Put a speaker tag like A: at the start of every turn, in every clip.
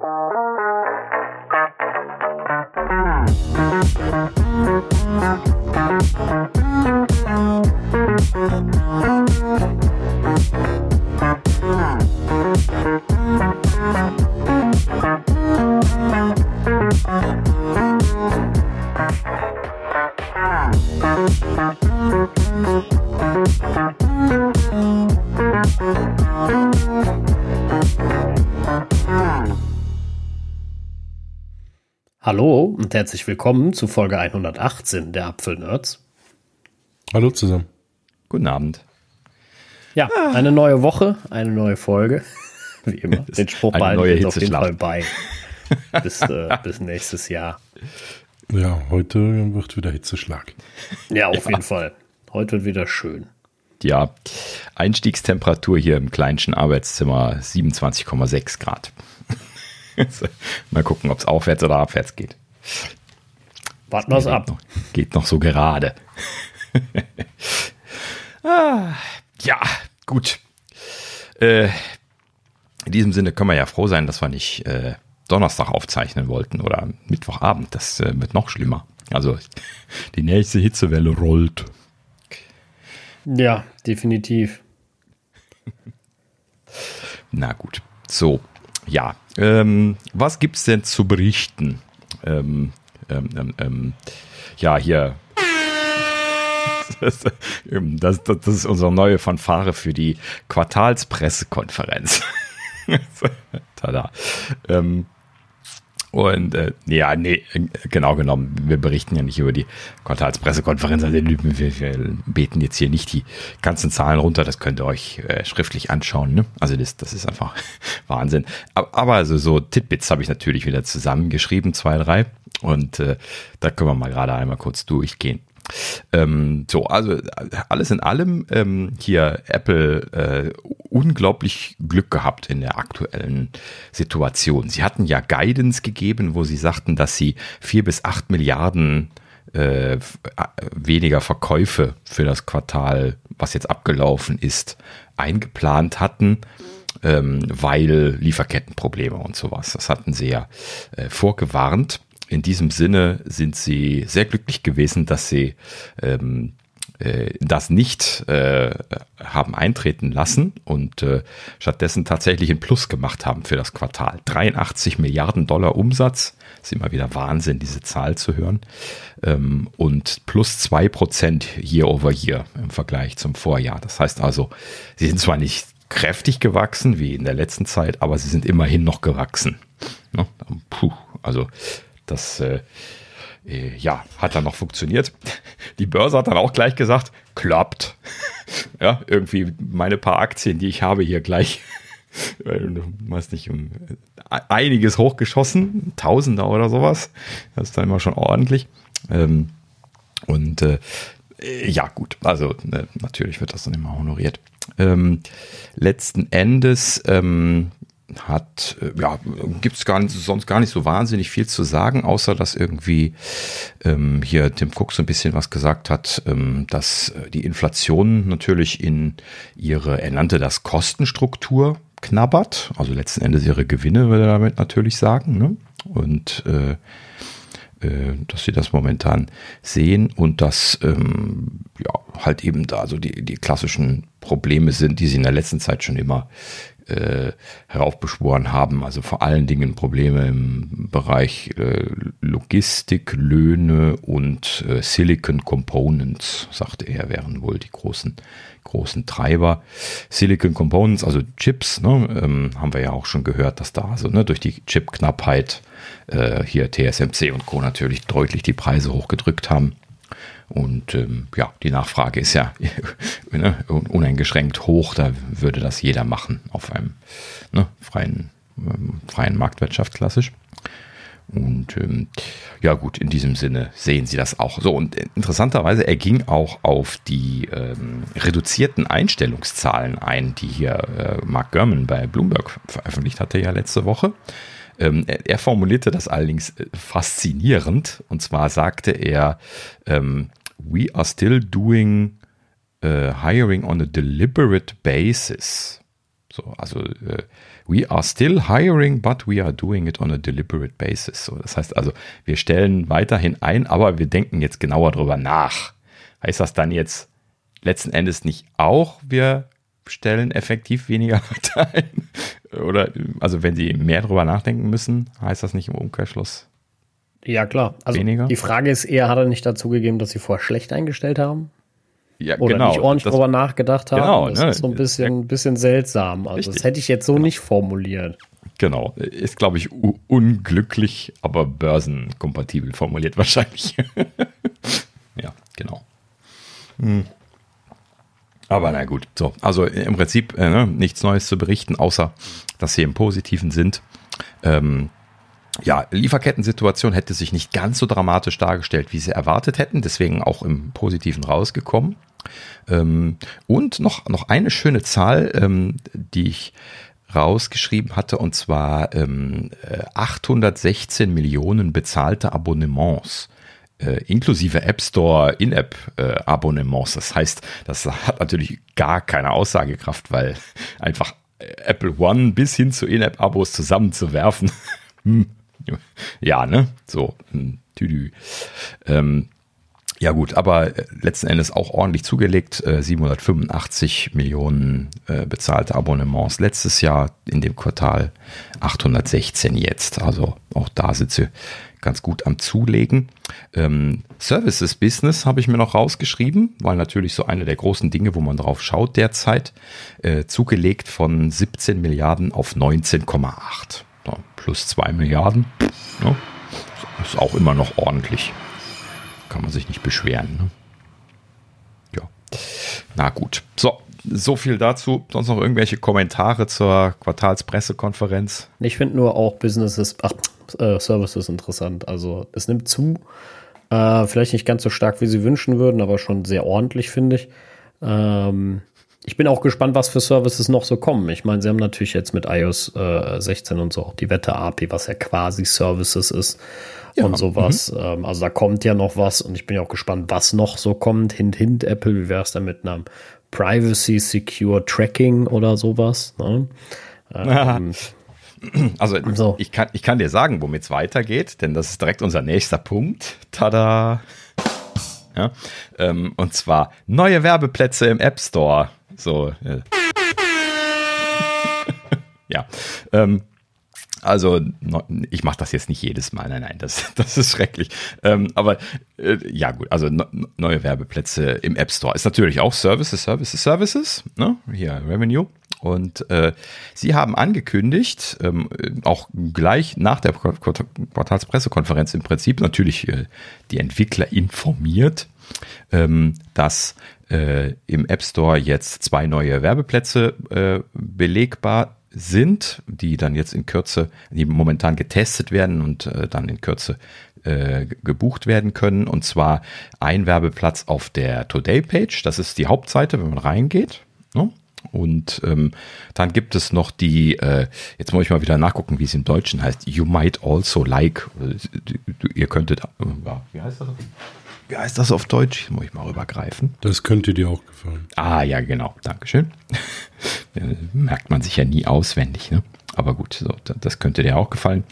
A: Hallo herzlich willkommen zu Folge 118 der Apfelnerds.
B: Hallo zusammen.
C: Guten Abend.
A: Ja, eine neue Woche, eine neue Folge. Wie immer. Den Spruch behalten wir auf jeden Fall bei. Bis, äh, bis nächstes Jahr.
B: Ja, heute wird wieder Hitzeschlag.
A: Ja, auf ja. jeden Fall. Heute wird wieder schön.
C: Ja, Einstiegstemperatur hier im kleinsten Arbeitszimmer 27,6 Grad. Mal gucken, ob es aufwärts oder abwärts geht.
A: Warten wir es ab.
C: Noch, geht noch so gerade. ah, ja, gut. Äh, in diesem Sinne können wir ja froh sein, dass wir nicht äh, Donnerstag aufzeichnen wollten oder Mittwochabend. Das äh, wird noch schlimmer. Also die nächste Hitzewelle rollt.
A: Ja, definitiv.
C: Na gut. So, ja, ähm, was es denn zu berichten? Ähm, ähm, ähm, ähm ja, hier. Das, das, das, ist unsere neue Fanfare für die Quartalspressekonferenz. Tada. Ähm, und äh, ja, nee, genau genommen, wir berichten ja nicht über die Quartalspressekonferenz, also wir, wir beten jetzt hier nicht die ganzen Zahlen runter, das könnt ihr euch äh, schriftlich anschauen. Ne? Also das, das ist einfach Wahnsinn. Aber, aber also so Titbits habe ich natürlich wieder zusammengeschrieben, zwei, drei. Und äh, da können wir mal gerade einmal kurz durchgehen. Ähm, so, also alles in allem ähm, hier Apple äh, unglaublich Glück gehabt in der aktuellen Situation. Sie hatten ja Guidance gegeben, wo sie sagten, dass sie vier bis acht Milliarden äh, weniger Verkäufe für das Quartal, was jetzt abgelaufen ist, eingeplant hatten. Ähm, weil Lieferkettenprobleme und sowas. Das hatten sie ja äh, vorgewarnt in diesem Sinne sind sie sehr glücklich gewesen, dass sie ähm, äh, das nicht äh, haben eintreten lassen und äh, stattdessen tatsächlich ein Plus gemacht haben für das Quartal. 83 Milliarden Dollar Umsatz, ist immer wieder Wahnsinn, diese Zahl zu hören. Ähm, und plus zwei Prozent year over year im Vergleich zum Vorjahr. Das heißt also, sie sind zwar nicht kräftig gewachsen wie in der letzten Zeit, aber sie sind immerhin noch gewachsen. Ne? Puh, also das äh, äh, ja, hat dann noch funktioniert. Die Börse hat dann auch gleich gesagt, klappt. ja, irgendwie meine paar Aktien, die ich habe hier gleich, du weißt nicht, um äh, einiges hochgeschossen, Tausender oder sowas. Das ist dann immer schon ordentlich. Ähm, und äh, ja, gut, also äh, natürlich wird das dann immer honoriert. Ähm, letzten Endes ähm, hat, äh, ja, gibt es sonst gar nicht so wahnsinnig viel zu sagen, außer dass irgendwie ähm, hier Tim Cook so ein bisschen was gesagt hat, ähm, dass äh, die Inflation natürlich in ihre, er nannte das Kostenstruktur knabbert, also letzten Endes ihre Gewinne, würde er damit natürlich sagen, ne? und äh, äh, dass sie das momentan sehen und dass ähm, ja halt eben da so die, die klassischen Probleme sind, die sie in der letzten Zeit schon immer äh, heraufbeschworen haben. Also vor allen Dingen Probleme im Bereich äh, Logistik, Löhne und äh, Silicon Components, sagte er, wären wohl die großen, großen Treiber. Silicon Components, also Chips, ne, ähm, haben wir ja auch schon gehört, dass da also ne, durch die Chipknappheit äh, hier TSMC und Co. natürlich deutlich die Preise hochgedrückt haben. Und ähm, ja, die Nachfrage ist ja ne, uneingeschränkt hoch, da würde das jeder machen auf einem ne, freien, ähm, freien Marktwirtschaft klassisch. Und ähm, ja gut, in diesem Sinne sehen Sie das auch. So, und interessanterweise, er ging auch auf die ähm, reduzierten Einstellungszahlen ein, die hier äh, Mark Gurman bei Bloomberg veröffentlicht hatte ja letzte Woche. Ähm, er, er, formulierte das allerdings äh, faszinierend. Und zwar sagte er, ähm, we are still doing uh, hiring on a deliberate basis. So, also äh, we are still hiring, but we are doing it on a deliberate basis. So, das heißt also, wir stellen weiterhin ein, aber wir denken jetzt genauer drüber nach. Heißt das dann jetzt letzten Endes nicht auch, wir stellen effektiv weniger Leute ein? Oder also wenn sie mehr drüber nachdenken müssen, heißt das nicht im Umkehrschluss?
A: Ja, klar. Also weniger? die Frage ist eher, hat er nicht dazu gegeben, dass sie vorher schlecht eingestellt haben? Ja, Oder genau, nicht ordentlich das, drüber nachgedacht haben. Genau, das ne, ist so ein bisschen, bisschen seltsam. Also richtig. das hätte ich jetzt so genau. nicht formuliert.
C: Genau, ist glaube ich unglücklich, aber börsenkompatibel formuliert wahrscheinlich. ja, genau. Hm. Aber na gut, so. Also im Prinzip äh, ne, nichts Neues zu berichten, außer dass sie im Positiven sind. Ähm, ja, Lieferkettensituation hätte sich nicht ganz so dramatisch dargestellt, wie sie erwartet hätten, deswegen auch im Positiven rausgekommen. Ähm, und noch, noch eine schöne Zahl, ähm, die ich rausgeschrieben hatte, und zwar ähm, 816 äh, Millionen bezahlte Abonnements. Äh, inklusive App Store In-App-Abonnements. Äh, das heißt, das hat natürlich gar keine Aussagekraft, weil einfach Apple One bis hin zu In-App-Abos zusammenzuwerfen. Ja, ne? So, hm, tüdü. Ähm, ja gut, aber äh, letzten Endes auch ordentlich zugelegt. 785 äh, Millionen äh, bezahlte Abonnements letztes Jahr in dem Quartal, 816 jetzt. Also auch da sie ganz gut am Zulegen. Ähm, Services Business habe ich mir noch rausgeschrieben, weil natürlich so eine der großen Dinge, wo man drauf schaut derzeit, äh, zugelegt von 17 Milliarden auf 19,8. Ja, plus 2 Milliarden. Ja, ist auch immer noch ordentlich kann man sich nicht beschweren. Ne? Ja. Na gut. So, so viel dazu. Sonst noch irgendwelche Kommentare zur Quartalspressekonferenz?
A: Ich finde nur auch Businesses, ach, äh, Services interessant. Also es nimmt zu. Äh, vielleicht nicht ganz so stark, wie sie wünschen würden, aber schon sehr ordentlich, finde ich. Ähm, ich bin auch gespannt, was für Services noch so kommen. Ich meine, sie haben natürlich jetzt mit iOS äh, 16 und so auch die Wette-API, was ja quasi Services ist ja. und sowas. Mhm. Ähm, also da kommt ja noch was und ich bin ja auch gespannt, was noch so kommt. Hint, hint, Apple, wie wäre es dann mit einem Privacy Secure Tracking oder sowas? Ne?
C: Ähm, also so. ich, kann, ich kann dir sagen, womit es weitergeht, denn das ist direkt unser nächster Punkt. Tada! Ja, ähm, und zwar neue Werbeplätze im App Store. So. Äh. ja. Ähm, also, ich mache das jetzt nicht jedes Mal, nein, nein, das, das ist schrecklich. Ähm, aber äh, ja, gut, also no, neue Werbeplätze im App Store ist natürlich auch Services, Services, Services, ne? Hier, Revenue. Und äh, sie haben angekündigt, ähm, auch gleich nach der Quartalspressekonferenz im Prinzip natürlich äh, die Entwickler informiert, ähm, dass äh, im App Store jetzt zwei neue Werbeplätze äh, belegbar sind, die dann jetzt in Kürze, die momentan getestet werden und äh, dann in Kürze äh, gebucht werden können. Und zwar ein Werbeplatz auf der Today-Page, das ist die Hauptseite, wenn man reingeht. Ne? Und ähm, dann gibt es noch die, äh, jetzt muss ich mal wieder nachgucken, wie es im Deutschen heißt. You might also like. Ihr könntet, äh, wie heißt das? Wie heißt das auf Deutsch? Muss ich mal rübergreifen.
B: Das könnte dir auch gefallen.
C: Ah, ja, genau. Dankeschön. Merkt man sich ja nie auswendig, ne? Aber gut, so, das könnte dir auch gefallen.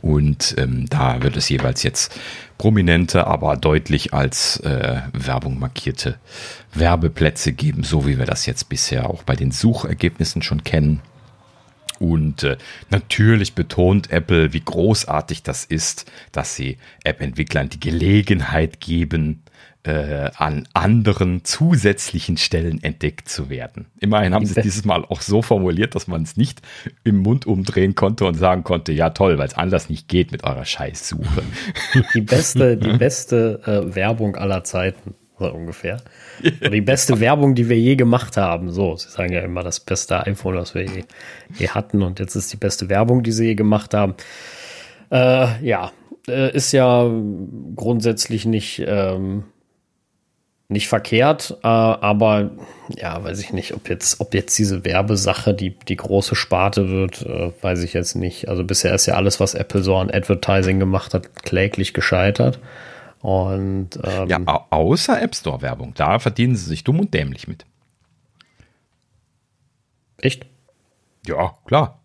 C: Und ähm, da wird es jeweils jetzt prominente, aber deutlich als äh, Werbung markierte Werbeplätze geben, so wie wir das jetzt bisher auch bei den Suchergebnissen schon kennen. Und äh, natürlich betont Apple, wie großartig das ist, dass sie App-Entwicklern die Gelegenheit geben, äh, an anderen zusätzlichen Stellen entdeckt zu werden. Immerhin haben sie es dieses Mal auch so formuliert, dass man es nicht im Mund umdrehen konnte und sagen konnte, ja toll, weil es anders nicht geht mit eurer Scheißsuche.
A: Die beste, die beste äh, Werbung aller Zeiten so ungefähr. Die beste Werbung, die wir je gemacht haben. So, sie sagen ja immer das beste iPhone, was wir je, je hatten. Und jetzt ist die beste Werbung, die sie je gemacht haben. Äh, ja, äh, ist ja grundsätzlich nicht, ähm, nicht verkehrt, äh, aber ja, weiß ich nicht, ob jetzt, ob jetzt diese Werbesache die, die große Sparte wird, äh, weiß ich jetzt nicht. Also bisher ist ja alles, was Apple so an Advertising gemacht hat, kläglich gescheitert. Und,
C: ähm, ja, außer App Store Werbung. Da verdienen sie sich dumm und dämlich mit.
A: Echt?
C: Ja, klar.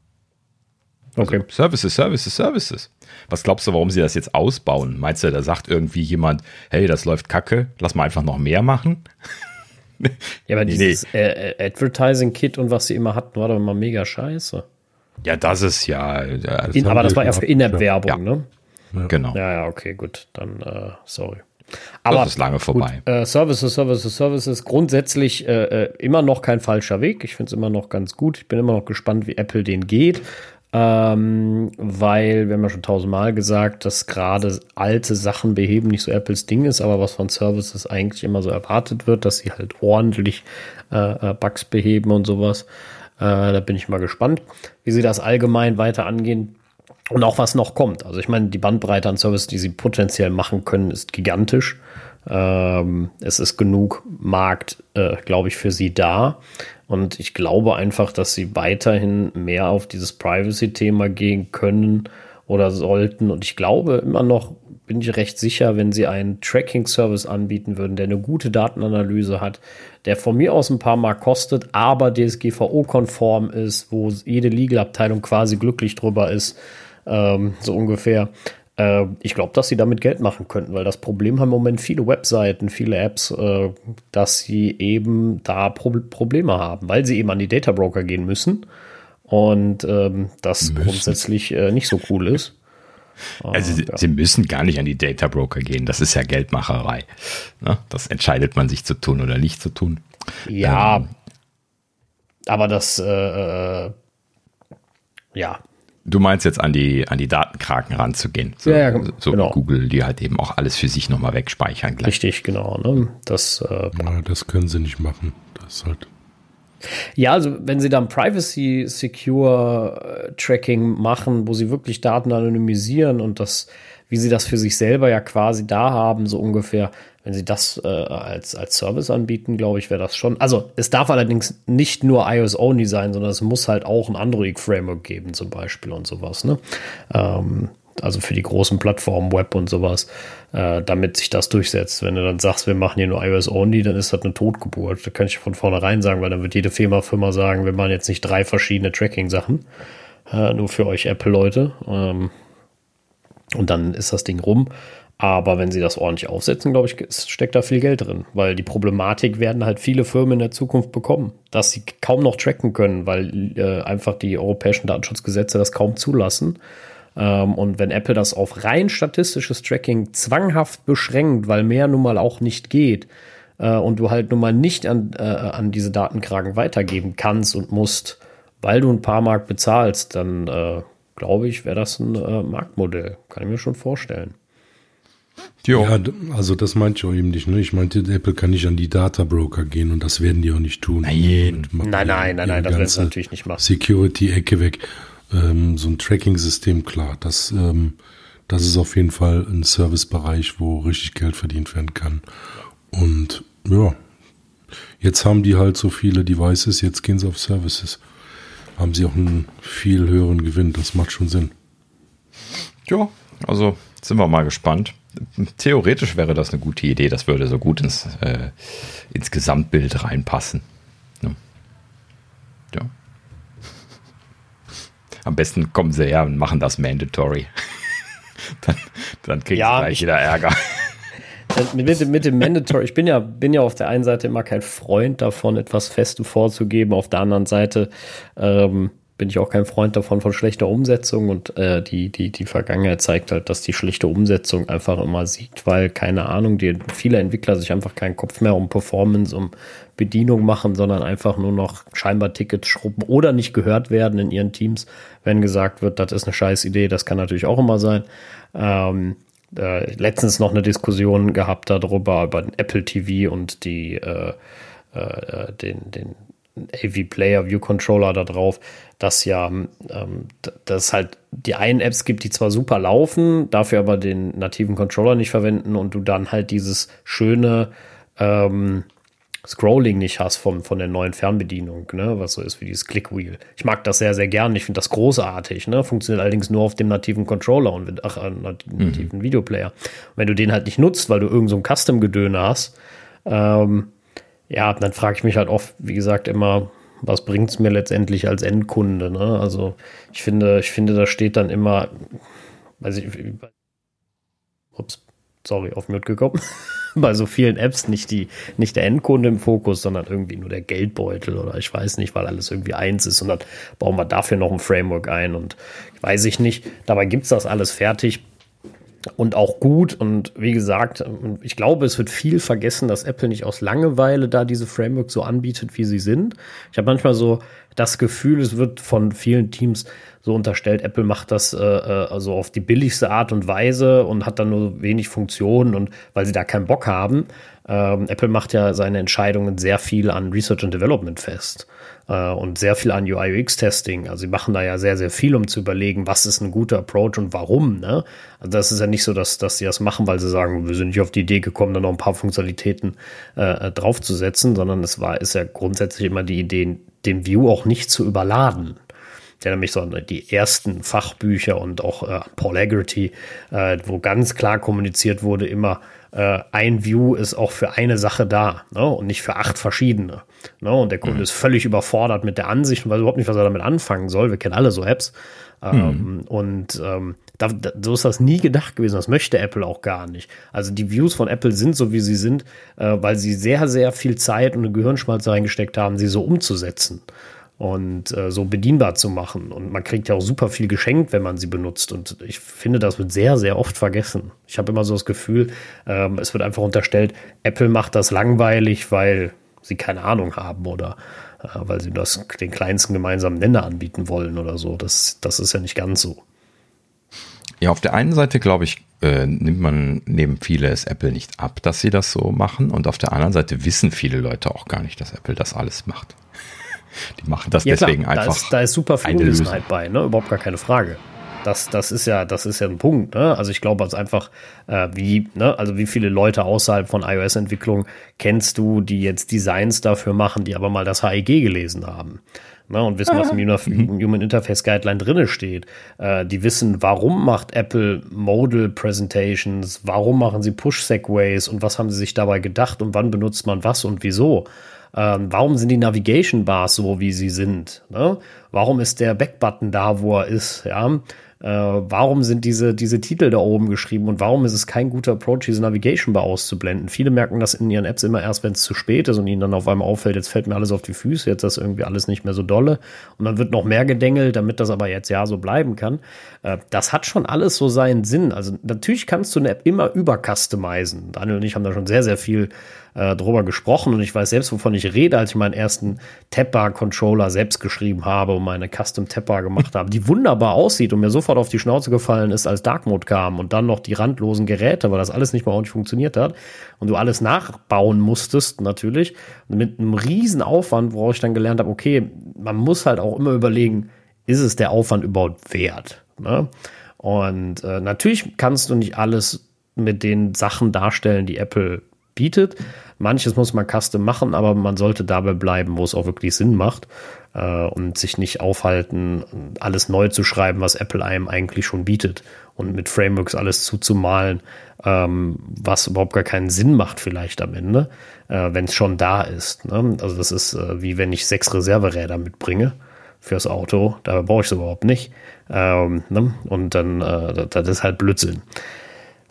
C: Also okay. Services, Services, Services. Was glaubst du, warum sie das jetzt ausbauen? Meinst du, da sagt irgendwie jemand, hey, das läuft kacke, lass mal einfach noch mehr machen?
A: ja, aber dieses nee. Äh, Advertising-Kit und was sie immer hatten, war doch immer mega scheiße.
C: Ja, das ist ja. Das
A: In, aber das war ja für In-App-Werbung,
C: ja.
A: ne?
C: Ja. Genau.
A: Ja, ja, okay, gut. Dann, äh, sorry.
C: Aber das ist lange vorbei.
A: Gut, äh, Services, Services, Services. Grundsätzlich äh, äh immer noch kein falscher Weg. Ich finde es immer noch ganz gut. Ich bin immer noch gespannt, wie Apple den geht. Ähm, weil, wir haben ja schon tausendmal gesagt, dass gerade alte Sachen beheben nicht so Apples Ding ist, aber was von Services eigentlich immer so erwartet wird, dass sie halt ordentlich äh, äh Bugs beheben und sowas. Äh, da bin ich mal gespannt, wie sie das allgemein weiter angehen und auch was noch kommt. Also ich meine, die Bandbreite an Services, die sie potenziell machen können, ist gigantisch. Ähm, es ist genug Markt, äh, glaube ich, für sie da. Und ich glaube einfach, dass sie weiterhin mehr auf dieses Privacy-Thema gehen können oder sollten. Und ich glaube immer noch, bin ich recht sicher, wenn sie einen Tracking-Service anbieten würden, der eine gute Datenanalyse hat, der von mir aus ein paar Mark kostet, aber DSGVO-konform ist, wo jede Legal-Abteilung quasi glücklich drüber ist, ähm, so ungefähr äh, ich glaube, dass sie damit Geld machen könnten, weil das Problem haben im Moment viele Webseiten, viele Apps, äh, dass sie eben da Pro Probleme haben, weil sie eben an die Data Broker gehen müssen und ähm, das müssen. grundsätzlich äh, nicht so cool ist.
C: Also sie, ja. sie, müssen gar nicht an die Data Broker gehen, das ist ja Geldmacherei. Ne? Das entscheidet man sich zu tun oder nicht zu tun.
A: Ja, ähm, aber das, äh, äh ja,
C: Du meinst jetzt an die, an die Datenkraken ranzugehen. So,
A: ja, ja,
C: so genau. Google, die halt eben auch alles für sich nochmal wegspeichern.
A: Gleich. Richtig, genau. Ne? Das,
B: äh, ja, das können sie nicht machen. Das ist halt.
A: Ja, also wenn sie dann Privacy Secure äh, Tracking machen, wo sie wirklich Daten anonymisieren und das, wie sie das für sich selber ja quasi da haben, so ungefähr, wenn sie das äh, als, als Service anbieten, glaube ich, wäre das schon. Also es darf allerdings nicht nur iOS-only sein, sondern es muss halt auch ein Android-Framework geben, zum Beispiel und sowas. Ne? Ähm, also für die großen Plattformen, Web und sowas, äh, damit sich das durchsetzt. Wenn du dann sagst, wir machen hier nur iOS-only, dann ist das eine Totgeburt. Da kann ich von vornherein sagen, weil dann wird jede Firma, Firma sagen, wir machen jetzt nicht drei verschiedene Tracking-Sachen, äh, nur für euch Apple-Leute. Ähm, und dann ist das Ding rum. Aber wenn sie das ordentlich aufsetzen, glaube ich, steckt da viel Geld drin, weil die Problematik werden halt viele Firmen in der Zukunft bekommen, dass sie kaum noch tracken können, weil äh, einfach die europäischen Datenschutzgesetze das kaum zulassen. Ähm, und wenn Apple das auf rein statistisches Tracking zwanghaft beschränkt, weil mehr nun mal auch nicht geht, äh, und du halt nun mal nicht an, äh, an diese Datenkragen weitergeben kannst und musst, weil du ein paar Mark bezahlst, dann äh, glaube ich, wäre das ein äh, Marktmodell. Kann ich mir schon vorstellen.
B: Jo. Ja, also das meinte ich auch eben nicht. Ne? Ich meinte, Apple kann nicht an die Data Broker gehen und das werden die auch nicht tun.
A: Nein, nein, nein, nein, nein, das werden sie natürlich nicht machen.
B: Security-Ecke weg. Ähm, so ein Tracking-System, klar, das, ähm, das ist auf jeden Fall ein Servicebereich, wo richtig Geld verdient werden kann. Und ja, jetzt haben die halt so viele Devices, jetzt gehen sie auf Services. Haben sie auch einen viel höheren Gewinn, das macht schon Sinn.
C: Ja, also sind wir mal gespannt theoretisch wäre das eine gute Idee. Das würde so gut ins, äh, ins Gesamtbild reinpassen. Ja. ja. Am besten kommen sie her und machen das mandatory. dann, dann kriegen ja, gleich wieder Ärger.
A: Mit, mit, dem Mandatory, ich bin ja, bin ja auf der einen Seite immer kein Freund davon, etwas Festes vorzugeben. Auf der anderen Seite ähm, bin ich auch kein Freund davon von schlechter Umsetzung und äh, die, die, die Vergangenheit zeigt halt, dass die schlechte Umsetzung einfach immer sieht, weil, keine Ahnung, die, viele Entwickler sich einfach keinen Kopf mehr um Performance, um Bedienung machen, sondern einfach nur noch scheinbar Tickets schrubben oder nicht gehört werden in ihren Teams, wenn gesagt wird, das ist eine scheiß Idee, das kann natürlich auch immer sein. Ähm, äh, letztens noch eine Diskussion gehabt darüber, über den Apple TV und die äh, äh, den, den AV Player View Controller da drauf, dass ja, ähm, dass halt die einen Apps gibt, die zwar super laufen, dafür aber den nativen Controller nicht verwenden und du dann halt dieses schöne ähm, Scrolling nicht hast vom, von der neuen Fernbedienung, ne, was so ist wie dieses Clickwheel. Ich mag das sehr, sehr gern. Ich finde das großartig, ne, funktioniert allerdings nur auf dem nativen Controller und ach, äh, nativen mhm. Videoplayer. Und wenn du den halt nicht nutzt, weil du irgend so ein Custom-Gedöne hast, ähm, ja, dann frage ich mich halt oft, wie gesagt, immer, was bringt es mir letztendlich als Endkunde? Ne? Also ich finde, ich finde, da steht dann immer, weiß ich, ups, sorry, auf Mute gekommen. bei so vielen Apps nicht die, nicht der Endkunde im Fokus, sondern irgendwie nur der Geldbeutel oder ich weiß nicht, weil alles irgendwie eins ist und dann bauen wir dafür noch ein Framework ein und weiß ich nicht. Dabei gibt es das alles fertig und auch gut. Und wie gesagt, ich glaube, es wird viel vergessen, dass Apple nicht aus Langeweile da diese Frameworks so anbietet, wie sie sind. Ich habe manchmal so das Gefühl, es wird von vielen Teams so unterstellt, Apple macht das äh, also auf die billigste Art und Weise und hat dann nur wenig Funktionen und weil sie da keinen Bock haben. Ähm, Apple macht ja seine Entscheidungen sehr viel an Research and Development fest äh, und sehr viel an UI-UX-Testing. Also sie machen da ja sehr, sehr viel, um zu überlegen, was ist ein guter Approach und warum. Ne? Also das ist ja nicht so, dass, dass sie das machen, weil sie sagen, wir sind nicht auf die Idee gekommen, da noch ein paar Funktionalitäten äh, draufzusetzen, sondern es war, ist ja grundsätzlich immer die Idee, den View auch nicht zu überladen der nämlich so die ersten Fachbücher und auch äh, Paul Haggerty, äh, wo ganz klar kommuniziert wurde, immer äh, ein View ist auch für eine Sache da ne? und nicht für acht verschiedene. Ne? Und der Kunde mhm. ist völlich überfordert mit der Ansicht und weiß überhaupt nicht, was er damit anfangen soll. Wir kennen alle so Apps. Ähm, mhm. und ähm, da, da, so ist das nie gedacht gewesen. Das möchte Apple auch gar nicht. Also die Views von Apple sind so, wie sie sind, äh, weil sie sehr, sehr viel Zeit und eine Gehirnschmalz reingesteckt haben, sie so umzusetzen und äh, so bedienbar zu machen. Und man kriegt ja auch super viel geschenkt, wenn man sie benutzt. Und ich finde, das wird sehr, sehr oft vergessen. Ich habe immer so das Gefühl, ähm, es wird einfach unterstellt, Apple macht das langweilig, weil sie keine Ahnung haben oder äh, weil sie das den kleinsten gemeinsamen Nenner anbieten wollen oder so. Das, das ist ja nicht ganz so.
C: Ja, auf der einen Seite, glaube ich, äh, nimmt man, nehmen viele es Apple nicht ab, dass sie das so machen. Und auf der anderen Seite wissen viele Leute auch gar nicht, dass Apple das alles macht. Die machen das ja, deswegen klar, einfach.
A: Da ist, da ist super viel Unwissenheit bei, ne? Überhaupt gar keine Frage. Das, das ist ja, das ist ja ein Punkt. Ne? Also ich glaube, als einfach äh, wie, ne? also wie viele Leute außerhalb von iOS-Entwicklung kennst du, die jetzt Designs dafür machen, die aber mal das HEG gelesen haben. Ne, und wissen, was im mhm. Human Interface Guideline drinne steht. Äh, die wissen, warum macht Apple Modal Presentations, warum machen sie Push Segways und was haben sie sich dabei gedacht und wann benutzt man was und wieso. Ähm, warum sind die Navigation Bars so, wie sie sind? Ne? Warum ist der Backbutton da, wo er ist? Ja? Äh, warum sind diese, diese Titel da oben geschrieben und warum ist es kein guter Approach, diese Navigation Bar auszublenden? Viele merken das in ihren Apps immer erst, wenn es zu spät ist und ihnen dann auf einmal auffällt, jetzt fällt mir alles auf die Füße, jetzt ist irgendwie alles nicht mehr so dolle und dann wird noch mehr gedengelt, damit das aber jetzt ja so bleiben kann. Äh, das hat schon alles so seinen Sinn. Also natürlich kannst du eine App immer übercustomizen. Daniel und ich haben da schon sehr, sehr viel äh, drüber gesprochen und ich weiß selbst, wovon ich rede, als ich meinen ersten Tapbar-Controller selbst geschrieben habe und meine Custom Tapbar gemacht habe, die wunderbar aussieht und mir sofort auf die Schnauze gefallen ist, als Dark Mode kam und dann noch die randlosen Geräte, weil das alles nicht mehr ordentlich funktioniert hat und du alles nachbauen musstest natürlich mit einem riesen Aufwand, worauf ich dann gelernt habe, okay, man muss halt auch immer überlegen, ist es der Aufwand überhaupt wert? Ne? Und äh, natürlich kannst du nicht alles mit den Sachen darstellen, die Apple bietet. Manches muss man custom machen, aber man sollte dabei bleiben, wo es auch wirklich Sinn macht äh, und sich nicht aufhalten, alles neu zu schreiben, was Apple einem eigentlich schon bietet und mit Frameworks alles zuzumalen, ähm, was überhaupt gar keinen Sinn macht vielleicht am Ende, äh, wenn es schon da ist. Ne? Also das ist äh, wie wenn ich sechs Reserveräder mitbringe fürs Auto, da brauche ich es überhaupt nicht. Ähm, ne? Und dann, äh, das ist halt Blödsinn.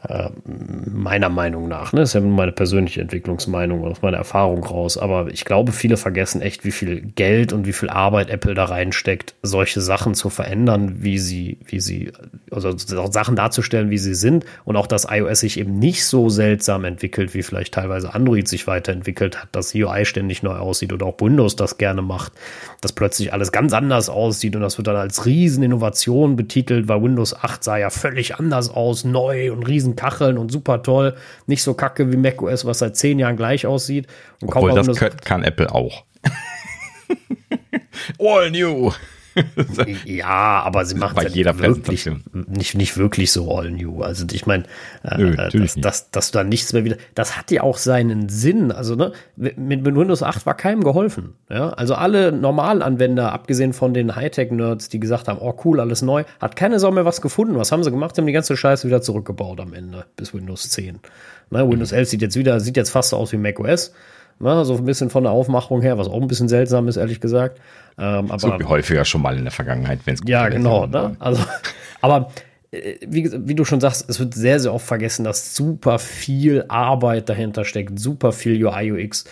A: Äh, meiner Meinung nach. Ne? Das ist ja meine persönliche Entwicklungsmeinung aus meiner Erfahrung raus. Aber ich glaube, viele vergessen echt, wie viel Geld und wie viel Arbeit Apple da reinsteckt, solche Sachen zu verändern, wie sie, wie sie, also Sachen darzustellen, wie sie sind. Und auch, dass iOS sich eben nicht so seltsam entwickelt, wie vielleicht teilweise Android sich weiterentwickelt hat, dass UI ständig neu aussieht oder auch Windows das gerne macht, dass plötzlich alles ganz anders aussieht und das wird dann als Rieseninnovation betitelt, weil Windows 8 sah ja völlig anders aus, neu und riesen riesen Kacheln und super toll. Nicht so kacke wie macOS, was seit zehn Jahren gleich aussieht.
C: Und Obwohl, das kann, kann Apple auch. All new.
A: ja, aber sie macht
C: es ja
A: wirklich, nicht, nicht wirklich so all new. Also ich meine, äh, dass, dass, dass du da nichts mehr wieder. Das hat ja auch seinen Sinn. Also ne, mit, mit Windows 8 war keinem geholfen. Ja? Also alle Normalanwender, abgesehen von den Hightech-Nerds, die gesagt haben, oh cool, alles neu, hat keine Sau mehr was gefunden. Was haben sie gemacht? Sie haben die ganze Scheiße wieder zurückgebaut am Ende bis Windows 10. Ne, Windows 11 sieht jetzt wieder, sieht jetzt fast so aus wie macOS. Ne, so ein bisschen von der Aufmachung her, was auch ein bisschen seltsam ist, ehrlich gesagt.
C: Ähm, aber, so wie häufiger schon mal in der Vergangenheit, wenn es
A: Ja, genau. Ne? Also, aber äh, wie, wie, du schon sagst, es wird sehr, sehr oft vergessen, dass super viel Arbeit dahinter steckt, super viel UI, UX,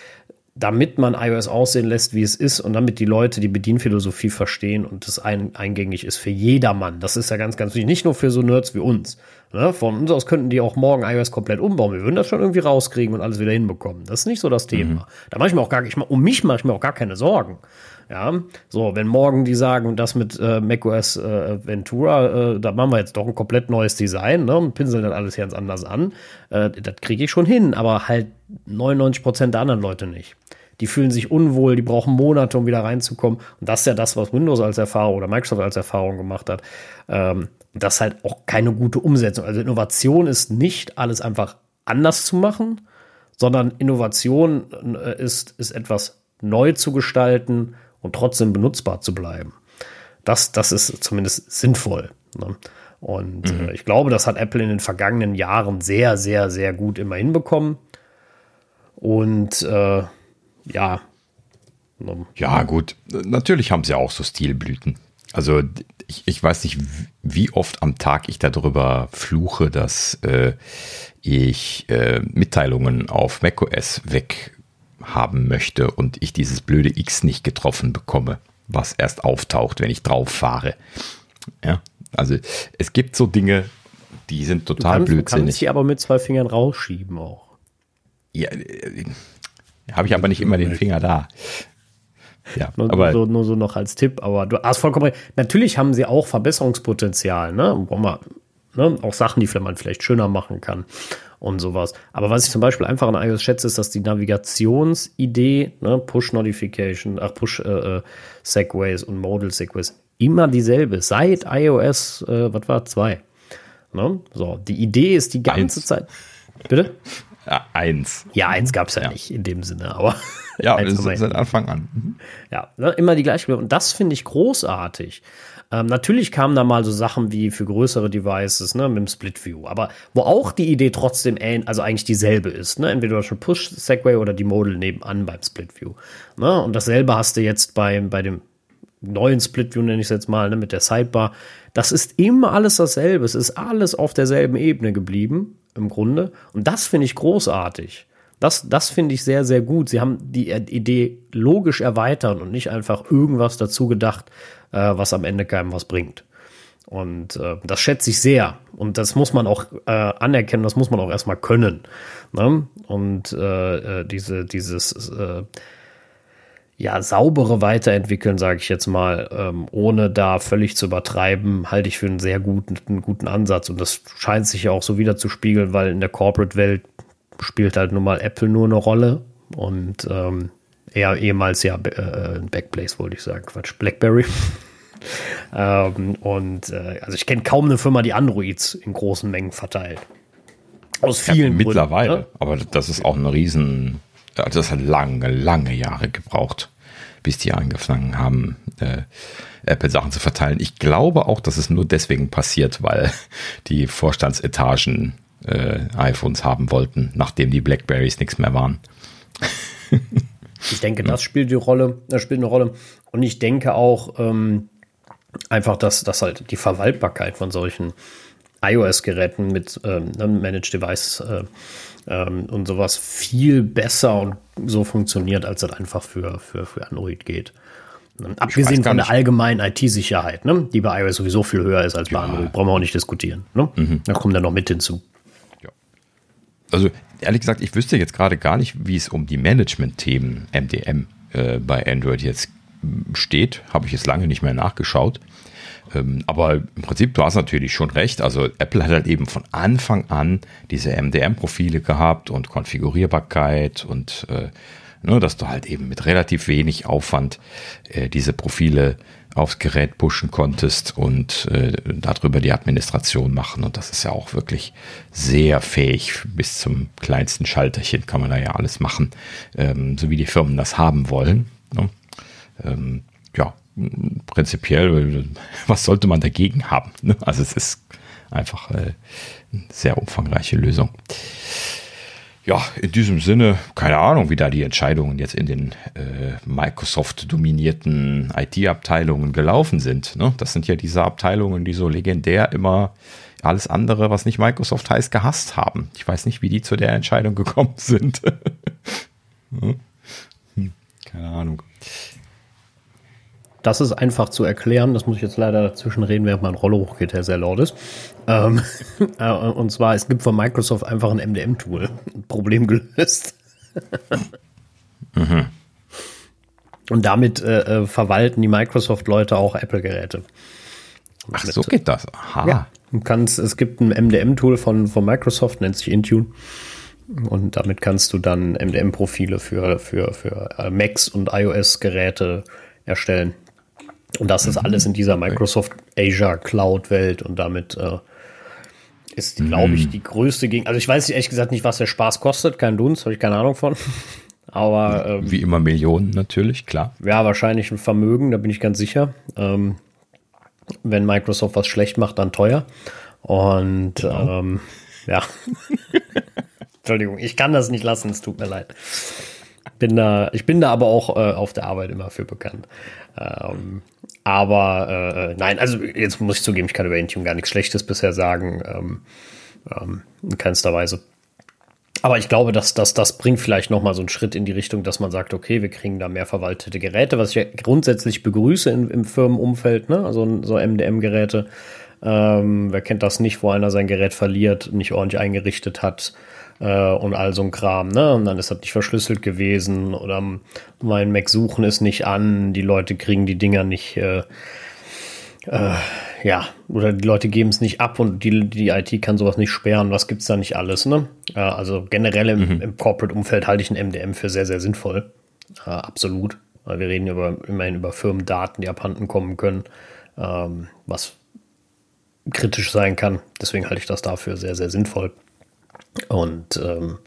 A: damit man iOS aussehen lässt, wie es ist und damit die Leute die Bedienphilosophie verstehen und das ein, eingängig ist für jedermann. Das ist ja ganz, ganz wichtig. Nicht nur für so Nerds wie uns. Ne? Von uns aus könnten die auch morgen iOS komplett umbauen. Wir würden das schon irgendwie rauskriegen und alles wieder hinbekommen. Das ist nicht so das Thema. Mhm. Da mache ich mir auch gar, ich, um mich mache ich mir auch gar keine Sorgen. Ja, so, wenn morgen die sagen, das mit äh, macOS äh, Ventura, äh, da machen wir jetzt doch ein komplett neues Design, ne, und pinseln dann alles ganz anders an, äh, das kriege ich schon hin, aber halt 99 Prozent der anderen Leute nicht. Die fühlen sich unwohl, die brauchen Monate, um wieder reinzukommen. Und das ist ja das, was Windows als Erfahrung oder Microsoft als Erfahrung gemacht hat. Ähm, das ist halt auch keine gute Umsetzung. Also Innovation ist nicht alles einfach anders zu machen, sondern Innovation äh, ist, ist etwas neu zu gestalten und trotzdem benutzbar zu bleiben. Das, das ist zumindest sinnvoll. Ne? Und mhm. äh, ich glaube, das hat Apple in den vergangenen Jahren sehr, sehr, sehr gut immer hinbekommen. Und äh, ja.
C: Ne? Ja, gut. Natürlich haben sie auch so Stilblüten. Also ich, ich weiß nicht, wie oft am Tag ich darüber fluche, dass äh, ich äh, Mitteilungen auf macOS weg haben möchte und ich dieses blöde X nicht getroffen bekomme, was erst auftaucht, wenn ich drauf fahre. Ja, also es gibt so Dinge, die sind total du kannst, blödsinnig. Du kannst
A: sie aber mit zwei Fingern rausschieben auch.
C: Ja, äh, habe ich aber nicht immer den Finger da.
A: Ja, nur, aber so, nur so noch als Tipp, aber du hast vollkommen recht. Natürlich haben sie auch Verbesserungspotenzial, ne? ne? Auch Sachen, die man vielleicht schöner machen kann und sowas. Aber was ich zum Beispiel einfach an iOS schätze, ist, dass die Navigationsidee, ne, Push Notification, ach Push äh, äh, Segways und Modal Segways immer dieselbe seit iOS, äh, was war zwei. Ne? So, die Idee ist die ganze eins. Zeit. Bitte?
C: Ja, eins.
A: Ja, eins gab es ja, ja, nicht in dem Sinne, aber.
C: Ja, seit Anfang an. Mhm.
A: Ja, ne, immer die gleiche. Und das finde ich großartig. Ähm, natürlich kamen da mal so Sachen wie für größere Devices, ne, mit dem Split View, aber wo auch die Idee trotzdem also eigentlich dieselbe ist, ne, entweder schon Push Segway oder die Modal nebenan beim Split View, ne, und dasselbe hast du jetzt bei, bei dem neuen Split View, nenne ich es jetzt mal, ne, mit der Sidebar. Das ist immer alles dasselbe. Es ist alles auf derselben Ebene geblieben, im Grunde. Und das finde ich großartig. Das, das finde ich sehr, sehr gut. Sie haben die Idee logisch erweitert und nicht einfach irgendwas dazu gedacht, äh, was am Ende keinem was bringt. Und äh, das schätze ich sehr. Und das muss man auch äh, anerkennen, das muss man auch erstmal können. Ne? Und äh, äh diese, dieses äh, ja, saubere Weiterentwickeln, sage ich jetzt mal, ähm, ohne da völlig zu übertreiben, halte ich für einen sehr guten, einen guten Ansatz. Und das scheint sich ja auch so wieder zu spiegeln, weil in der Corporate-Welt spielt halt nun mal Apple nur eine Rolle und ähm, eher ehemals ja äh, Backplace, wollte ich sagen, Quatsch, Blackberry. ähm, und äh, also ich kenne kaum eine Firma, die Androids in großen Mengen verteilt.
C: Aus vielen ja, Mittlerweile, Gründen, ne? aber das ist auch eine riesen, also das hat lange, lange Jahre gebraucht, bis die angefangen haben, äh, Apple-Sachen zu verteilen. Ich glaube auch, dass es nur deswegen passiert, weil die Vorstandsetagen äh, iPhones haben wollten, nachdem die Blackberries nichts mehr waren.
A: ich denke, das spielt die Rolle, das spielt eine Rolle. Und ich denke auch ähm, einfach, dass, dass halt die Verwaltbarkeit von solchen iOS-Geräten mit ähm, ne, Managed Device äh, ähm, und sowas viel besser und so funktioniert, als das einfach für, für, für Android geht. Abgesehen von der allgemeinen IT-Sicherheit, ne, die bei iOS sowieso viel höher ist als bei ja. Android, brauchen wir auch nicht diskutieren. Ne? Mhm. Da kommt dann noch mit hinzu
C: also ehrlich gesagt, ich wüsste jetzt gerade gar nicht, wie es um die Management-Themen MDM äh, bei Android jetzt steht. Habe ich jetzt lange nicht mehr nachgeschaut. Ähm, aber im Prinzip, du hast natürlich schon recht. Also Apple hat halt eben von Anfang an diese MDM-Profile gehabt und Konfigurierbarkeit und äh, ne, dass du halt eben mit relativ wenig Aufwand äh, diese Profile aufs Gerät pushen konntest und äh, darüber die Administration machen. Und das ist ja auch wirklich sehr fähig. Bis zum kleinsten Schalterchen kann man da ja alles machen, ähm, so wie die Firmen das haben wollen. Ne? Ähm, ja, prinzipiell, was sollte man dagegen haben? Ne? Also es ist einfach äh, eine sehr umfangreiche Lösung. Ja, in diesem Sinne, keine Ahnung, wie da die Entscheidungen jetzt in den äh, Microsoft-dominierten IT-Abteilungen gelaufen sind. Ne? Das sind ja diese Abteilungen, die so legendär immer alles andere, was nicht Microsoft heißt, gehasst haben. Ich weiß nicht, wie die zu der Entscheidung gekommen sind. hm? Keine Ahnung.
A: Das ist einfach zu erklären. Das muss ich jetzt leider dazwischen reden, während mein Rolle hochgeht, der sehr laut ist. Ähm, äh, und zwar, es gibt von Microsoft einfach ein MDM-Tool. Problem gelöst. mhm. Und damit äh, äh, verwalten die Microsoft-Leute auch Apple-Geräte.
C: Ach, so geht das.
A: Aha. Ja, du kannst, es gibt ein MDM-Tool von, von Microsoft, nennt sich Intune. Und damit kannst du dann MDM-Profile für, für, für äh, Macs und iOS-Geräte erstellen. Und das ist mhm. alles in dieser Microsoft Azure Cloud-Welt und damit äh, ist, glaube ich, mhm. die größte Gegen. Also ich weiß ehrlich gesagt nicht, was der Spaß kostet, kein Dunst, habe ich keine Ahnung von. Aber
C: ähm, wie immer Millionen natürlich, klar.
A: Ja, wahrscheinlich ein Vermögen, da bin ich ganz sicher. Ähm, wenn Microsoft was schlecht macht, dann teuer. Und genau. ähm, ja. Entschuldigung, ich kann das nicht lassen, es tut mir leid. Bin da, ich bin da aber auch äh, auf der Arbeit immer für bekannt. Ähm, aber äh, nein, also jetzt muss ich zugeben, ich kann über Intune gar nichts Schlechtes bisher sagen. Ähm, ähm, in keinster Weise. Aber ich glaube, dass, dass das bringt vielleicht noch mal so einen Schritt in die Richtung, dass man sagt, okay, wir kriegen da mehr verwaltete Geräte, was ich ja grundsätzlich begrüße in, im Firmenumfeld, ne? also so MDM-Geräte. Ähm, wer kennt das nicht, wo einer sein Gerät verliert, nicht ordentlich eingerichtet hat äh, und all so ein Kram, ne? Und dann ist das nicht verschlüsselt gewesen oder mein Mac suchen ist nicht an, die Leute kriegen die Dinger nicht, äh, äh, ja, oder die Leute geben es nicht ab und die, die IT kann sowas nicht sperren. Was gibt's da nicht alles, ne? Äh, also generell im, mhm. im Corporate-Umfeld halte ich ein MDM für sehr, sehr sinnvoll. Äh, absolut. Wir reden über, immerhin über Firmendaten, die abhanden kommen können, ähm, was kritisch sein kann. Deswegen halte ich das dafür sehr, sehr sinnvoll. Und ähm,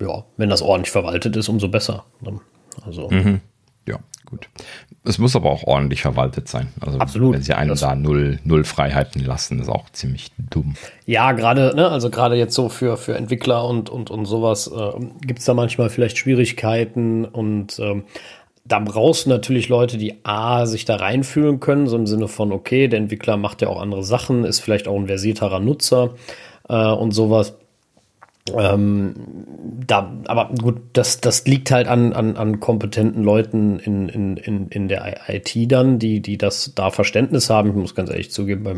A: ja, wenn das ordentlich verwaltet ist, umso besser. Ne? Also.
C: Mhm. Ja, gut. Es muss aber auch ordentlich verwaltet sein. Also
A: Absolut.
C: wenn sie einem da null, null Freiheiten lassen, ist auch ziemlich dumm.
A: Ja, gerade, ne, also gerade jetzt so für, für Entwickler und, und, und sowas äh, gibt es da manchmal vielleicht Schwierigkeiten und ähm, da brauchst du natürlich Leute, die A, sich da reinfühlen können, so im Sinne von, okay, der Entwickler macht ja auch andere Sachen, ist vielleicht auch ein versierterer Nutzer äh, und sowas. Ähm, da, aber gut, das, das liegt halt an, an, an kompetenten Leuten in, in, in, in der IT dann, die, die das da Verständnis haben. Ich muss ganz ehrlich zugeben, bei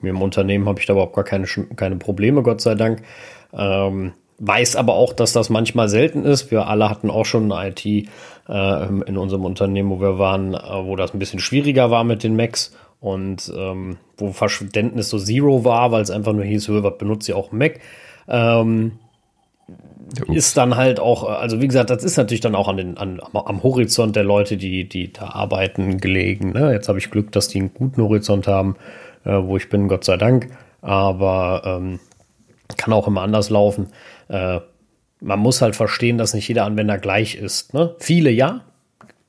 A: mir im Unternehmen habe ich da überhaupt gar keine, keine Probleme, Gott sei Dank. Ähm, weiß aber auch, dass das manchmal selten ist. Wir alle hatten auch schon eine IT äh, in unserem Unternehmen, wo wir waren, äh, wo das ein bisschen schwieriger war mit den Macs und ähm, wo Verständnis so Zero war, weil es einfach nur hieß, was benutzt ihr auch Mac? Ähm, ist dann halt auch, also wie gesagt, das ist natürlich dann auch an den, an, am Horizont der Leute, die, die da arbeiten, gelegen. Ne? Jetzt habe ich Glück, dass die einen guten Horizont haben, äh, wo ich bin, Gott sei Dank. Aber ähm, kann auch immer anders laufen. Äh, man muss halt verstehen, dass nicht jeder Anwender gleich ist. Ne? Viele ja,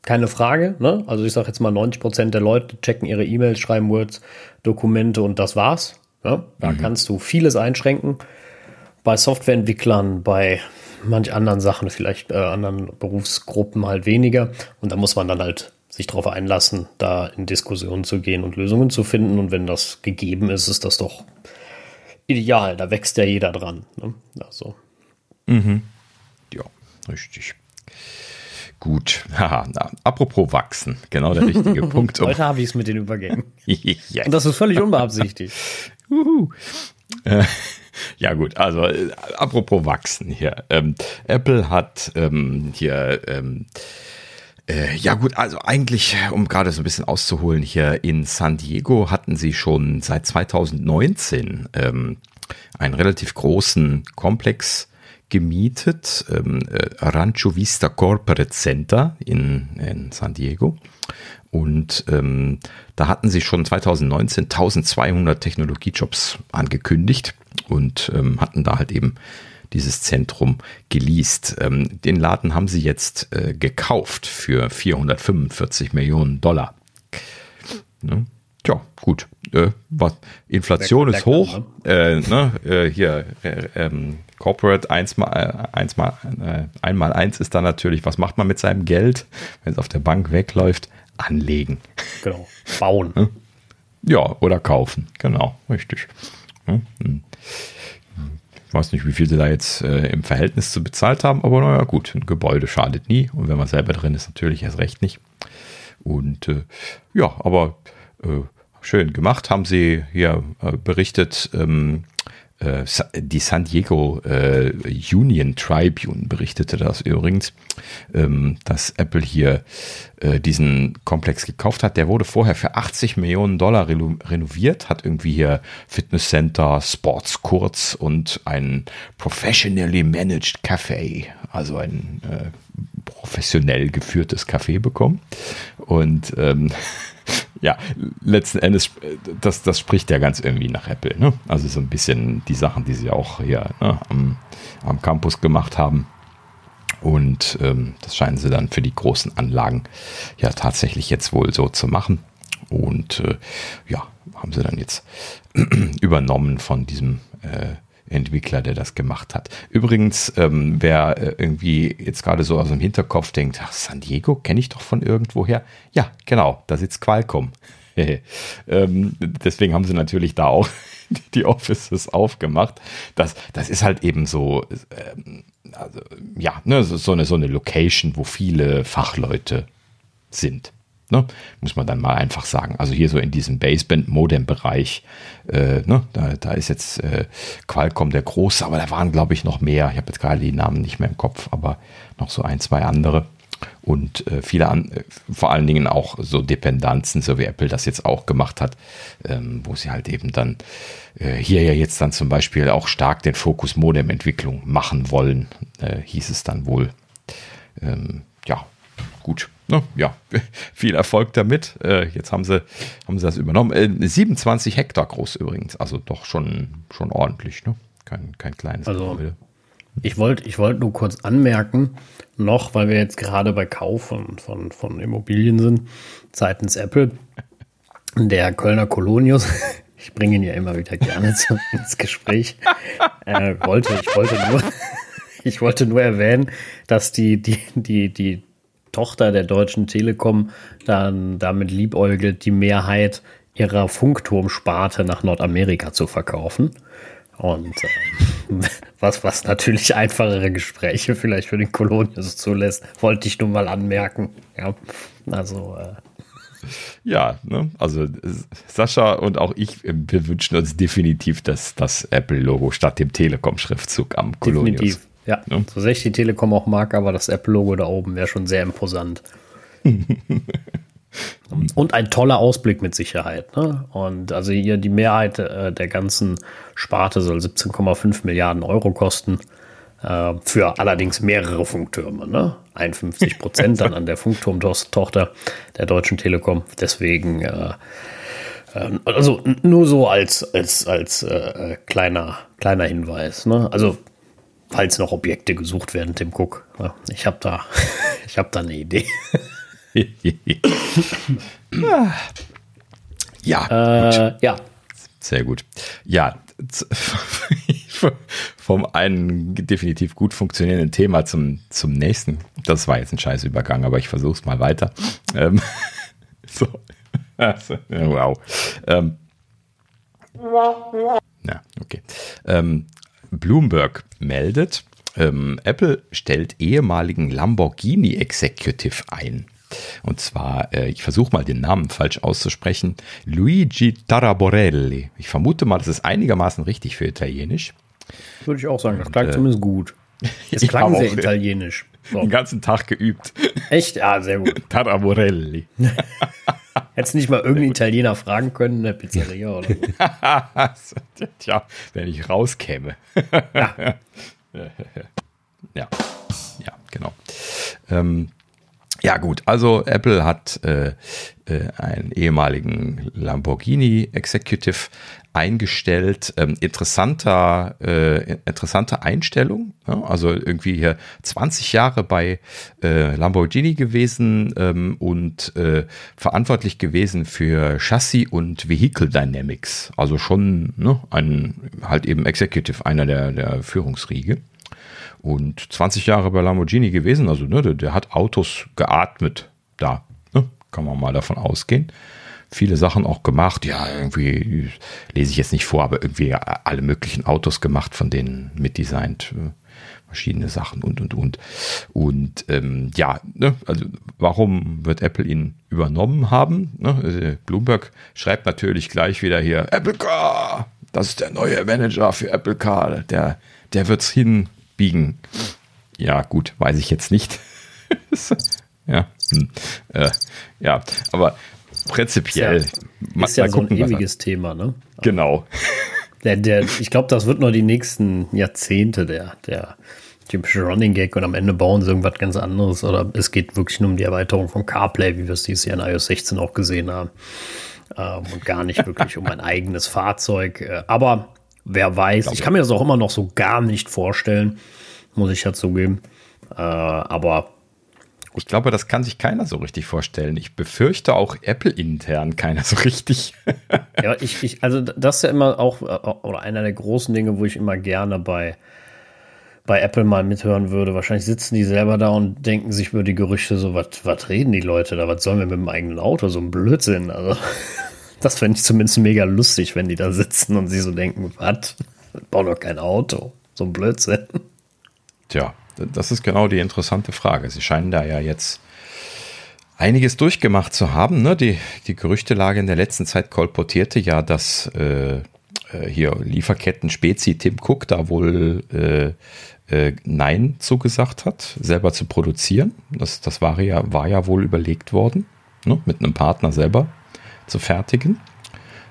A: keine Frage. Ne? Also ich sage jetzt mal, 90 Prozent der Leute checken ihre E-Mails, schreiben Words, Dokumente und das war's. Ne? Da mhm. kannst du vieles einschränken bei Softwareentwicklern, bei manch anderen Sachen, vielleicht äh, anderen Berufsgruppen halt weniger. Und da muss man dann halt sich darauf einlassen, da in Diskussionen zu gehen und Lösungen zu finden. Und wenn das gegeben ist, ist das doch ideal. Da wächst ja jeder dran. Ne? Also.
C: Mhm. Ja, richtig. Gut. Haha, apropos wachsen, genau der richtige Punkt.
A: Heute habe ich es mit den Übergängen. yes. Und das ist völlig unbeabsichtigt.
C: äh, ja gut, also äh, apropos wachsen hier. Ähm, Apple hat ähm, hier ähm, äh, ja gut, also eigentlich, um gerade so ein bisschen auszuholen, hier in San Diego hatten sie schon seit 2019 ähm, einen relativ großen Komplex gemietet, ähm, äh, Rancho Vista Corporate Center in, in San Diego. Und ähm, da hatten sie schon 2019 1200 Technologiejobs angekündigt und ähm, hatten da halt eben dieses Zentrum geleast. Ähm, den Laden haben sie jetzt äh, gekauft für 445 Millionen Dollar. Ne? Tja, gut. äh, was, Inflation ist hoch. Äh, ne, äh, hier, äh, ähm, Corporate 1 mal, äh, 1 mal, äh, 1 mal 1 ist dann natürlich, was macht man mit seinem Geld, wenn es auf der Bank wegläuft? Anlegen.
A: Genau. Bauen.
C: Ja, oder kaufen. Genau, richtig. Hm, hm. Ich weiß nicht, wie viel sie da jetzt äh, im Verhältnis zu bezahlt haben, aber naja, gut, ein Gebäude schadet nie und wenn man selber drin ist, natürlich erst recht nicht. Und äh, ja, aber äh, schön gemacht haben sie hier äh, berichtet. Ähm, äh, die San Diego äh, Union Tribune berichtete das übrigens, ähm, dass Apple hier äh, diesen Komplex gekauft hat. Der wurde vorher für 80 Millionen Dollar renoviert, hat irgendwie hier Fitnesscenter, Sportscourts und ein professionally managed Café, also ein äh, professionell geführtes Café bekommen. Und ähm, ja, letzten Endes, das, das spricht ja ganz irgendwie nach Apple. Ne? Also so ein bisschen die Sachen, die sie auch hier ne, am, am Campus gemacht haben. Und ähm, das scheinen sie dann für die großen Anlagen ja tatsächlich jetzt wohl so zu machen. Und äh, ja, haben sie dann jetzt übernommen von diesem äh, Entwickler, der das gemacht hat. Übrigens, ähm, wer äh, irgendwie jetzt gerade so aus dem Hinterkopf denkt, ach, San Diego kenne ich doch von irgendwoher. Ja, genau, da sitzt Qualcomm. ähm, deswegen haben sie natürlich da auch die Offices aufgemacht. Das, das ist halt eben so, ähm, also, ja, ne, so, eine, so eine Location, wo viele Fachleute sind. Ne? Muss man dann mal einfach sagen. Also hier so in diesem Baseband-Modem-Bereich, äh, ne? da, da ist jetzt äh, Qualcomm der Große, aber da waren, glaube ich, noch mehr. Ich habe jetzt gerade die Namen nicht mehr im Kopf, aber noch so ein, zwei andere. Und äh, viele an, äh, vor allen Dingen auch so Dependenzen, so wie Apple das jetzt auch gemacht hat, ähm, wo sie halt eben dann äh, hier ja jetzt dann zum Beispiel auch stark den Fokus Modem-Entwicklung machen wollen, äh, hieß es dann wohl. Ähm, ja, gut no, ja, viel Erfolg damit. Äh, jetzt haben sie, haben sie das übernommen. Äh, 27 Hektar groß übrigens, also doch schon, schon ordentlich, ne? Kein, kein kleines
A: also, Gebäude. Ich wollte ich wollt nur kurz anmerken, noch, weil wir jetzt gerade bei Kauf von, von, von Immobilien sind, seitens Apple, der Kölner Kolonius, ich bringe ihn ja immer wieder gerne zu, ins Gespräch, äh, wollte, ich wollte nur, ich wollte nur erwähnen, dass die, die, die, die Tochter der Deutschen Telekom dann damit liebäugelt, die Mehrheit ihrer Funkturmsparte nach Nordamerika zu verkaufen. Und äh, was, was natürlich einfachere Gespräche vielleicht für den Kolonius zulässt, wollte ich nur mal anmerken. Ja, also. Äh,
C: ja, ne? also Sascha und auch ich, äh, wir wünschen uns definitiv das, das Apple-Logo statt dem Telekom-Schriftzug am Kolonius. Definitiv.
A: Ja, ne? so sehr ich die Telekom auch mag, aber das Apple-Logo da oben wäre schon sehr imposant. Und ein toller Ausblick mit Sicherheit. Ne? Und also hier die Mehrheit äh, der ganzen Sparte soll 17,5 Milliarden Euro kosten. Äh, für allerdings mehrere Funktürme. Ne? 51 Prozent dann an der Funkturmtochter der Deutschen Telekom. Deswegen, äh, ähm, also nur so als, als, als äh, kleiner, kleiner Hinweis. Ne? Also falls noch Objekte gesucht werden, Tim Cook. Ich habe da, ich habe da eine Idee.
C: ja, äh, ja. Sehr gut. Ja, vom einen definitiv gut funktionierenden Thema zum, zum nächsten. Das war jetzt ein scheiß Übergang, aber ich versuche es mal weiter. Ähm, so. wow. Ähm, ja, okay. Ähm, Bloomberg meldet, ähm, Apple stellt ehemaligen Lamborghini Executive ein. Und zwar, äh, ich versuche mal den Namen falsch auszusprechen, Luigi Taraborelli. Ich vermute mal, das ist einigermaßen richtig für Italienisch.
A: Würde ich auch sagen, das klang äh, zumindest gut. Es klang sehr italienisch.
C: So. Den ganzen Tag geübt.
A: Echt? Ja, sehr gut.
C: Taraborelli.
A: Hättest nicht mal irgendeinen Italiener fragen können in der Pizzeria oder
C: so? Tja, wenn ich rauskäme. ja. ja, ja, genau. Ähm, Ja gut, also Apple hat äh, äh, einen ehemaligen Lamborghini Executive eingestellt. Ähm, interessanter, äh, interessante Einstellung. Ja? Also irgendwie hier 20 Jahre bei äh, Lamborghini gewesen ähm, und äh, verantwortlich gewesen für Chassis und Vehicle Dynamics. Also schon ne, ein halt eben Executive, einer der, der Führungsriege und 20 Jahre bei Lamborghini gewesen. Also ne, der, der hat Autos geatmet da. Ne? Kann man mal davon ausgehen. Viele Sachen auch gemacht. Ja, irgendwie lese ich jetzt nicht vor, aber irgendwie alle möglichen Autos gemacht, von denen mitdesignt. Äh, verschiedene Sachen und und und. Und ähm, ja, ne, also warum wird Apple ihn übernommen haben? Ne? Also Bloomberg schreibt natürlich gleich wieder hier: Apple Car, das ist der neue Manager für Apple Car. Der, der wird's hin biegen. Ja, gut, weiß ich jetzt nicht. ja, hm. äh, ja, aber prinzipiell.
A: Ist ja, ist ja so gucken, ein ewiges Thema, ne?
C: Genau.
A: Der, der, ich glaube, das wird noch die nächsten Jahrzehnte der, der typische Running Gag und am Ende bauen sie irgendwas ganz anderes oder es geht wirklich nur um die Erweiterung von CarPlay, wie wir es dieses Jahr in iOS 16 auch gesehen haben. Ähm, und gar nicht wirklich um ein eigenes Fahrzeug. Äh, aber wer weiß. Ich kann mir das auch immer noch so gar nicht vorstellen, muss ich ja zugeben. Äh, aber
C: ich glaube, das kann sich keiner so richtig vorstellen. Ich befürchte auch Apple intern keiner so richtig.
A: ja, ich, ich, also das ist ja immer auch oder einer der großen Dinge, wo ich immer gerne bei bei Apple mal mithören würde. Wahrscheinlich sitzen die selber da und denken sich über die Gerüchte so, was reden die Leute da? Was sollen wir mit dem eigenen Auto? So ein Blödsinn. Also das fände ich zumindest mega lustig, wenn die da sitzen und sie so denken, was? Bau doch kein Auto. So ein Blödsinn.
C: Tja, das ist genau die interessante Frage. Sie scheinen da ja jetzt einiges durchgemacht zu haben. Ne? Die, die Gerüchtelage in der letzten Zeit kolportierte ja, dass äh, äh hier Lieferketten Spezi Tim Cook da wohl äh, äh, Nein zugesagt hat, selber zu produzieren. Das, das war, ja, war ja wohl überlegt worden, ne? mit einem Partner selber zu fertigen.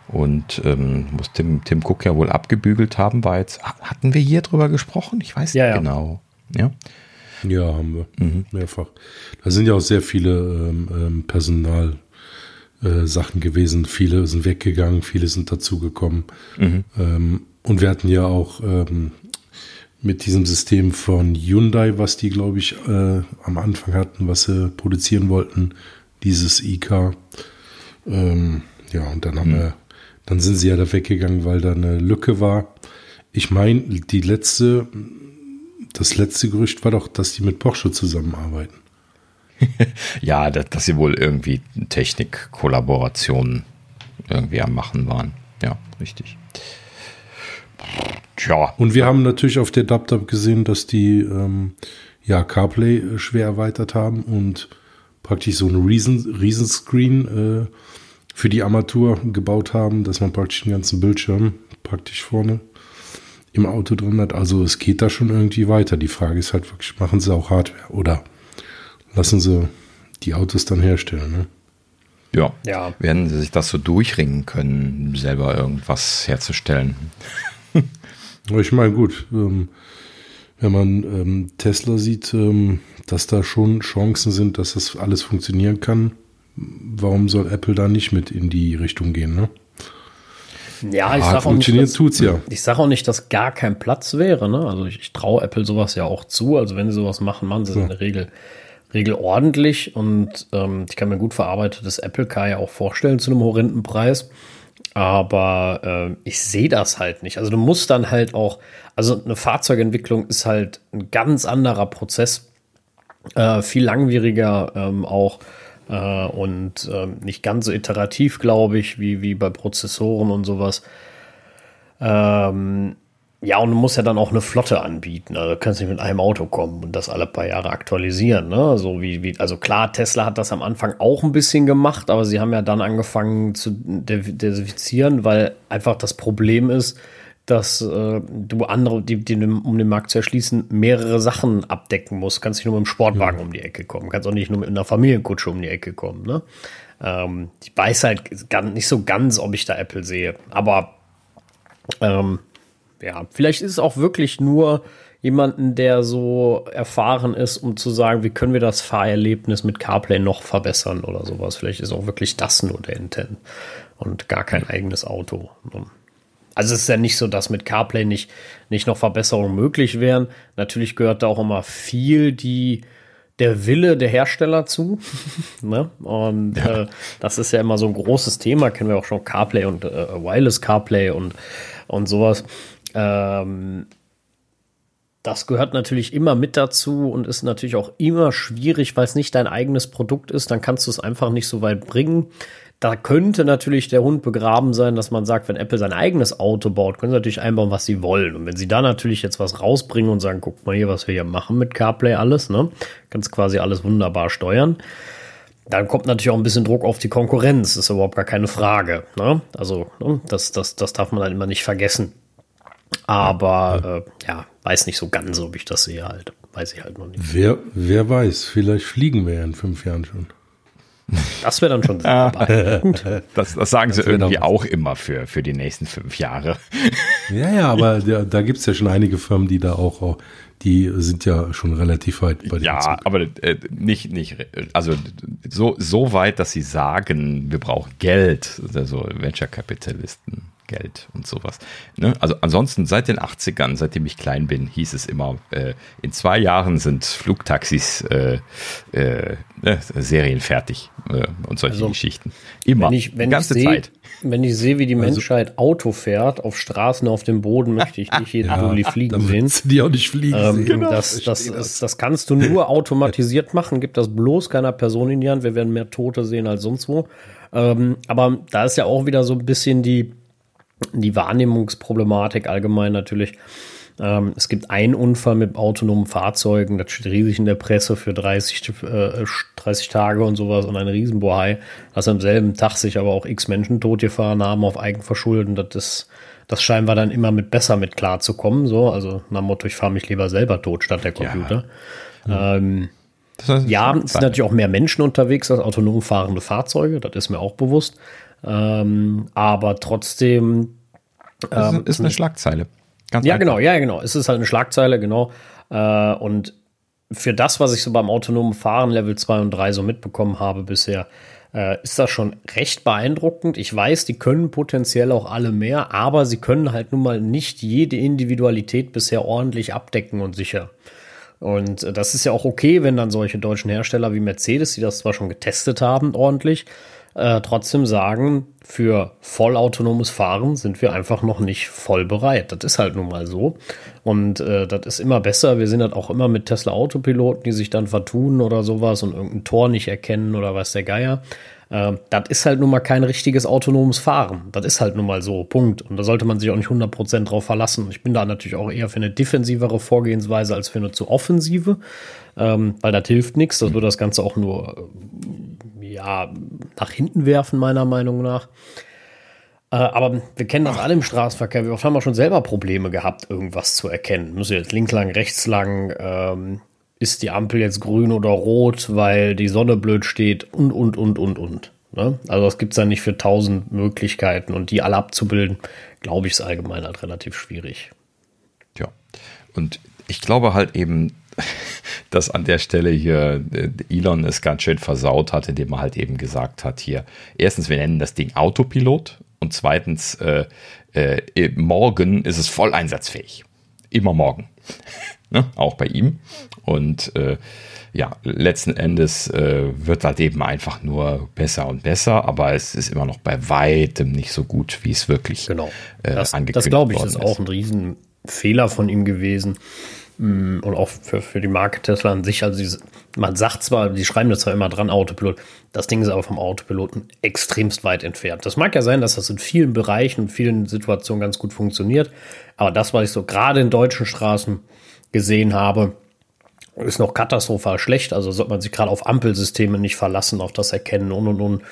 C: Und ähm, muss Tim, Tim Cook ja wohl abgebügelt haben, war jetzt, hatten wir hier drüber gesprochen? Ich weiß ja, nicht ja. genau. Ja,
B: ja haben wir. Mhm. Mehrfach. Da sind ja auch sehr viele ähm, ähm Personal. Äh, Sachen gewesen. Viele sind weggegangen, viele sind dazugekommen. Mhm. Ähm, und wir hatten ja auch ähm, mit diesem System von Hyundai, was die, glaube ich, äh, am Anfang hatten, was sie produzieren wollten, dieses IK, ähm, ja, und dann haben mhm. wir, dann sind sie ja da weggegangen, weil da eine Lücke war. Ich meine, die letzte, das letzte Gerücht war doch, dass die mit Porsche zusammenarbeiten.
C: ja, dass, dass, sie wohl irgendwie Technikkollaborationen irgendwie am Machen waren. Ja, richtig.
B: Tja. Und wir haben natürlich auf der DubDub gesehen, dass die ähm, ja CarPlay schwer erweitert haben und praktisch so ein Riesen, Riesenscreen äh, für die Armatur gebaut haben, dass man praktisch den ganzen Bildschirm praktisch vorne im Auto drin hat. Also es geht da schon irgendwie weiter. Die Frage ist halt wirklich, machen sie auch Hardware oder lassen sie die Autos dann herstellen? Ne?
C: Ja. ja. Werden sie sich das so durchringen können, selber irgendwas herzustellen?
B: ich meine, gut, ähm, wenn man ähm, Tesla sieht, ähm, dass da schon Chancen sind, dass das alles funktionieren kann, warum soll Apple da nicht mit in die Richtung gehen, ne?
A: Ja, ich sage auch nicht, dass, tut's ja. Ich sage auch nicht, dass gar kein Platz wäre. Ne? Also ich, ich traue Apple sowas ja auch zu. Also wenn sie sowas machen, machen sie ja. in der Regel, Regel ordentlich. Und ähm, ich kann mir gut verarbeitetes Apple Car ja auch vorstellen zu einem horrenden Preis. Aber äh, ich sehe das halt nicht. Also du musst dann halt auch, also eine Fahrzeugentwicklung ist halt ein ganz anderer Prozess, äh, viel langwieriger ähm, auch äh, und äh, nicht ganz so iterativ, glaube ich, wie, wie bei Prozessoren und sowas. Ähm, ja, und du musst ja dann auch eine Flotte anbieten. Also du kannst nicht mit einem Auto kommen und das alle paar Jahre aktualisieren. Ne? So wie, wie, also klar, Tesla hat das am Anfang auch ein bisschen gemacht, aber sie haben ja dann angefangen zu diversifizieren, weil einfach das Problem ist, dass äh, du andere, die, die, um den Markt zu erschließen, mehrere Sachen abdecken musst. Kannst nicht nur mit dem Sportwagen ja. um die Ecke kommen, kannst auch nicht nur mit einer Familienkutsche um die Ecke kommen. Ne? Ähm, ich weiß halt nicht so ganz, ob ich da Apple sehe, aber ähm, ja, vielleicht ist es auch wirklich nur jemanden, der so erfahren ist, um zu sagen, wie können wir das Fahrerlebnis mit CarPlay noch verbessern oder sowas. Vielleicht ist auch wirklich das nur der Intent und gar kein eigenes Auto. Also es ist ja nicht so, dass mit CarPlay nicht, nicht noch Verbesserungen möglich wären. Natürlich gehört da auch immer viel die der Wille der Hersteller zu. ne? Und ja. äh, das ist ja immer so ein großes Thema, kennen wir auch schon CarPlay und äh, Wireless CarPlay und, und sowas. Ähm, das gehört natürlich immer mit dazu und ist natürlich auch immer schwierig, weil es nicht dein eigenes Produkt ist, dann kannst du es einfach nicht so weit bringen. Da könnte natürlich der Hund begraben sein, dass man sagt, wenn Apple sein eigenes Auto baut, können sie natürlich einbauen, was sie wollen. Und wenn sie da natürlich jetzt was rausbringen und sagen, guck mal hier, was wir hier machen mit CarPlay alles, ne? Kannst quasi alles wunderbar steuern. Dann kommt natürlich auch ein bisschen Druck auf die Konkurrenz, ist überhaupt gar keine Frage. Ne? Also, ne? das, das, das darf man dann immer nicht vergessen. Aber ja. Äh, ja, weiß nicht so ganz, ob ich das sehe halt. Weiß ich halt noch nicht.
B: Wer, wer weiß, vielleicht fliegen wir ja in fünf Jahren schon.
A: Das wäre dann schon sehr
C: das, das sagen das sie irgendwie auch immer für, für die nächsten fünf Jahre.
B: Ja, ja, aber da, da gibt es ja schon einige Firmen, die da auch, auch die sind ja schon relativ weit
C: bei Ja, Zug. aber äh, nicht, nicht, also so, so weit, dass sie sagen, wir brauchen Geld, also Venture-Kapitalisten. Geld und sowas. Ne? Also ansonsten seit den 80ern, seitdem ich klein bin, hieß es immer, äh, in zwei Jahren sind Flugtaxis äh, äh, ne, Serien fertig äh, und solche also, Geschichten. Immer,
A: wenn ich, wenn die ganze ich seh, Zeit. Wenn ich sehe, wie die also Menschheit also, Auto fährt, auf Straßen, auf dem Boden, möchte ich nicht jeden ja, Dulli fliegen sehen.
B: Die auch nicht fliegen ähm,
A: sehen. Genau, das, das, das, das, kannst du nur automatisiert machen, gibt das bloß keiner Person in die Hand. Wir werden mehr Tote sehen als sonst wo. Ähm, aber da ist ja auch wieder so ein bisschen die die Wahrnehmungsproblematik allgemein natürlich. Ähm, es gibt einen Unfall mit autonomen Fahrzeugen, das steht riesig in der Presse für 30, äh, 30 Tage und sowas und ein Riesenbohai, dass am selben Tag sich aber auch x Menschen totgefahren haben auf Eigenverschulden. Das ist, das scheinen wir dann immer mit besser mit klarzukommen. So, also nach dem Motto, ich fahre mich lieber selber tot statt der Computer. Ja. Ähm, das heißt, ja, es sind natürlich auch mehr Menschen unterwegs als autonom fahrende Fahrzeuge, das ist mir auch bewusst. Ähm, aber trotzdem.
C: Ähm, ist, ist eine Schlagzeile.
A: Ganz ja, einfach. genau, ja, genau. Es ist halt eine Schlagzeile, genau. Äh, und für das, was ich so beim autonomen Fahren Level 2 und 3 so mitbekommen habe bisher, äh, ist das schon recht beeindruckend. Ich weiß, die können potenziell auch alle mehr, aber sie können halt nun mal nicht jede Individualität bisher ordentlich abdecken und sicher. Und äh, das ist ja auch okay, wenn dann solche deutschen Hersteller wie Mercedes, die das zwar schon getestet haben, ordentlich, äh, trotzdem sagen, für vollautonomes Fahren sind wir einfach noch nicht voll bereit. Das ist halt nun mal so. Und äh, das ist immer besser. Wir sind halt auch immer mit Tesla Autopiloten, die sich dann vertun oder sowas und irgendein Tor nicht erkennen oder was der Geier. Äh, das ist halt nun mal kein richtiges autonomes Fahren. Das ist halt nun mal so. Punkt. Und da sollte man sich auch nicht 100% drauf verlassen. Ich bin da natürlich auch eher für eine defensivere Vorgehensweise als für eine zu offensive. Ähm, weil das hilft nichts. Das wird das Ganze auch nur ja, nach hinten werfen, meiner Meinung nach. Äh, aber wir kennen das alle im Straßenverkehr. Oft haben wir schon selber Probleme gehabt, irgendwas zu erkennen? Müssen wir jetzt links lang, rechts lang? Ähm, ist die Ampel jetzt grün oder rot, weil die Sonne blöd steht? Und, und, und, und, und. Ne? Also das gibt es ja nicht für tausend Möglichkeiten. Und die alle abzubilden, glaube ich, ist allgemein halt relativ schwierig.
C: Ja. Und ich glaube halt eben, dass an der Stelle hier äh, Elon es ganz schön versaut hat, indem er halt eben gesagt hat, hier, erstens, wir nennen das Ding Autopilot und zweitens, äh, äh, morgen ist es voll einsatzfähig. Immer morgen. ne? Auch bei ihm. Und äh, ja, letzten Endes äh, wird halt eben einfach nur besser und besser, aber es ist immer noch bei weitem nicht so gut, wie es wirklich
A: genau. äh, das, angekündigt Das glaube ich, ist auch ein Riesenfehler von ihm gewesen. Mm, und auch für, für die Marke Tesla an sich. Also diese, man sagt zwar, die schreiben das zwar immer dran, Autopilot. Das Ding ist aber vom Autopiloten extremst weit entfernt. Das mag ja sein, dass das in vielen Bereichen und vielen Situationen ganz gut funktioniert. Aber das, was ich so gerade in deutschen Straßen gesehen habe, ist noch katastrophal schlecht. Also sollte man sich gerade auf Ampelsysteme nicht verlassen, auf das Erkennen und und und.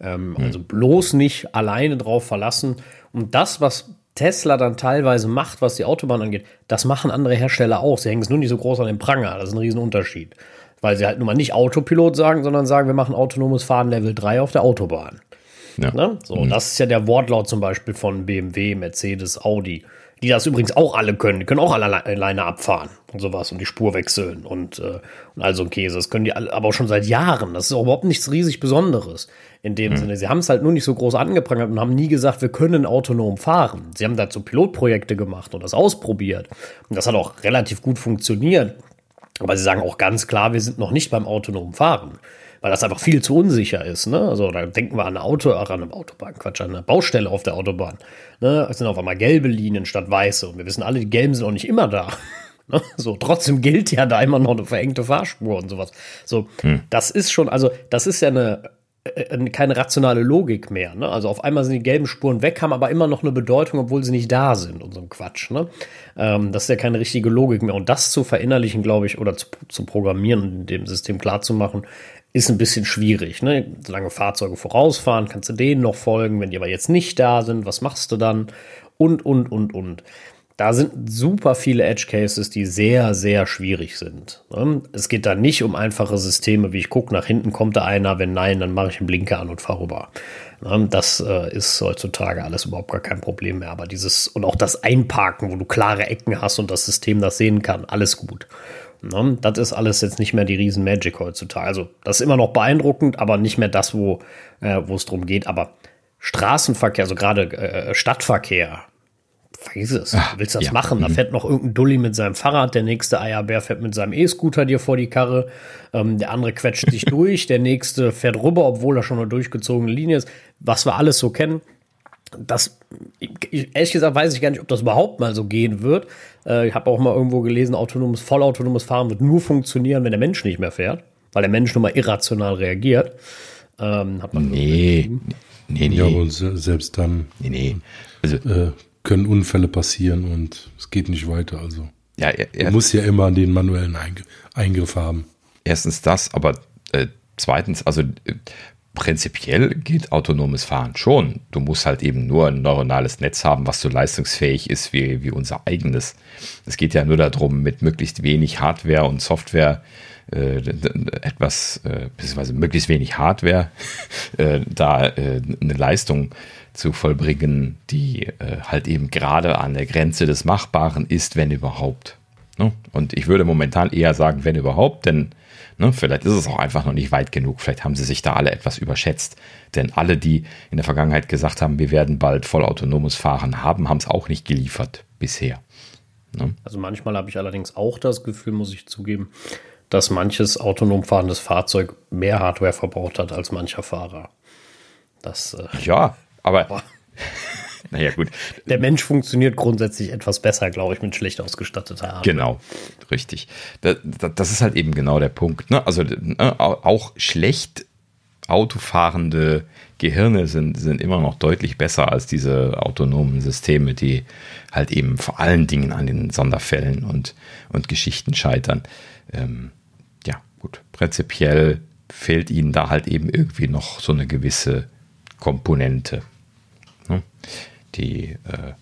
A: Ähm, mhm. Also bloß nicht alleine drauf verlassen. Und das, was Tesla dann teilweise macht, was die Autobahn angeht, das machen andere Hersteller auch. Sie hängen es nur nicht so groß an den Pranger. Das ist ein Riesenunterschied. Weil sie halt nun mal nicht Autopilot sagen, sondern sagen, wir machen autonomes Fahren Level 3 auf der Autobahn. Ja. Ne? So, mhm. das ist ja der Wortlaut zum Beispiel von BMW, Mercedes, Audi. Die das übrigens auch alle können. Die können auch alle alleine abfahren und sowas und die Spur wechseln und, äh, und all so ein Käse. Das können die alle, aber auch schon seit Jahren. Das ist auch überhaupt nichts riesig Besonderes in dem mhm. Sinne. Sie haben es halt nur nicht so groß angeprangert und haben nie gesagt, wir können autonom fahren. Sie haben dazu Pilotprojekte gemacht und das ausprobiert. Und das hat auch relativ gut funktioniert. Aber sie sagen auch ganz klar, wir sind noch nicht beim autonomen Fahren weil das einfach viel zu unsicher ist. Ne? Also da denken wir an ein Auto, ach, an eine Autobahn, Quatsch, an eine Baustelle auf der Autobahn. Ne? Es sind auf einmal gelbe Linien statt weiße und wir wissen alle, die gelben sind auch nicht immer da. Ne? So, trotzdem gilt ja da immer noch eine verengte Fahrspur und sowas. So, hm. das ist schon, also das ist ja eine äh, keine rationale Logik mehr. Ne? Also auf einmal sind die gelben Spuren weg, haben aber immer noch eine Bedeutung, obwohl sie nicht da sind und so ein Quatsch. Ne? Ähm, das ist ja keine richtige Logik mehr. Und das zu verinnerlichen, glaube ich, oder zu, zu programmieren und dem System klarzumachen, ist ein bisschen schwierig. Ne? Solange Fahrzeuge vorausfahren, kannst du denen noch folgen. Wenn die aber jetzt nicht da sind, was machst du dann? Und, und, und, und. Da sind super viele Edge Cases, die sehr, sehr schwierig sind. Ne? Es geht da nicht um einfache Systeme, wie ich gucke, nach hinten kommt da einer, wenn nein, dann mache ich einen Blinker an und fahre rüber. Ne? Das äh, ist heutzutage alles überhaupt gar kein Problem mehr. Aber dieses und auch das Einparken, wo du klare Ecken hast und das System das sehen kann, alles gut. Ne? Das ist alles jetzt nicht mehr die riesen Magic heutzutage. Also das ist immer noch beeindruckend, aber nicht mehr das, wo äh, wo es drum geht. Aber Straßenverkehr, also gerade äh, Stadtverkehr, vergiss es. Ach, du willst das ja. machen? Da mhm. fährt noch irgendein Dulli mit seinem Fahrrad, der nächste Eierbär fährt mit seinem E-Scooter dir vor die Karre, ähm, der andere quetscht sich durch, der nächste fährt rüber, obwohl er schon eine durchgezogene Linie ist. Was wir alles so kennen, das, ehrlich gesagt, weiß ich gar nicht, ob das überhaupt mal so gehen wird. Äh, ich habe auch mal irgendwo gelesen, autonomes, vollautonomes Fahren wird nur funktionieren, wenn der Mensch nicht mehr fährt, weil der Mensch nun mal irrational reagiert.
C: Ähm, hat man nee,
B: nee, nee. Ja, aber selbst dann nee, nee. Also, äh, können Unfälle passieren und es geht nicht weiter. Also ja, er, er, man muss ja immer den manuellen Eingriff haben.
C: Erstens das, aber äh, zweitens, also äh, prinzipiell geht autonomes Fahren schon. Du musst halt eben nur ein neuronales Netz haben, was so leistungsfähig ist wie, wie unser eigenes. Es geht ja nur darum, mit möglichst wenig Hardware und Software äh, etwas, äh, beziehungsweise möglichst wenig Hardware, äh, da äh, eine Leistung zu vollbringen, die äh, halt eben gerade an der Grenze des Machbaren ist, wenn überhaupt. Ne? Und ich würde momentan eher sagen, wenn überhaupt, denn Ne, vielleicht ist es auch einfach noch nicht weit genug. Vielleicht haben sie sich da alle etwas überschätzt. Denn alle, die in der Vergangenheit gesagt haben, wir werden bald vollautonomes Fahren haben, haben es auch nicht geliefert bisher.
A: Ne? Also manchmal habe ich allerdings auch das Gefühl, muss ich zugeben, dass manches autonom fahrendes Fahrzeug mehr Hardware verbraucht hat als mancher Fahrer.
C: Das, äh, ja, aber. Naja, gut.
A: Der Mensch funktioniert grundsätzlich etwas besser, glaube ich, mit schlecht ausgestatteter Hardware.
C: Genau, richtig. Das, das, ist halt eben genau der Punkt. Ne? Also ne, auch schlecht autofahrende Gehirne sind, sind immer noch deutlich besser als diese autonomen Systeme, die halt eben vor allen Dingen an den Sonderfällen und, und Geschichten scheitern. Ähm, ja, gut. Prinzipiell fehlt ihnen da halt eben irgendwie noch so eine gewisse Komponente. Ne? Die, äh,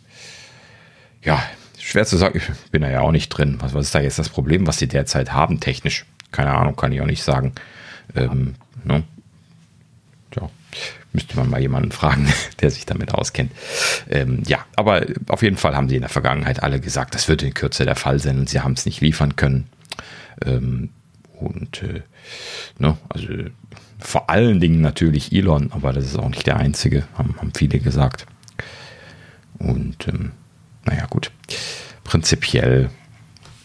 C: ja, schwer zu sagen, ich bin da ja auch nicht drin. Was, was ist da jetzt das Problem, was sie derzeit haben, technisch? Keine Ahnung, kann ich auch nicht sagen. Ähm, ne? Ja, müsste man mal jemanden fragen, der sich damit auskennt. Ähm, ja, aber auf jeden Fall haben sie in der Vergangenheit alle gesagt, das wird in Kürze der Fall sein und sie haben es nicht liefern können. Ähm, und äh, ne, also vor allen Dingen natürlich Elon, aber das ist auch nicht der einzige, haben, haben viele gesagt. Und ähm, naja, gut. Prinzipiell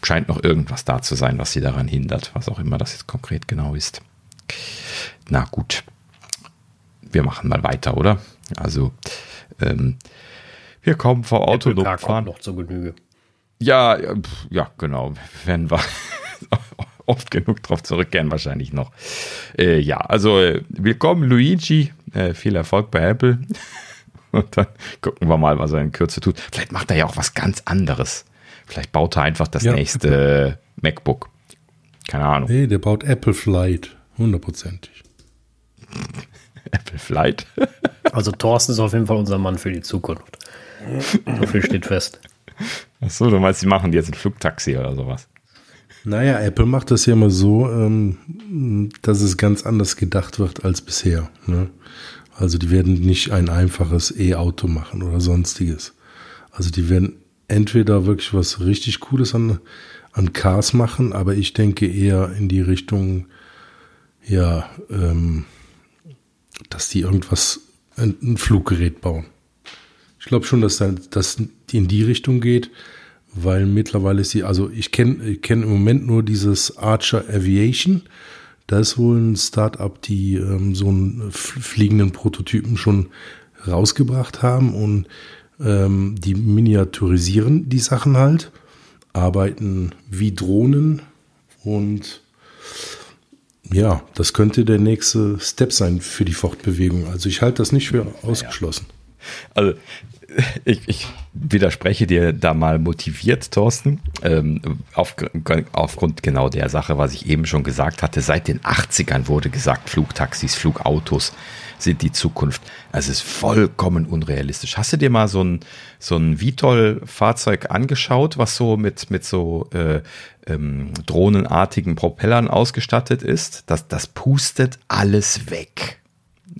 C: scheint noch irgendwas da zu sein, was sie daran hindert, was auch immer das jetzt konkret genau ist. Na gut. Wir machen mal weiter, oder? Also, ähm, wir kommen vom autonom fahren.
A: noch zur Genüge.
C: Ja, ja, genau. Wenn wir oft genug drauf zurückkehren, wahrscheinlich noch. Äh, ja, also äh, willkommen Luigi. Äh, viel Erfolg bei Apple. Und dann gucken wir mal, was er in Kürze tut. Vielleicht macht er ja auch was ganz anderes. Vielleicht baut er einfach das ja, nächste. MacBook. Keine Ahnung.
B: Nee, der baut Apple Flight. Hundertprozentig.
C: Apple Flight?
A: also Thorsten ist auf jeden Fall unser Mann für die Zukunft. So viel steht fest.
C: Achso, du meinst, sie machen jetzt ein Flugtaxi oder sowas?
B: Naja, Apple macht das ja immer so, ähm, dass es ganz anders gedacht wird als bisher. Ne? Also die werden nicht ein einfaches E-Auto machen oder sonstiges. Also die werden entweder wirklich was richtig Cooles an, an Cars machen, aber ich denke eher in die Richtung, ja, ähm, dass die irgendwas, ein, ein Fluggerät bauen. Ich glaube schon, dass das in die Richtung geht, weil mittlerweile ist sie, also ich kenne kenn im Moment nur dieses Archer Aviation. Da ist wohl ein Startup, die ähm, so einen fliegenden Prototypen schon rausgebracht haben und ähm, die miniaturisieren die Sachen halt, arbeiten wie Drohnen und ja, das könnte der nächste Step sein für die Fortbewegung. Also ich halte das nicht für ausgeschlossen.
C: Also ich, ich widerspreche dir da mal motiviert, Thorsten, ähm, auf, aufgrund genau der Sache, was ich eben schon gesagt hatte. Seit den 80ern wurde gesagt, Flugtaxis, Flugautos sind die Zukunft. Also es ist vollkommen unrealistisch. Hast du dir mal so ein, so ein Vitol-Fahrzeug angeschaut, was so mit, mit so äh, ähm, drohnenartigen Propellern ausgestattet ist? Das, das pustet alles weg.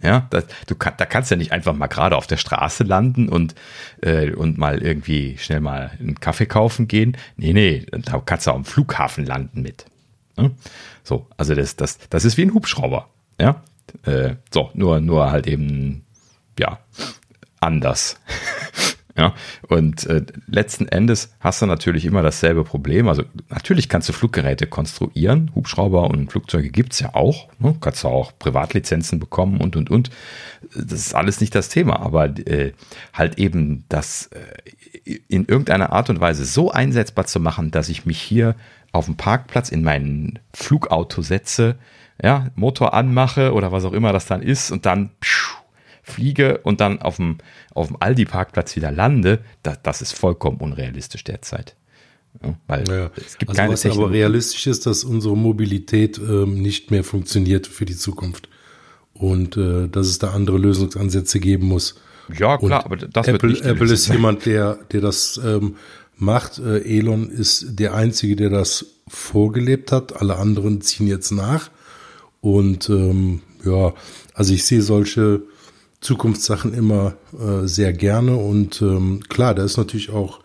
C: Ja, das, du kann, da kannst ja nicht einfach mal gerade auf der Straße landen und, äh, und mal irgendwie schnell mal einen Kaffee kaufen gehen. Nee, nee, da kannst du auch am Flughafen landen mit. Ja? So, also das, das, das ist wie ein Hubschrauber. Ja, äh, so, nur, nur halt eben, ja, anders. Ja, und äh, letzten Endes hast du natürlich immer dasselbe Problem. Also natürlich kannst du Fluggeräte konstruieren, Hubschrauber und Flugzeuge gibt's ja auch. Ne? Kannst du auch Privatlizenzen bekommen und und und. Das ist alles nicht das Thema, aber äh, halt eben das äh, in irgendeiner Art und Weise so einsetzbar zu machen, dass ich mich hier auf dem Parkplatz in mein Flugauto setze, ja, Motor anmache oder was auch immer das dann ist und dann pschuh, fliege und dann auf dem, auf dem Aldi-Parkplatz wieder lande, das, das ist vollkommen unrealistisch derzeit. Ja, weil
B: ja, es gibt also keine was aber realistisch ist, dass unsere Mobilität ähm, nicht mehr funktioniert für die Zukunft und äh, dass es da andere Lösungsansätze geben muss.
C: Ja, klar, und aber das
B: Apple, wird nicht Apple ist jemand, der, der das ähm, macht. Äh, Elon ist der Einzige, der das vorgelebt hat. Alle anderen ziehen jetzt nach. Und ähm, ja, also ich sehe solche Zukunftssachen immer äh, sehr gerne und ähm, klar, da ist natürlich auch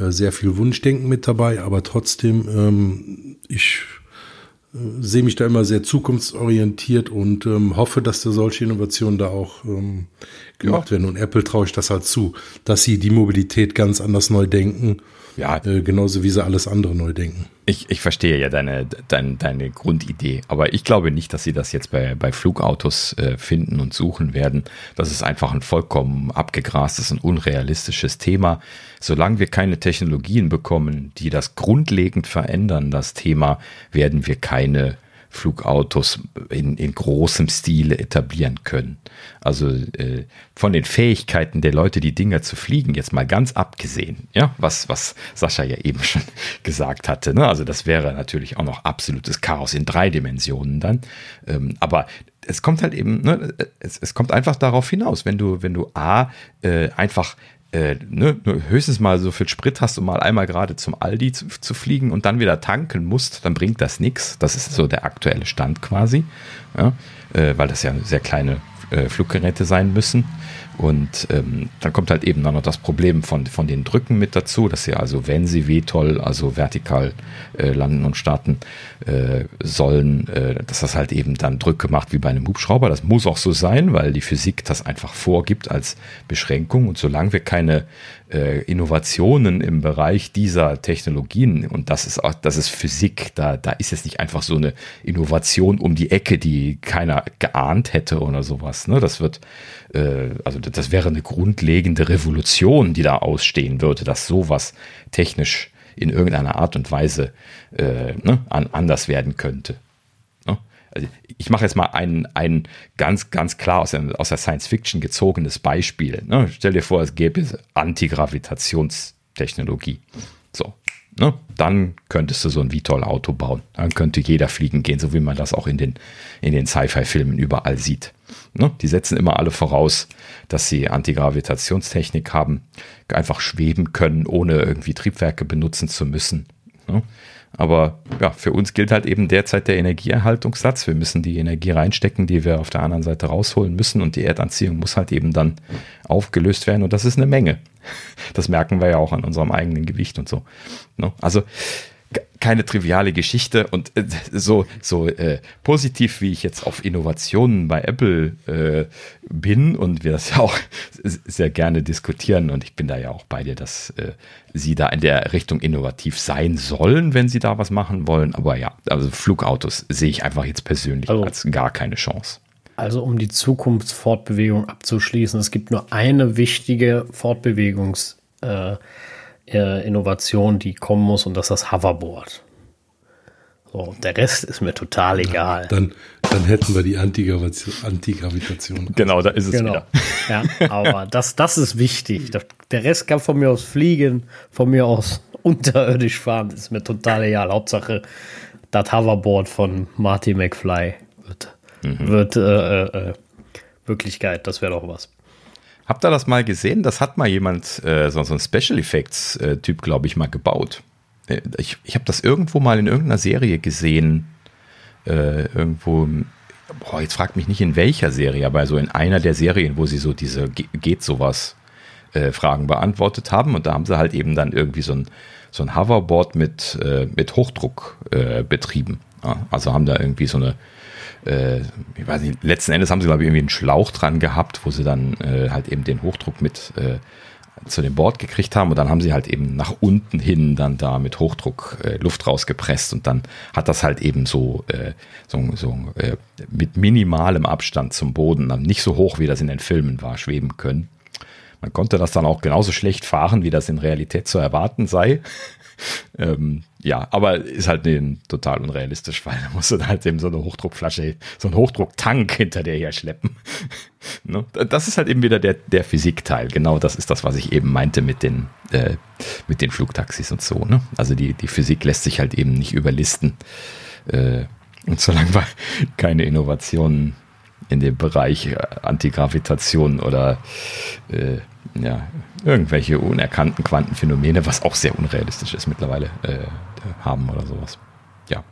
B: äh, sehr viel Wunschdenken mit dabei, aber trotzdem, ähm, ich äh, sehe mich da immer sehr zukunftsorientiert und ähm, hoffe, dass da solche Innovationen da auch ähm, gemacht ja. werden. Und Apple traue ich das halt zu, dass sie die Mobilität ganz anders neu denken ja. Äh, genauso wie sie alles andere neu denken.
C: Ich, ich verstehe ja deine, deine, deine Grundidee, aber ich glaube nicht, dass sie das jetzt bei, bei Flugautos äh, finden und suchen werden. Das ist einfach ein vollkommen abgegrastes und unrealistisches Thema. Solange wir keine Technologien bekommen, die das grundlegend verändern, das Thema, werden wir keine Flugautos in, in großem Stile etablieren können. Also äh, von den Fähigkeiten der Leute, die Dinger zu fliegen, jetzt mal ganz abgesehen, ja, was, was Sascha ja eben schon gesagt hatte. Ne? Also das wäre natürlich auch noch absolutes Chaos in drei Dimensionen dann. Ähm, aber es kommt halt eben, ne, es, es kommt einfach darauf hinaus, wenn du, wenn du A, äh, einfach äh, ne, höchstens mal so viel Sprit hast, um mal einmal gerade zum Aldi zu, zu, fliegen und dann wieder tanken musst, dann bringt das nichts. Das ist so der aktuelle Stand quasi, ja, äh, weil das ja sehr kleine äh, Fluggeräte sein müssen. Und ähm, dann kommt halt eben noch das Problem von, von den Drücken mit dazu, dass sie also, wenn sie VTOL, also vertikal äh, landen und starten äh, sollen, äh, dass das halt eben dann Drücke macht wie bei einem Hubschrauber. Das muss auch so sein, weil die Physik das einfach vorgibt als Beschränkung. Und solange wir keine äh, Innovationen im Bereich dieser Technologien, und das ist auch, das ist Physik, da, da ist es nicht einfach so eine Innovation um die Ecke, die keiner geahnt hätte oder sowas. Ne? Das wird, äh, also das wäre eine grundlegende Revolution, die da ausstehen würde, dass sowas technisch in irgendeiner Art und Weise äh, ne, an, anders werden könnte. Also ich mache jetzt mal ein, ein ganz, ganz klar aus der, aus der Science Fiction gezogenes Beispiel. Ne? Stell dir vor, es gäbe Antigravitationstechnologie. So, Ne? Dann könntest du so ein VTOL-Auto bauen. Dann könnte jeder fliegen gehen, so wie man das auch in den, in den Sci-Fi-Filmen überall sieht. Ne? Die setzen immer alle voraus, dass sie Antigravitationstechnik haben, einfach schweben können, ohne irgendwie Triebwerke benutzen zu müssen. Ne? Aber ja, für uns gilt halt eben derzeit der Energieerhaltungssatz. Wir müssen die Energie reinstecken, die wir auf der anderen Seite rausholen müssen. Und die Erdanziehung muss halt eben dann aufgelöst werden. Und das ist eine Menge. Das merken wir ja auch an unserem eigenen Gewicht und so. Ne? Also keine triviale Geschichte und äh, so, so äh, positiv wie ich jetzt auf Innovationen bei Apple äh, bin und wir das ja auch sehr gerne diskutieren und ich bin da ja auch bei dir, dass äh, sie da in der Richtung innovativ sein sollen, wenn sie da was machen wollen. Aber ja, also Flugautos sehe ich einfach jetzt persönlich also, als gar keine Chance.
A: Also um die Zukunftsfortbewegung abzuschließen, es gibt nur eine wichtige Fortbewegungs- äh, äh, Innovation, die kommen muss, und das ist das Hoverboard. So, der Rest ist mir total egal.
B: Ja, dann, dann hätten wir die Antigravitation. Antigravitation.
C: Genau, da ist es
A: genau.
C: wieder.
A: Ja, aber das, das ist wichtig. Der Rest kann von mir aus fliegen, von mir aus unterirdisch fahren, ist mir total egal. Hauptsache, das Hoverboard von Marty McFly wird, mhm. wird äh, äh, äh Wirklichkeit. Das wäre doch was.
C: Habt ihr das mal gesehen? Das hat mal jemand, äh, so, so ein Special Effects-Typ, äh, glaube ich, mal gebaut. Äh, ich ich habe das irgendwo mal in irgendeiner Serie gesehen. Äh, irgendwo, boah, jetzt fragt mich nicht in welcher Serie, aber so in einer der Serien, wo sie so diese geht sowas äh, Fragen beantwortet haben. Und da haben sie halt eben dann irgendwie so ein, so ein Hoverboard mit, äh, mit Hochdruck betrieben. Ja, also haben da irgendwie so eine äh, ich weiß nicht, letzten Endes haben sie, glaube ich, irgendwie einen Schlauch dran gehabt, wo sie dann äh, halt eben den Hochdruck mit äh, zu dem Board gekriegt haben und dann haben sie halt eben nach unten hin dann da mit Hochdruck äh, Luft rausgepresst und dann hat das halt eben so, äh, so, so äh, mit minimalem Abstand zum Boden, dann nicht so hoch, wie das in den Filmen war, schweben können. Man konnte das dann auch genauso schlecht fahren, wie das in Realität zu erwarten sei. ähm, ja, aber ist halt nee, total unrealistisch, weil da musst du halt eben so eine Hochdruckflasche, so einen Hochdrucktank hinter dir her schleppen. ne? Das ist halt eben wieder der, der Physikteil. Genau das ist das, was ich eben meinte mit den, äh, mit den Flugtaxis und so. Ne? Also die, die Physik lässt sich halt eben nicht überlisten. Äh, und solange wir keine Innovationen in dem Bereich äh, Antigravitation oder äh, ja, irgendwelche unerkannten Quantenphänomene, was auch sehr unrealistisch ist mittlerweile, äh, haben oder sowas. Ja,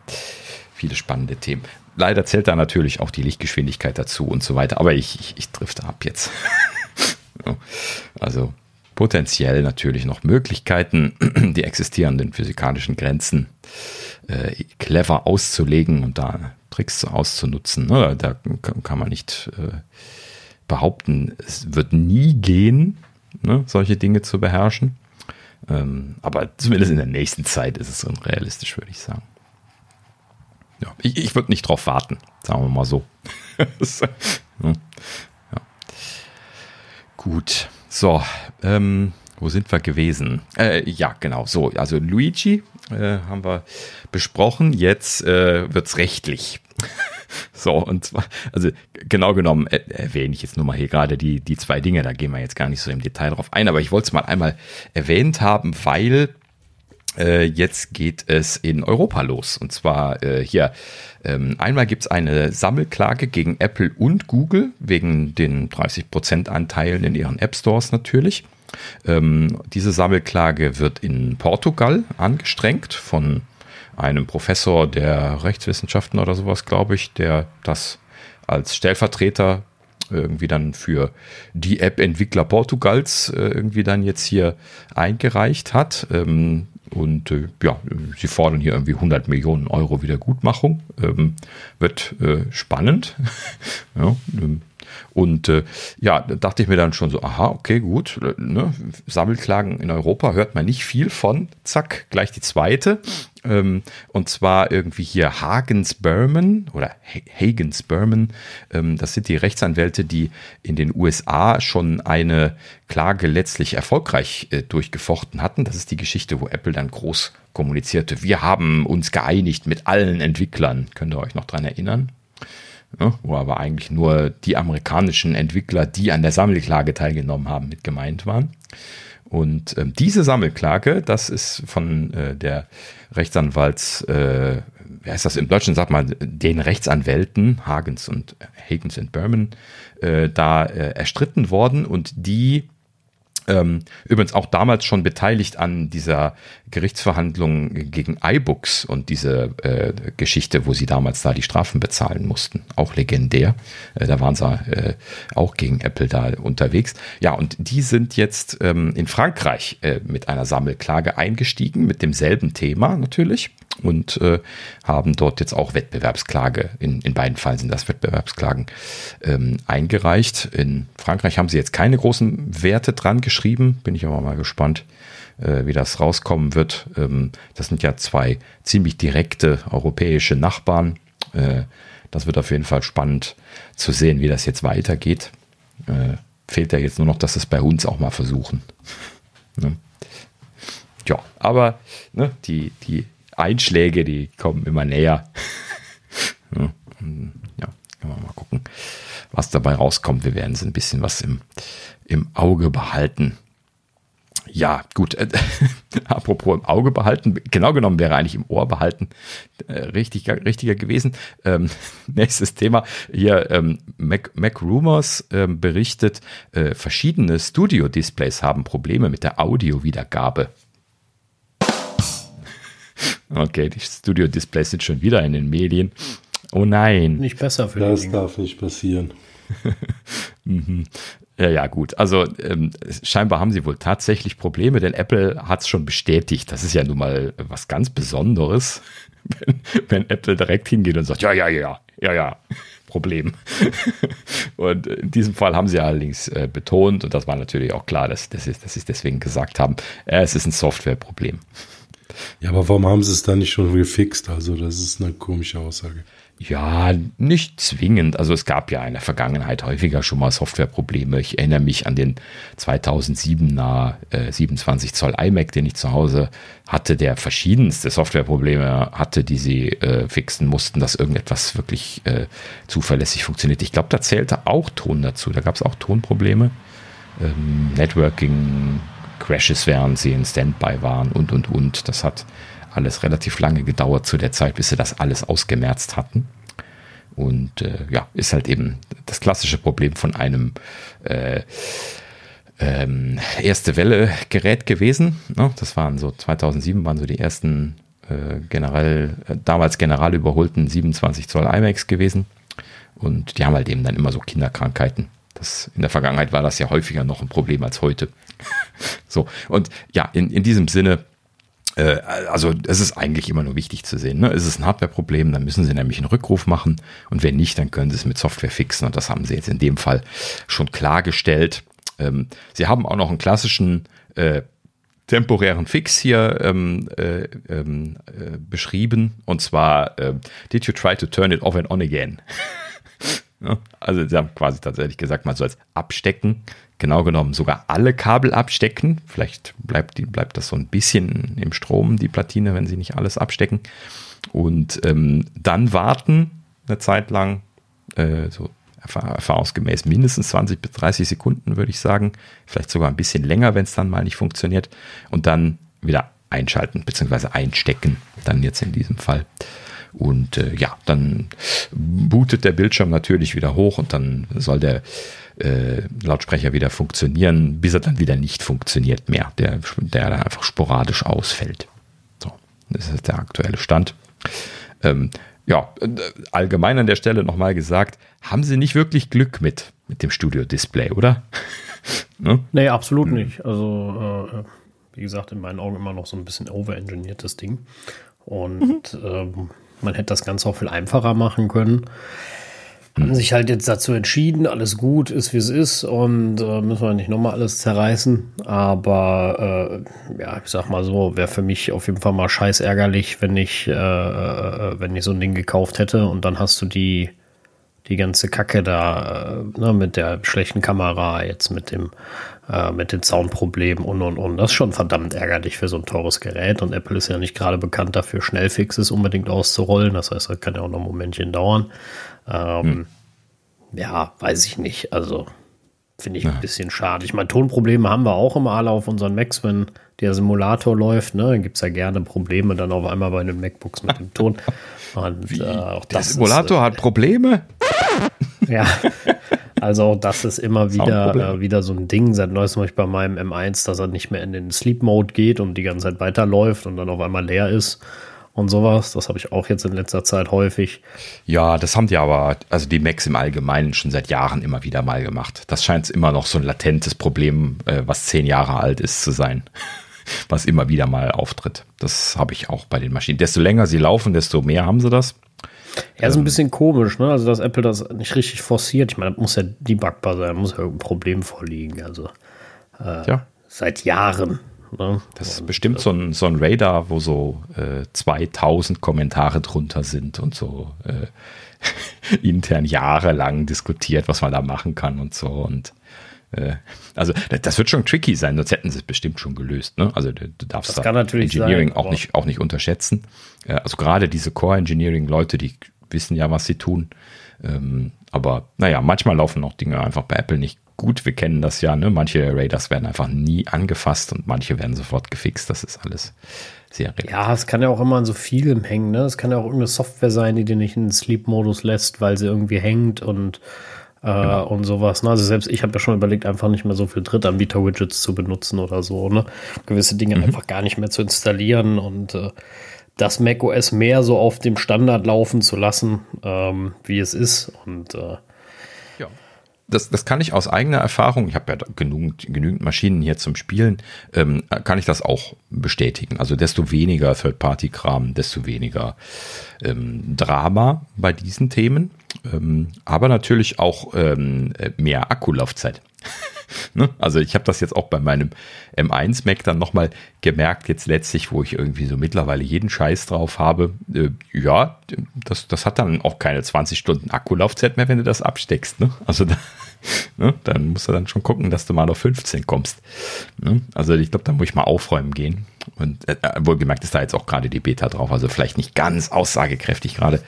C: viele spannende Themen. Leider zählt da natürlich auch die Lichtgeschwindigkeit dazu und so weiter, aber ich, ich, ich drifte ab jetzt. also potenziell natürlich noch Möglichkeiten, die existierenden physikalischen Grenzen äh, clever auszulegen und da Tricks auszunutzen. Ne? Da kann man nicht äh, behaupten, es wird nie gehen, ne, solche Dinge zu beherrschen. Ähm, aber zumindest in der nächsten Zeit ist es unrealistisch, würde ich sagen. Ja, ich, ich würde nicht drauf warten, sagen wir mal so. ja. Gut, so, ähm, wo sind wir gewesen? Äh, ja, genau, so, also Luigi äh, haben wir besprochen, jetzt äh, wird es rechtlich. So, und zwar, also genau genommen äh, erwähne ich jetzt nur mal hier gerade die, die zwei Dinge, da gehen wir jetzt gar nicht so im Detail drauf ein, aber ich wollte es mal einmal erwähnt haben, weil äh, jetzt geht es in Europa los. Und zwar äh, hier, ähm, einmal gibt es eine Sammelklage gegen Apple und Google wegen den 30% Anteilen in ihren App Stores natürlich. Ähm, diese Sammelklage wird in Portugal angestrengt von einem Professor der Rechtswissenschaften oder sowas, glaube ich, der das als Stellvertreter irgendwie dann für die App-Entwickler Portugals äh, irgendwie dann jetzt hier eingereicht hat. Ähm, und äh, ja, sie fordern hier irgendwie 100 Millionen Euro Wiedergutmachung. Ähm, wird äh, spannend. ja, ähm, und ja, da dachte ich mir dann schon so, aha, okay, gut, ne, Sammelklagen in Europa hört man nicht viel von. Zack, gleich die zweite. Ähm, und zwar irgendwie hier Hagens Berman oder Hagens Berman. Ähm, das sind die Rechtsanwälte, die in den USA schon eine Klage letztlich erfolgreich äh, durchgefochten hatten. Das ist die Geschichte, wo Apple dann groß kommunizierte. Wir haben uns geeinigt mit allen Entwicklern. Könnt ihr euch noch dran erinnern? Ja, wo aber eigentlich nur die amerikanischen Entwickler, die an der Sammelklage teilgenommen haben, mit gemeint waren. Und ähm, diese Sammelklage, das ist von äh, der Rechtsanwalts, äh, wie heißt das im Deutschen, sagt man, den Rechtsanwälten, Hagens und Hagens und Berman, äh, da äh, erstritten worden und die übrigens auch damals schon beteiligt an dieser Gerichtsverhandlung gegen iBooks und diese äh, Geschichte, wo sie damals da die Strafen bezahlen mussten. Auch legendär. Äh, da waren sie äh, auch gegen Apple da unterwegs. Ja, und die sind jetzt ähm, in Frankreich äh, mit einer Sammelklage eingestiegen, mit demselben Thema natürlich und äh, haben dort jetzt auch Wettbewerbsklage, in, in beiden Fällen sind das Wettbewerbsklagen ähm, eingereicht. In Frankreich haben sie jetzt keine großen Werte dran geschrieben, bin ich aber mal gespannt, äh, wie das rauskommen wird. Ähm, das sind ja zwei ziemlich direkte europäische Nachbarn. Äh, das wird auf jeden Fall spannend zu sehen, wie das jetzt weitergeht. Äh, fehlt ja jetzt nur noch, dass es bei uns auch mal versuchen. ne? Ja, aber ne, die, die Einschläge, die kommen immer näher. ja, können wir mal gucken, was dabei rauskommt. Wir werden so ein bisschen was im, im Auge behalten. Ja, gut. Apropos im Auge behalten, genau genommen wäre eigentlich im Ohr behalten äh, richtig, richtiger gewesen. Ähm, nächstes Thema hier, ähm, Mac, Mac Rumors ähm, berichtet, äh, verschiedene Studio-Displays haben Probleme mit der Audio-Wiedergabe. Okay, die Studio-Displays sind schon wieder in den Medien. Oh nein.
A: Nicht besser
B: für Das darf nicht passieren.
C: mhm. Ja, ja, gut. Also ähm, scheinbar haben sie wohl tatsächlich Probleme, denn Apple hat es schon bestätigt. Das ist ja nun mal was ganz Besonderes, wenn, wenn Apple direkt hingeht und sagt, ja, ja, ja, ja, ja, Problem. und in diesem Fall haben sie allerdings äh, betont, und das war natürlich auch klar, dass, dass, sie, dass sie es deswegen gesagt haben, äh, es ist ein Softwareproblem.
B: Ja, aber warum haben sie es dann nicht schon gefixt? Also, das ist eine komische Aussage.
C: Ja, nicht zwingend. Also es gab ja in der Vergangenheit häufiger schon mal Softwareprobleme. Ich erinnere mich an den 2007er äh, 27 Zoll iMac, den ich zu Hause hatte, der verschiedenste Softwareprobleme hatte, die sie äh, fixen mussten, dass irgendetwas wirklich äh, zuverlässig funktioniert. Ich glaube, da zählte auch Ton dazu. Da gab es auch Tonprobleme. Ähm, Networking, Crashes, während sie in Standby waren und, und, und. Das hat alles relativ lange gedauert zu der Zeit, bis sie das alles ausgemerzt hatten. Und äh, ja, ist halt eben das klassische Problem von einem äh, ähm, erste Welle Gerät gewesen. Ne? Das waren so 2007 waren so die ersten äh, generell äh, damals general überholten 27 Zoll iMacs gewesen. Und die haben halt eben dann immer so Kinderkrankheiten. Das, in der Vergangenheit war das ja häufiger noch ein Problem als heute. so, und ja, in, in diesem Sinne, äh, also es ist eigentlich immer nur wichtig zu sehen. Ne? Ist es ein Hardware-Problem, dann müssen sie nämlich einen Rückruf machen und wenn nicht, dann können sie es mit Software fixen und das haben sie jetzt in dem Fall schon klargestellt. Ähm, sie haben auch noch einen klassischen äh, temporären Fix hier ähm, äh, ähm, äh, beschrieben und zwar äh, Did you try to turn it off and on again? Also sie haben quasi tatsächlich gesagt, man soll es abstecken. Genau genommen sogar alle Kabel abstecken. Vielleicht bleibt, die, bleibt das so ein bisschen im Strom, die Platine, wenn sie nicht alles abstecken. Und ähm, dann warten eine Zeit lang, äh, so erfahrungsgemäß mindestens 20 bis 30 Sekunden, würde ich sagen. Vielleicht sogar ein bisschen länger, wenn es dann mal nicht funktioniert. Und dann wieder einschalten bzw. einstecken. Dann jetzt in diesem Fall. Und äh, ja, dann bootet der Bildschirm natürlich wieder hoch und dann soll der äh, Lautsprecher wieder funktionieren, bis er dann wieder nicht funktioniert mehr, der, der dann einfach sporadisch ausfällt. So, das ist der aktuelle Stand. Ähm, ja, äh, allgemein an der Stelle nochmal gesagt, haben Sie nicht wirklich Glück mit, mit dem Studio-Display, oder?
A: ne? Nee, absolut hm. nicht. Also, äh, wie gesagt, in meinen Augen immer noch so ein bisschen overengineertes Ding. Und mhm. ähm, man hätte das Ganze auch viel einfacher machen können. Haben hm. sich halt jetzt dazu entschieden, alles gut ist, wie es ist und äh, müssen wir nicht nochmal alles zerreißen. Aber äh, ja, ich sag mal so, wäre für mich auf jeden Fall mal scheiß ärgerlich, wenn ich, äh, äh, wenn ich so ein Ding gekauft hätte und dann hast du die, die ganze Kacke da äh, ne, mit der schlechten Kamera, jetzt mit dem äh, mit den Soundproblemen und und und. Das ist schon verdammt ärgerlich für so ein teures Gerät. Und Apple ist ja nicht gerade bekannt dafür, Schnellfixes unbedingt auszurollen. Das heißt, das kann ja auch noch ein Momentchen dauern. Ähm, hm. Ja, weiß ich nicht. Also finde ich ja. ein bisschen schade. Ich meine, Tonprobleme haben wir auch immer alle auf unseren Macs, wenn der Simulator läuft. Ne? Dann gibt es ja gerne Probleme dann auf einmal bei den MacBooks mit dem Ton.
C: Und, äh, auch der Simulator ist, äh, hat Probleme?
A: Ja. Also auch das ist immer wieder, äh, wieder so ein Ding. Seit neuestem habe ich bei meinem M1, dass er nicht mehr in den Sleep Mode geht und die ganze Zeit weiterläuft und dann auf einmal leer ist und sowas. Das habe ich auch jetzt in letzter Zeit häufig.
C: Ja, das haben die aber, also die Macs im Allgemeinen schon seit Jahren immer wieder mal gemacht. Das scheint immer noch so ein latentes Problem, äh, was zehn Jahre alt ist, zu sein. was immer wieder mal auftritt. Das habe ich auch bei den Maschinen. Desto länger sie laufen, desto mehr haben sie das.
A: Ja, ist ein ähm, bisschen komisch, ne? Also, dass Apple das nicht richtig forciert. Ich meine, das muss ja debuggbar sein, muss ja irgendein Problem vorliegen. Also, äh, ja. seit Jahren.
C: Ne? Das ist bestimmt so ein, so ein Radar, wo so äh, 2000 Kommentare drunter sind und so äh, intern jahrelang diskutiert, was man da machen kann und so. Und äh, also das wird schon tricky sein, sonst hätten sie es bestimmt schon gelöst. Ne? Also du, du darfst
A: das da
C: Engineering
A: sein,
C: auch, nicht, auch nicht unterschätzen. Äh, also gerade diese Core-Engineering-Leute, die wissen ja, was sie tun. Ähm, aber naja, manchmal laufen auch Dinge einfach bei Apple nicht gut. Wir kennen das ja. Ne? Manche Radars werden einfach nie angefasst und manche werden sofort gefixt. Das ist alles sehr
A: relativ. Ja, es kann ja auch immer an so vielem hängen. Ne? Es kann ja auch irgendeine Software sein, die dir nicht in den Sleep-Modus lässt, weil sie irgendwie hängt und äh, genau. und sowas. Ne? Also selbst ich habe ja schon überlegt, einfach nicht mehr so viel Drittanbieter-Widgets zu benutzen oder so, ne? Gewisse Dinge mhm. einfach gar nicht mehr zu installieren und äh, das macOS mehr so auf dem Standard laufen zu lassen, ähm, wie es ist. Und äh,
C: ja. Das, das kann ich aus eigener Erfahrung, ich habe ja genügend, genügend Maschinen hier zum Spielen, ähm, kann ich das auch bestätigen. Also desto weniger Third-Party-Kram, desto weniger ähm, Drama bei diesen Themen ähm, aber natürlich auch ähm, mehr Akkulaufzeit. ne? Also ich habe das jetzt auch bei meinem M1 Mac dann nochmal gemerkt, jetzt letztlich, wo ich irgendwie so mittlerweile jeden Scheiß drauf habe. Äh, ja, das, das hat dann auch keine 20 Stunden Akkulaufzeit mehr, wenn du das absteckst. Ne? Also da, ne? dann musst du dann schon gucken, dass du mal auf 15 kommst. Ne? Also ich glaube, da muss ich mal aufräumen gehen. Und äh, wohlgemerkt ist da jetzt auch gerade die Beta drauf, also vielleicht nicht ganz aussagekräftig gerade.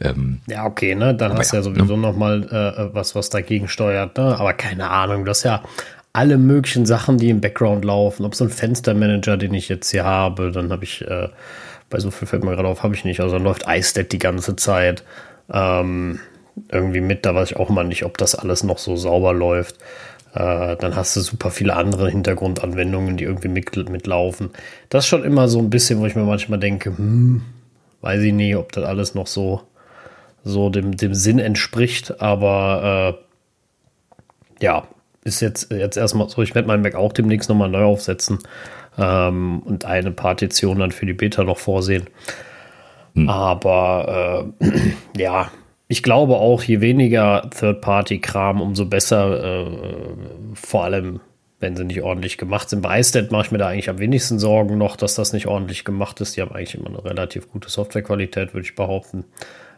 A: Ähm, ja, okay, ne? Dann hast du ja, ja sowieso ne? noch mal äh, was, was dagegen steuert, ne? Aber keine Ahnung, das ist ja alle möglichen Sachen, die im Background laufen. Ob so ein Fenstermanager, den ich jetzt hier habe, dann habe ich, äh, bei so viel fällt mir gerade auf, habe ich nicht. Also dann läuft iStat die ganze Zeit ähm, irgendwie mit. Da weiß ich auch immer nicht, ob das alles noch so sauber läuft. Äh, dann hast du super viele andere Hintergrundanwendungen, die irgendwie mit, mitlaufen. Das ist schon immer so ein bisschen, wo ich mir manchmal denke, hm, weiß ich nie, ob das alles noch so, so dem, dem Sinn entspricht. Aber äh, ja, ist jetzt, jetzt erstmal so. Ich werde meinen Mac auch demnächst nochmal neu aufsetzen ähm, und eine Partition dann für die Beta noch vorsehen. Hm. Aber äh, ja, ich glaube auch, je weniger Third-Party-Kram, umso besser, äh, vor allem wenn sie nicht ordentlich gemacht sind. Bei iStat mache ich mir da eigentlich am wenigsten Sorgen noch, dass das nicht ordentlich gemacht ist. Die haben eigentlich immer eine relativ gute Softwarequalität, würde ich behaupten.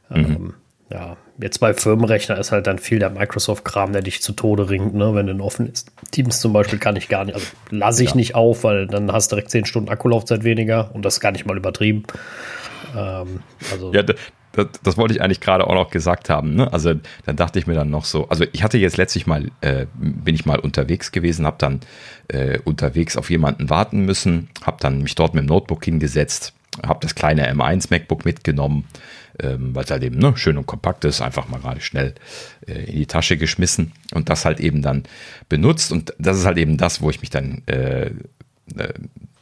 A: Mhm. Ähm, ja, jetzt bei Firmenrechner ist halt dann viel der Microsoft-Kram, der dich zu Tode ringt, ne? wenn du offen ist. Teams zum Beispiel kann ich gar nicht, also lasse ich ja. nicht auf, weil dann hast du direkt 10 Stunden Akkulaufzeit weniger und das ist gar nicht mal übertrieben.
C: Ähm, also ja, das, das, wollte ich eigentlich gerade auch noch gesagt haben. Ne? Also dann dachte ich mir dann noch so, also ich hatte jetzt letztlich mal, äh, bin ich mal unterwegs gewesen, habe dann äh, unterwegs auf jemanden warten müssen, habe dann mich dort mit dem Notebook hingesetzt, habe das kleine M1 MacBook mitgenommen, ähm, weil es halt eben ne, schön und kompakt ist, einfach mal gerade schnell äh, in die Tasche geschmissen und das halt eben dann benutzt. Und das ist halt eben das, wo ich mich dann äh, äh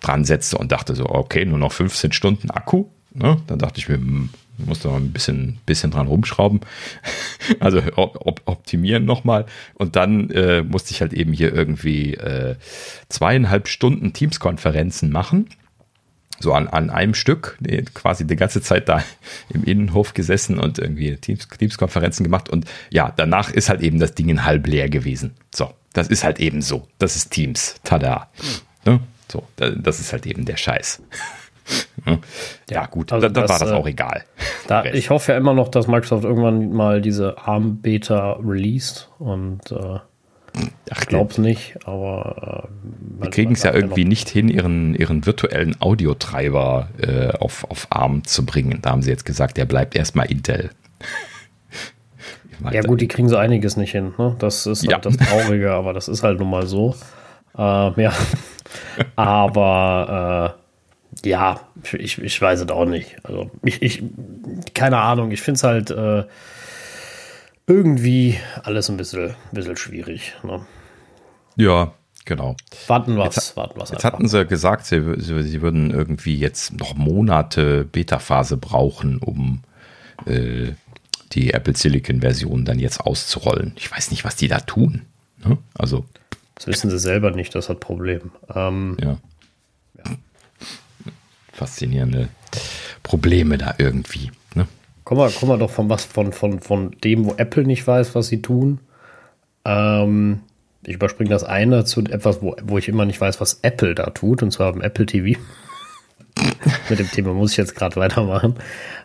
C: dran setzte und dachte so, okay, nur noch 15 Stunden Akku. Ne? Dann dachte ich mir, hm, musste mal ein bisschen, bisschen dran rumschrauben. also op optimieren nochmal. Und dann äh, musste ich halt eben hier irgendwie äh, zweieinhalb Stunden Teams-Konferenzen machen. So an, an einem Stück, quasi die ganze Zeit da im Innenhof gesessen und irgendwie Teams, Teams-Konferenzen gemacht. Und ja, danach ist halt eben das Ding halb leer gewesen. So, das ist halt eben so. Das ist Teams. Tada. Ne? So, das ist halt eben der Scheiß. Ja, gut, also dann, das, war das auch egal.
A: Da, ich hoffe ja immer noch, dass Microsoft irgendwann mal diese ARM-Beta released und äh, ich glaube es nicht, aber
C: äh, die kriegen es ja irgendwie nicht hin, ihren, ihren virtuellen Audiotreiber äh, auf, auf ARM zu bringen. Da haben sie jetzt gesagt, der bleibt erstmal Intel.
A: ja gut, die kriegen so einiges nicht hin. Ne? Das ist halt ja. das Traurige, aber das ist halt nun mal so. Äh, ja, aber äh, ja, ich, ich weiß es auch nicht. Also ich, ich keine Ahnung, ich finde es halt, äh, irgendwie alles ein bisschen, bisschen schwierig. Ne?
C: Ja, genau.
A: Warten wir
C: Jetzt,
A: warten wir's
C: jetzt hatten sie gesagt, sie, sie, würden irgendwie jetzt noch Monate Beta-Phase brauchen, um äh, die Apple Silicon-Version dann jetzt auszurollen. Ich weiß nicht, was die da tun. Ne? Also.
A: Das wissen sie selber nicht, das hat Problem. Ähm,
C: ja. Faszinierende Probleme da irgendwie. Ne?
A: Kommen wir, kommen wir doch von was von, von, von dem, wo Apple nicht weiß, was sie tun. Ähm, ich überspringe das eine zu etwas, wo, wo ich immer nicht weiß, was Apple da tut, und zwar im Apple TV. Mit dem Thema muss ich jetzt gerade weitermachen,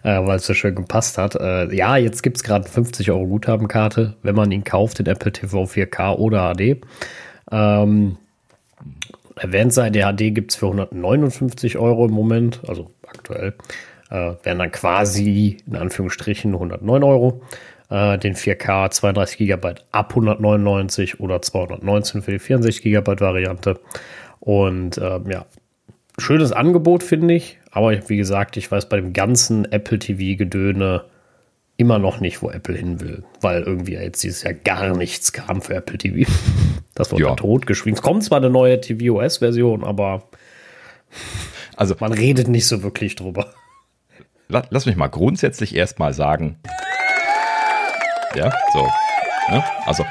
A: äh, weil es so schön gepasst hat. Äh, ja, jetzt gibt es gerade 50 Euro Guthabenkarte, wenn man ihn kauft, den Apple TV 4K oder HD. Ähm, erwähnt sei, der HD gibt es für 159 Euro im Moment, also aktuell. Äh, wären dann quasi in Anführungsstrichen 109 Euro. Äh, den 4K 32 GB ab 199 oder 219 für die 64 GB Variante. Und ähm, ja, schönes Angebot, finde ich. Aber wie gesagt, ich weiß bei dem ganzen Apple TV-Gedöne immer noch nicht, wo Apple hin will. Weil irgendwie jetzt dieses Jahr gar nichts kam für Apple TV. Das wurde ja. totgeschwiegen. Es kommt zwar eine neue tvOS-Version, aber also, man redet nicht so wirklich drüber.
C: Lass mich mal grundsätzlich erstmal sagen. Ja, so. Ne? Also,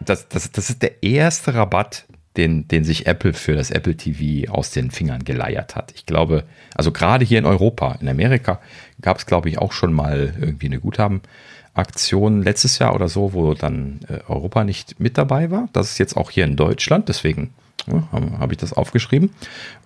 C: das, das, das ist der erste Rabatt, den, den sich Apple für das Apple TV aus den Fingern geleiert hat. Ich glaube, also gerade hier in Europa, in Amerika gab es, glaube ich, auch schon mal irgendwie eine Guthabenaktion letztes Jahr oder so, wo dann äh, Europa nicht mit dabei war. Das ist jetzt auch hier in Deutschland, deswegen ja, habe hab ich das aufgeschrieben.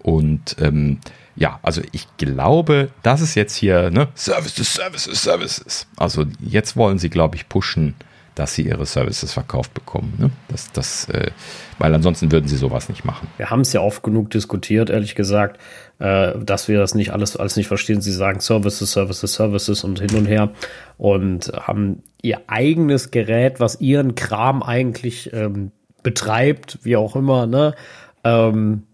C: Und ähm, ja, also ich glaube, das ist jetzt hier ne, Services, Services, Services. Also jetzt wollen sie, glaube ich, pushen dass sie ihre Services verkauft bekommen. Ne? Das, das, äh, weil ansonsten würden sie sowas nicht machen.
A: Wir haben es ja oft genug diskutiert, ehrlich gesagt, äh, dass wir das nicht alles, alles nicht verstehen. Sie sagen Services, Services, Services und hin und her und haben ihr eigenes Gerät, was ihren Kram eigentlich ähm, betreibt, wie auch immer, ne? Ähm,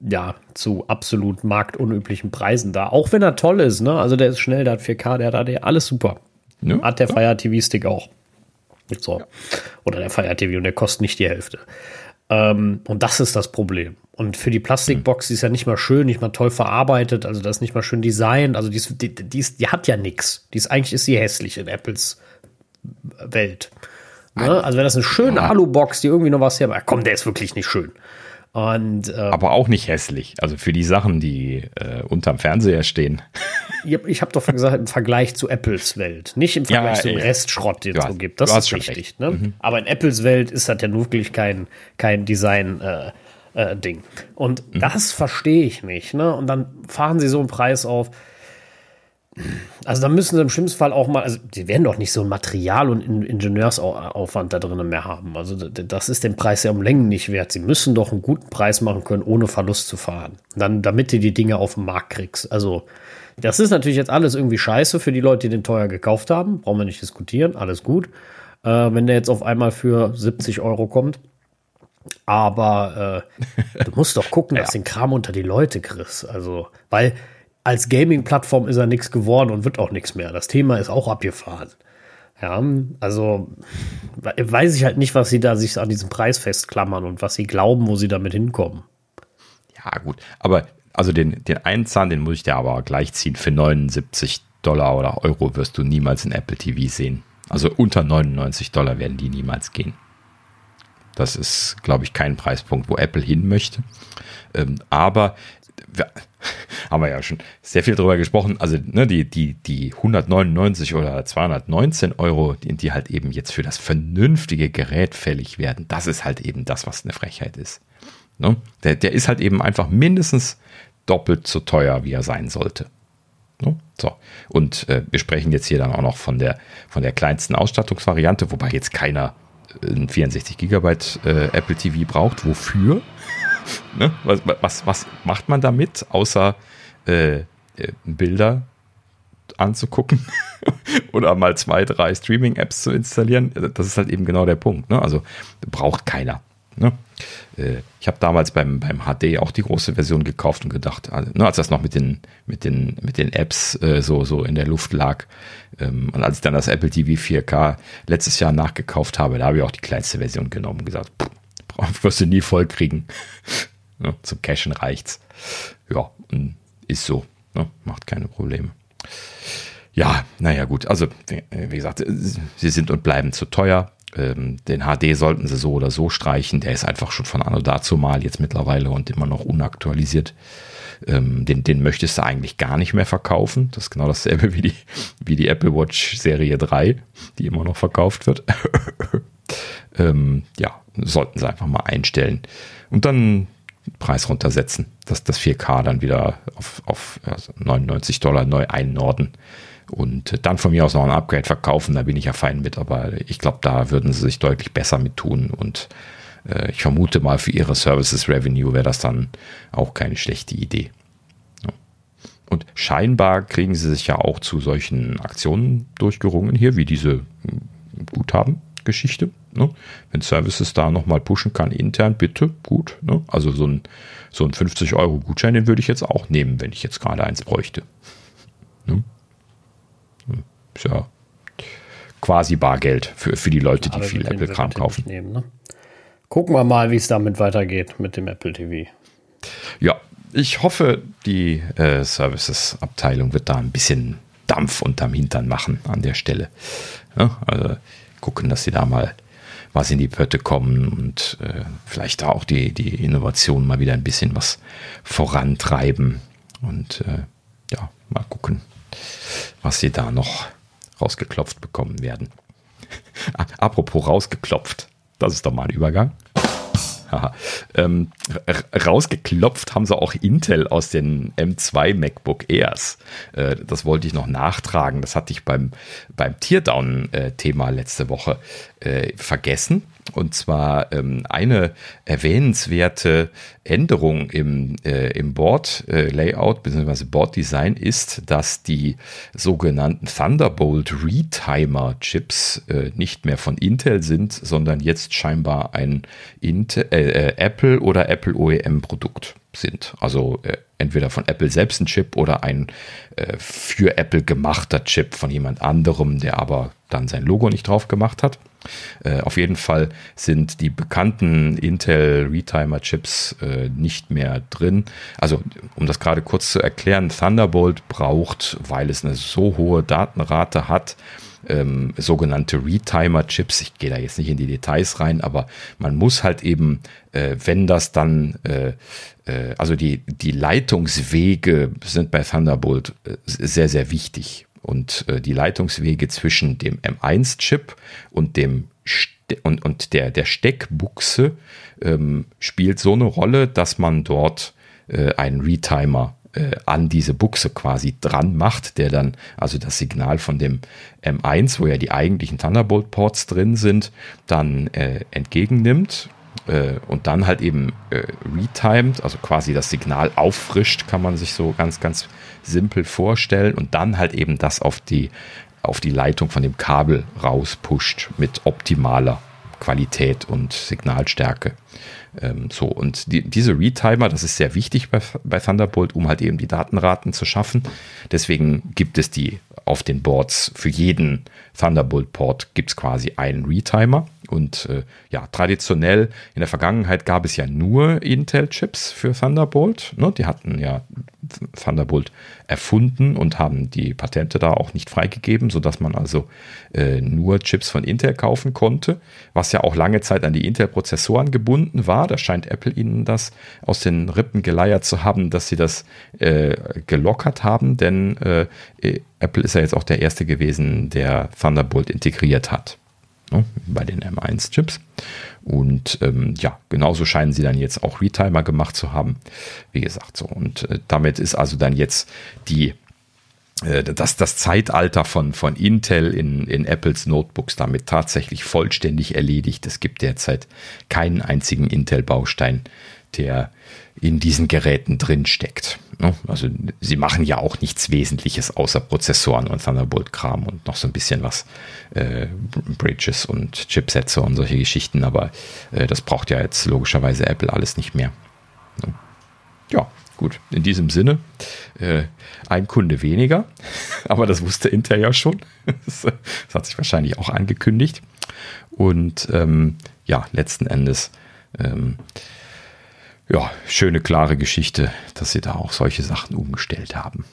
A: ja, zu absolut marktunüblichen Preisen da. Auch wenn er toll ist, ne? Also der ist schnell, der hat 4K, der hat AD, alles super. Ja, hat der ja. Fire TV Stick auch. So. Ja. Oder der Fire TV und der kostet nicht die Hälfte. Ähm, und das ist das Problem. Und für die Plastikbox, die ist ja nicht mal schön, nicht mal toll verarbeitet, also das ist nicht mal schön designt, also die, ist, die, die, ist, die hat ja nichts. Die ist eigentlich ist sie hässlich in Apples Welt. Ne? Also wenn das eine schöne Alu-Box, die irgendwie noch was her, komm, der ist wirklich nicht schön. Und,
C: ähm, Aber auch nicht hässlich. Also für die Sachen, die äh, unterm Fernseher stehen.
A: Ich habe doch gesagt, im Vergleich zu Apples Welt. Nicht im Vergleich ja, zum ja. Restschrott, den es so gibt. Das ist richtig. Ne? Mhm. Aber in Apples Welt ist das ja wirklich kein, kein Design. Äh, äh, Ding. Und mhm. das verstehe ich nicht. Ne? Und dann fahren sie so einen Preis auf. Also da müssen sie im schlimmsten Fall auch mal, also die werden doch nicht so ein Material- und Ingenieursaufwand da drinnen mehr haben. Also das ist den Preis ja um Längen nicht wert. Sie müssen doch einen guten Preis machen können, ohne Verlust zu fahren. Dann, damit du die Dinge auf den Markt kriegst. Also das ist natürlich jetzt alles irgendwie scheiße für die Leute, die den teuer gekauft haben. Brauchen wir nicht diskutieren, alles gut. Äh, wenn der jetzt auf einmal für 70 Euro kommt. Aber äh, du musst doch gucken, ja. dass den Kram unter die Leute kriegst. Also, weil als Gaming-Plattform ist er nichts geworden und wird auch nichts mehr. Das Thema ist auch abgefahren. Ja, also weiß ich halt nicht, was sie da sich an diesem Preis festklammern und was sie glauben, wo sie damit hinkommen.
C: Ja, gut, aber also den, den einen Zahn, den muss ich dir aber gleich ziehen. Für 79 Dollar oder Euro wirst du niemals in Apple TV sehen. Also unter 99 Dollar werden die niemals gehen. Das ist, glaube ich, kein Preispunkt, wo Apple hin möchte. Ähm, aber haben wir ja schon sehr viel drüber gesprochen. Also ne, die, die, die 199 oder 219 Euro, die, die halt eben jetzt für das vernünftige Gerät fällig werden, das ist halt eben das, was eine Frechheit ist. Ne? Der, der ist halt eben einfach mindestens doppelt so teuer, wie er sein sollte. Ne? So. Und äh, wir sprechen jetzt hier dann auch noch von der, von der kleinsten Ausstattungsvariante, wobei jetzt keiner ein 64 Gigabyte äh, Apple TV braucht. Wofür? Ne? was, was, was macht man damit, außer äh, äh Bilder anzugucken oder mal zwei, drei Streaming-Apps zu installieren? Das ist halt eben genau der Punkt. Ne? Also braucht keiner. Ne? Äh, ich habe damals beim, beim HD auch die große Version gekauft und gedacht, also, ne, als das noch mit den, mit den, mit den Apps äh, so, so in der Luft lag. Ähm, und als ich dann das Apple TV 4K letztes Jahr nachgekauft habe, da habe ich auch die kleinste Version genommen und gesagt, pff, wirst du nie voll kriegen. Ne, zum Cashen reicht's. Ja, ist so. Ne, macht keine Probleme. Ja, naja, gut. Also, wie gesagt, sie sind und bleiben zu teuer. Ähm, den HD sollten sie so oder so streichen. Der ist einfach schon von anno dazu mal jetzt mittlerweile und immer noch unaktualisiert. Ähm, den, den möchtest du eigentlich gar nicht mehr verkaufen. Das ist genau dasselbe wie die, wie die Apple Watch Serie 3, die immer noch verkauft wird. ähm, ja, sollten sie einfach mal einstellen. Und dann Preis runtersetzen, dass das 4K dann wieder auf, auf 99 Dollar neu einnorden und dann von mir aus noch ein Upgrade verkaufen, da bin ich ja fein mit, aber ich glaube, da würden sie sich deutlich besser mit tun und äh, ich vermute mal, für ihre Services Revenue wäre das dann auch keine schlechte Idee. Ja. Und scheinbar kriegen sie sich ja auch zu solchen Aktionen durchgerungen hier, wie diese Guthaben-Geschichte. Ne? Wenn Services da nochmal pushen kann, intern, bitte, gut. Ne? Also so ein, so ein 50-Euro-Gutschein, den würde ich jetzt auch nehmen, wenn ich jetzt gerade eins bräuchte. Ne? Ist ja quasi Bargeld für, für die Leute, die viel Apple-Kram kaufen.
A: Nehmen, ne? Gucken wir mal, wie es damit weitergeht mit dem Apple TV.
C: Ja, ich hoffe, die äh, Services-Abteilung wird da ein bisschen Dampf unterm Hintern machen an der Stelle. Ja, also gucken, dass sie da mal was in die Pötte kommen und äh, vielleicht da auch die, die Innovation mal wieder ein bisschen was vorantreiben. Und äh, ja, mal gucken, was sie da noch rausgeklopft bekommen werden. Apropos rausgeklopft, das ist doch mal ein Übergang. ähm, rausgeklopft haben sie auch Intel aus den M2 MacBook Airs. Äh, das wollte ich noch nachtragen. Das hatte ich beim, beim Teardown-Thema letzte Woche äh, vergessen. Und zwar ähm, eine erwähnenswerte Änderung im, äh, im Board-Layout äh, bzw. Board-Design ist, dass die sogenannten Thunderbolt Retimer-Chips äh, nicht mehr von Intel sind, sondern jetzt scheinbar ein Intel, äh, äh, Apple oder Apple OEM-Produkt sind. Also äh, entweder von Apple selbst ein Chip oder ein äh, für Apple gemachter Chip von jemand anderem, der aber dann sein Logo nicht drauf gemacht hat. Äh, auf jeden Fall sind die bekannten Intel Retimer Chips äh, nicht mehr drin. Also, um das gerade kurz zu erklären, Thunderbolt braucht, weil es eine so hohe Datenrate hat, ähm, sogenannte Retimer-Chips. Ich gehe da jetzt nicht in die Details rein, aber man muss halt eben, äh, wenn das dann, äh, äh, also die, die Leitungswege sind bei Thunderbolt äh, sehr, sehr wichtig. Und äh, die Leitungswege zwischen dem M1-Chip und dem Ste und, und der, der Steckbuchse ähm, spielt so eine Rolle, dass man dort äh, einen Retimer äh, an diese Buchse quasi dran macht, der dann also das Signal von dem M1, wo ja die eigentlichen Thunderbolt-Ports drin sind, dann äh, entgegennimmt äh, und dann halt eben äh, retimed, also quasi das Signal auffrischt, kann man sich so ganz, ganz simpel vorstellen und dann halt eben das auf die, auf die Leitung von dem Kabel rauspusht mit optimaler Qualität und Signalstärke. Ähm, so, und die, diese Retimer, das ist sehr wichtig bei, bei Thunderbolt, um halt eben die Datenraten zu schaffen. Deswegen gibt es die auf den Boards. Für jeden Thunderbolt-Port gibt es quasi einen Retimer. Und äh, ja, traditionell in der Vergangenheit gab es ja nur Intel-Chips für Thunderbolt. Ne? Die hatten ja Thunderbolt erfunden und haben die Patente da auch nicht freigegeben, sodass man also äh, nur Chips von Intel kaufen konnte, was ja auch lange Zeit an die Intel-Prozessoren gebunden war. Da scheint Apple ihnen das aus den Rippen geleiert zu haben, dass sie das äh, gelockert haben, denn äh, Apple ist ja jetzt auch der erste gewesen, der Thunderbolt integriert hat ne, bei den M1-Chips. Und ähm, ja, genauso scheinen sie dann jetzt auch Retimer gemacht zu haben. Wie gesagt, so. Und äh, damit ist also dann jetzt die äh, das, das Zeitalter von, von Intel in, in Apples Notebooks damit tatsächlich vollständig erledigt. Es gibt derzeit keinen einzigen Intel-Baustein, der in diesen Geräten drin steckt. Ne? Also sie machen ja auch nichts Wesentliches außer Prozessoren und Thunderbolt-Kram und noch so ein bisschen was äh, Bridges und Chipsätze und solche Geschichten, aber äh, das braucht ja jetzt logischerweise Apple alles nicht mehr. Ne? Ja, gut, in diesem Sinne, äh, ein Kunde weniger, aber das wusste Intel ja schon. das, das, hat sich wahrscheinlich auch angekündigt. Und ähm, ja, letzten Endes ähm, ja, schöne, klare Geschichte, dass sie da auch solche Sachen umgestellt haben.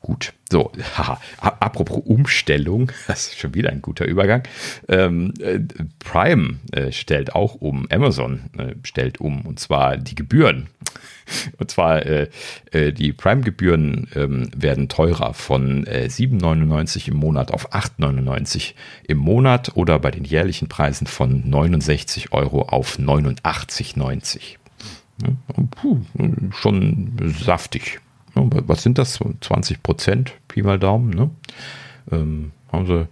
C: Gut, so, haha, apropos Umstellung, das ist schon wieder ein guter Übergang. Ähm, äh, Prime äh, stellt auch um, Amazon äh, stellt um, und zwar die Gebühren. Und zwar äh, äh, die Prime-Gebühren ähm, werden teurer von 7,99 äh, im Monat auf 8,99 im Monat oder bei den jährlichen Preisen von 69 Euro auf 89,90. Puh, schon saftig. Was sind das? 20 Prozent, Pi mal Daumen. Ne? Ähm, haben sie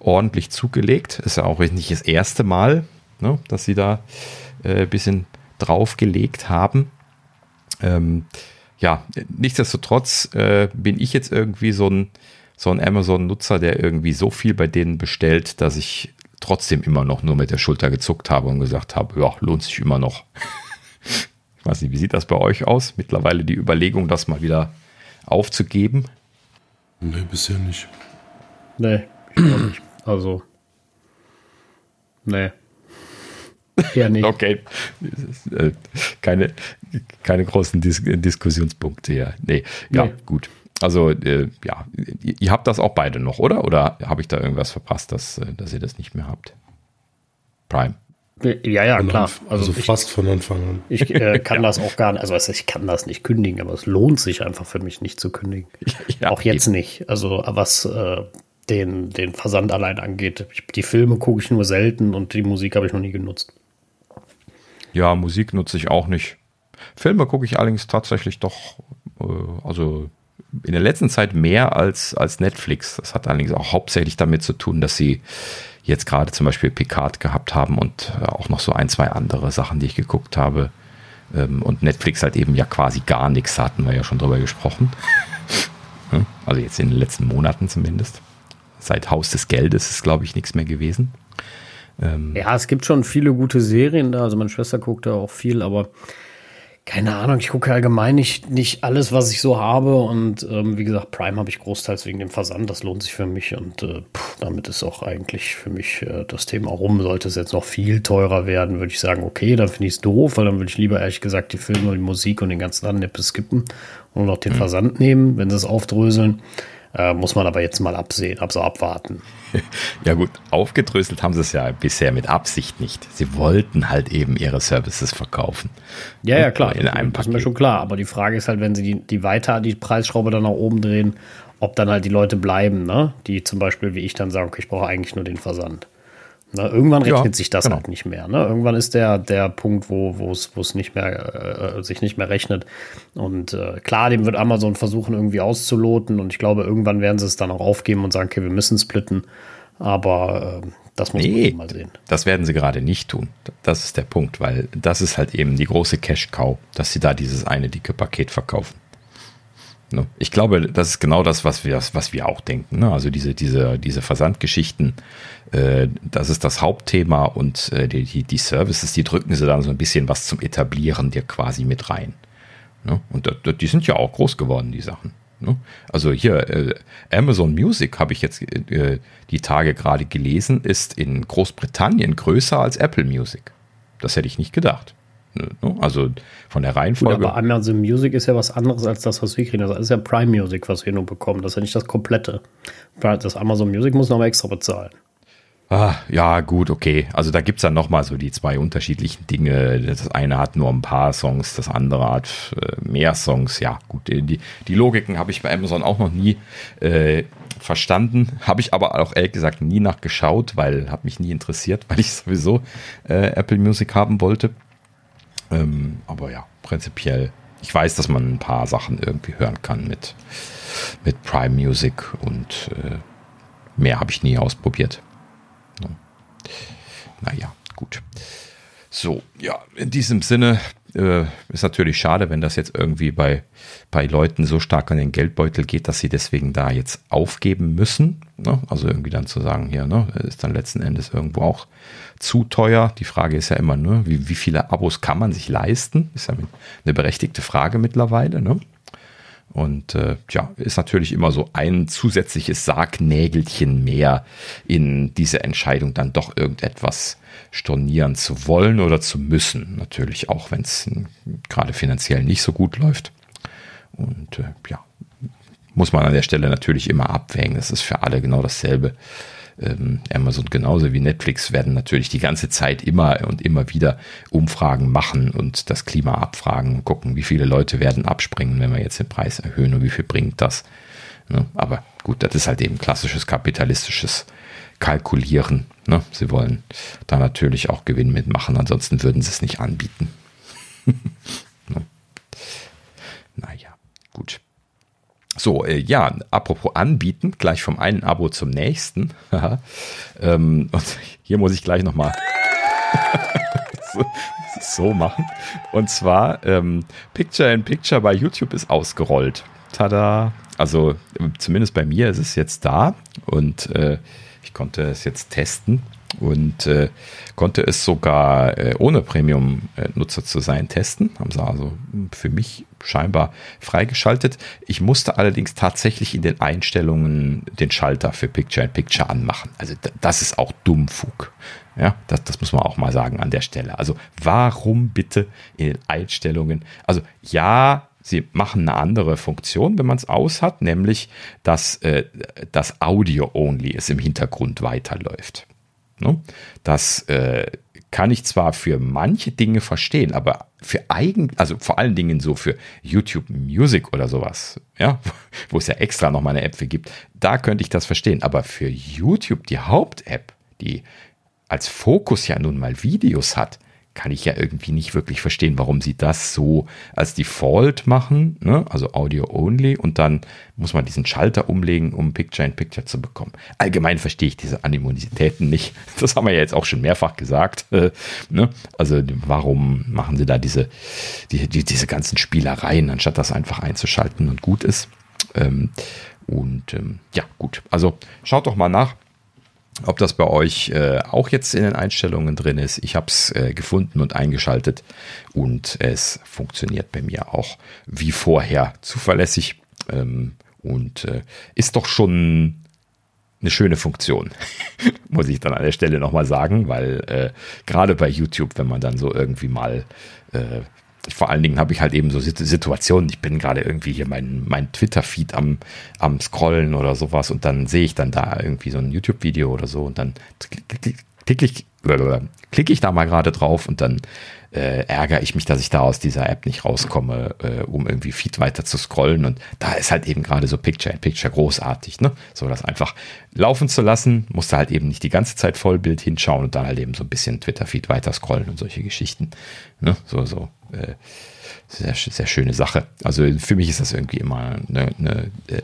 C: ordentlich zugelegt. Ist ja auch nicht das erste Mal, ne, dass sie da äh, ein bisschen draufgelegt haben. Ähm, ja, nichtsdestotrotz äh, bin ich jetzt irgendwie so ein, so ein Amazon-Nutzer, der irgendwie so viel bei denen bestellt, dass ich trotzdem immer noch nur mit der Schulter gezuckt habe und gesagt habe, ja, lohnt sich immer noch. Ich weiß nicht, wie sieht das bei euch aus? Mittlerweile die Überlegung, das mal wieder aufzugeben?
B: Nee, bisher nicht.
A: Nee, nicht. Also, nee.
C: Ja, nicht. okay. Äh, keine, keine großen Dis Diskussionspunkte hier. Nee, ja, nee. gut. Also, äh, ja, ihr habt das auch beide noch, oder? Oder habe ich da irgendwas verpasst, dass, äh, dass ihr das nicht mehr habt? Prime.
A: Ja, ja, klar.
B: Also, also fast von Anfang an.
A: Ich äh, kann ja. das auch gar nicht, also ich kann das nicht kündigen, aber es lohnt sich einfach für mich nicht zu kündigen. Ja, auch jetzt eben. nicht. Also was äh, den, den Versand allein angeht. Ich, die Filme gucke ich nur selten und die Musik habe ich noch nie genutzt.
C: Ja, Musik nutze ich auch nicht. Filme gucke ich allerdings tatsächlich doch, äh, also in der letzten Zeit mehr als, als Netflix. Das hat allerdings auch hauptsächlich damit zu tun, dass sie jetzt gerade zum Beispiel Picard gehabt haben und äh, auch noch so ein, zwei andere Sachen, die ich geguckt habe. Ähm, und Netflix halt eben ja quasi gar nichts, hatten wir ja schon drüber gesprochen. also jetzt in den letzten Monaten zumindest. Seit Haus des Geldes ist, glaube ich, nichts mehr gewesen.
A: Ähm ja, es gibt schon viele gute Serien da. Also meine Schwester guckt da auch viel, aber keine Ahnung, ich gucke allgemein nicht, nicht alles, was ich so habe. Und ähm, wie gesagt, Prime habe ich großteils wegen dem Versand. Das lohnt sich für mich. Und äh, pff, damit ist auch eigentlich für mich äh, das Thema rum. Sollte es jetzt noch viel teurer werden, würde ich sagen, okay, dann finde ich es doof, weil dann würde ich lieber ehrlich gesagt die Filme, die Musik und den ganzen anderen Nippes skippen und noch den mhm. Versand nehmen, wenn sie es aufdröseln. Äh, muss man aber jetzt mal absehen, also abwarten.
C: Ja gut, aufgedröselt haben sie es ja bisher mit Absicht nicht. Sie wollten halt eben ihre Services verkaufen.
A: Ja, ja, klar. In einem das ist mir schon klar. Aber die Frage ist halt, wenn sie die, die weiter die Preisschraube dann nach oben drehen, ob dann halt die Leute bleiben, ne? Die zum Beispiel wie ich dann sagen, okay, ich brauche eigentlich nur den Versand. Na, irgendwann rechnet ja, sich das genau. halt nicht mehr. Ne? Irgendwann ist der, der Punkt, wo es nicht mehr, äh, sich nicht mehr rechnet. Und äh, klar, dem wird Amazon versuchen, irgendwie auszuloten. Und ich glaube, irgendwann werden sie es dann auch aufgeben und sagen, okay, wir müssen splitten. Aber äh, das muss nee, man mal sehen.
C: Das werden sie gerade nicht tun. Das ist der Punkt, weil das ist halt eben die große Cash-Cow, dass sie da dieses eine dicke Paket verkaufen. Ne? Ich glaube, das ist genau das, was wir, was wir auch denken. Ne? Also diese, diese, diese Versandgeschichten, äh, das ist das Hauptthema und äh, die, die, die Services, die drücken sie dann so ein bisschen was zum Etablieren dir quasi mit rein. Ne? Und die sind ja auch groß geworden, die Sachen. Ne? Also hier, äh, Amazon Music habe ich jetzt äh, die Tage gerade gelesen, ist in Großbritannien größer als Apple Music. Das hätte ich nicht gedacht. Ne? Also von der Reihenfolge. Gut,
A: aber Amazon Music ist ja was anderes als das, was wir kriegen. Das ist ja Prime Music, was wir nur bekommen. Das ist ja nicht das komplette. Das Amazon Music muss noch mal extra bezahlen.
C: Ah, ja, gut, okay. Also da gibt es dann nochmal so die zwei unterschiedlichen Dinge. Das eine hat nur ein paar Songs, das andere hat äh, mehr Songs. Ja, gut, die, die Logiken habe ich bei Amazon auch noch nie äh, verstanden. Habe ich aber auch ehrlich gesagt nie nachgeschaut, weil hat mich nie interessiert, weil ich sowieso äh, Apple Music haben wollte. Ähm, aber ja, prinzipiell, ich weiß, dass man ein paar Sachen irgendwie hören kann mit, mit Prime Music und äh, mehr habe ich nie ausprobiert. Ja. Naja, gut. So, ja, in diesem Sinne, äh, ist natürlich schade, wenn das jetzt irgendwie bei, bei Leuten so stark an den Geldbeutel geht, dass sie deswegen da jetzt aufgeben müssen. Ne? Also irgendwie dann zu sagen, hier, ne, ist dann letzten Endes irgendwo auch zu teuer. Die Frage ist ja immer, ne, wie, wie viele Abos kann man sich leisten? Ist ja eine berechtigte Frage mittlerweile. Ne? Und äh, ja, ist natürlich immer so ein zusätzliches Sargnägelchen mehr in diese Entscheidung, dann doch irgendetwas stornieren zu wollen oder zu müssen. Natürlich auch, wenn es gerade finanziell nicht so gut läuft. Und äh, ja, muss man an der Stelle natürlich immer abwägen. Das ist für alle genau dasselbe ähm, Amazon genauso wie Netflix werden natürlich die ganze Zeit immer und immer wieder Umfragen machen und das Klima abfragen, gucken, wie viele Leute werden abspringen, wenn wir jetzt den Preis erhöhen und wie viel bringt das. Ne? Aber gut, das ist halt eben klassisches kapitalistisches Kalkulieren. Ne? Sie wollen da natürlich auch Gewinn mitmachen, ansonsten würden sie es nicht anbieten. ne? Naja, gut. So, äh, ja, apropos anbieten, gleich vom einen Abo zum nächsten. ähm, und hier muss ich gleich nochmal so, so machen. Und zwar, ähm, Picture in Picture bei YouTube ist ausgerollt. Tada! Also zumindest bei mir ist es jetzt da und äh, ich konnte es jetzt testen und äh, konnte es sogar äh, ohne Premium-Nutzer zu sein testen. Haben sie also für mich scheinbar freigeschaltet. Ich musste allerdings tatsächlich in den Einstellungen den Schalter für Picture in Picture anmachen. Also das ist auch Dummfug. Ja, das, das muss man auch mal sagen an der Stelle. Also warum bitte in den Einstellungen? Also ja, sie machen eine andere Funktion, wenn man es aus hat, nämlich dass äh, das Audio-Only es im Hintergrund weiterläuft. Ne? Das äh, kann ich zwar für manche Dinge verstehen, aber für eigen, also vor allen Dingen so für YouTube Music oder sowas, ja, wo es ja extra nochmal eine App für gibt, da könnte ich das verstehen. Aber für YouTube, die Haupt-App, die als Fokus ja nun mal Videos hat, kann ich ja irgendwie nicht wirklich verstehen, warum sie das so als Default machen, ne? also Audio only und dann muss man diesen Schalter umlegen, um Picture in Picture zu bekommen. Allgemein verstehe ich diese Animositäten nicht. Das haben wir ja jetzt auch schon mehrfach gesagt. Äh, ne? Also warum machen sie da diese, die, die, diese ganzen Spielereien, anstatt das einfach einzuschalten und gut ist. Ähm, und ähm, ja, gut. Also schaut doch mal nach ob das bei euch äh, auch jetzt in den Einstellungen drin ist. Ich habe es äh, gefunden und eingeschaltet und es funktioniert bei mir auch wie vorher zuverlässig ähm, und äh, ist doch schon eine schöne Funktion, muss ich dann an der Stelle nochmal sagen, weil äh, gerade bei YouTube, wenn man dann so irgendwie mal äh, vor allen Dingen habe ich halt eben so Situationen, ich bin gerade irgendwie hier mein, mein Twitter-Feed am, am Scrollen oder sowas und dann sehe ich dann da irgendwie so ein YouTube-Video oder so und dann klicke ich, klicke ich da mal gerade drauf und dann äh, ärgere ich mich, dass ich da aus dieser App nicht rauskomme, äh, um irgendwie Feed weiter zu scrollen. Und da ist halt eben gerade so Picture in Picture großartig, ne? So das einfach laufen zu lassen, musst du halt eben nicht die ganze Zeit Vollbild hinschauen und dann halt eben so ein bisschen Twitter-Feed weiter scrollen und solche Geschichten. Ne? So, so. Äh, sehr, sehr schöne Sache. Also für mich ist das irgendwie immer eine, eine äh,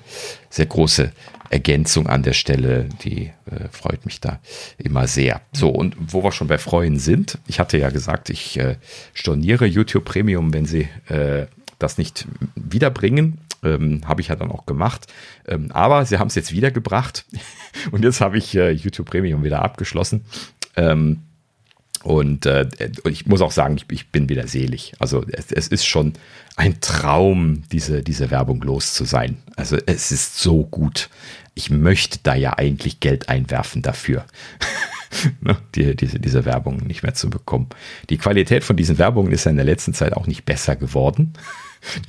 C: sehr große Ergänzung an der Stelle, die äh, freut mich da immer sehr. So, und wo wir schon bei Freuen sind, ich hatte ja gesagt, ich äh, storniere YouTube Premium, wenn sie äh, das nicht wiederbringen. Ähm, habe ich ja dann auch gemacht. Ähm, aber sie haben es jetzt wiedergebracht und jetzt habe ich äh, YouTube Premium wieder abgeschlossen. Ähm, und äh, ich muss auch sagen, ich, ich bin wieder selig. Also es, es, ist schon ein Traum, diese, diese Werbung los zu sein. Also es ist so gut. Ich möchte da ja eigentlich Geld einwerfen dafür. ne, die, diese, diese Werbung nicht mehr zu bekommen. Die Qualität von diesen Werbungen ist ja in der letzten Zeit auch nicht besser geworden.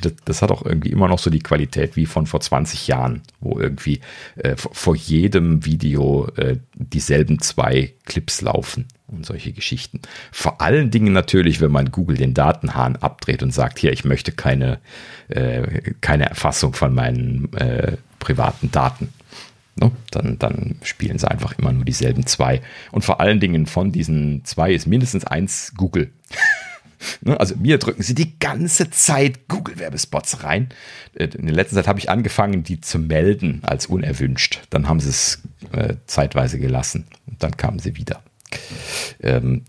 C: Das, das, hat auch irgendwie immer noch so die Qualität wie von vor 20 Jahren, wo irgendwie äh, vor jedem Video äh, dieselben zwei Clips laufen und solche Geschichten. Vor allen Dingen natürlich, wenn man Google den Datenhahn abdreht und sagt, hier, ich möchte keine, äh, keine Erfassung von meinen äh, privaten Daten. No, dann, dann spielen sie einfach immer nur dieselben zwei. Und vor allen Dingen von diesen zwei ist mindestens eins Google. Also mir drücken sie die ganze Zeit Google-Werbespots rein. Äh, in der letzten Zeit habe ich angefangen, die zu melden als unerwünscht. Dann haben sie es äh, zeitweise gelassen und dann kamen sie wieder. Ähm,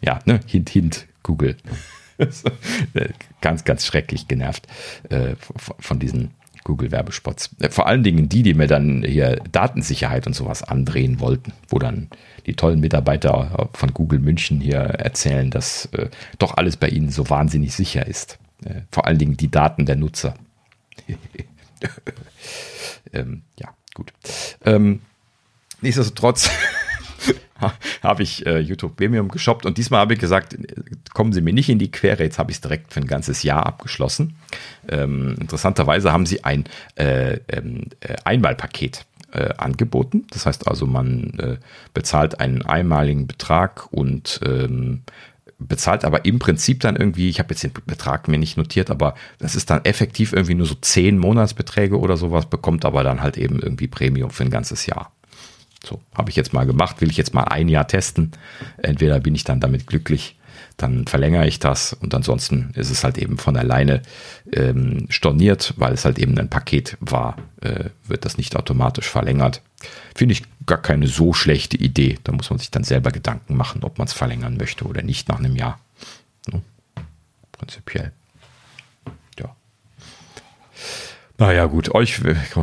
C: ja, ne, hint, hint, Google. ganz, ganz schrecklich genervt äh, von diesen Google-Werbespots. Äh, vor allen Dingen die, die mir dann hier Datensicherheit und sowas andrehen wollten, wo dann die tollen Mitarbeiter von Google München hier erzählen, dass äh, doch alles bei ihnen so wahnsinnig sicher ist. Äh, vor allen Dingen die Daten der Nutzer. ähm, ja, gut. Ähm, nichtsdestotrotz habe ich äh, YouTube Premium geshoppt und diesmal habe ich gesagt, kommen Sie mir nicht in die Quere, jetzt habe ich es direkt für ein ganzes Jahr abgeschlossen. Ähm, interessanterweise haben sie ein äh, ähm, äh, Einmalpaket äh, angeboten. Das heißt also, man äh, bezahlt einen einmaligen Betrag und ähm, bezahlt aber im Prinzip dann irgendwie, ich habe jetzt den Betrag mir nicht notiert, aber das ist dann effektiv irgendwie nur so zehn Monatsbeträge oder sowas, bekommt aber dann halt eben irgendwie Premium für ein ganzes Jahr. So, habe ich jetzt mal gemacht, will ich jetzt mal ein Jahr testen. Entweder bin ich dann damit glücklich, dann verlängere ich das und ansonsten ist es halt eben von alleine ähm, storniert, weil es halt eben ein Paket war, äh, wird das nicht automatisch verlängert. Finde ich gar keine so schlechte Idee. Da muss man sich dann selber Gedanken machen, ob man es verlängern möchte oder nicht nach einem Jahr. Ne? Prinzipiell. Naja, gut, euch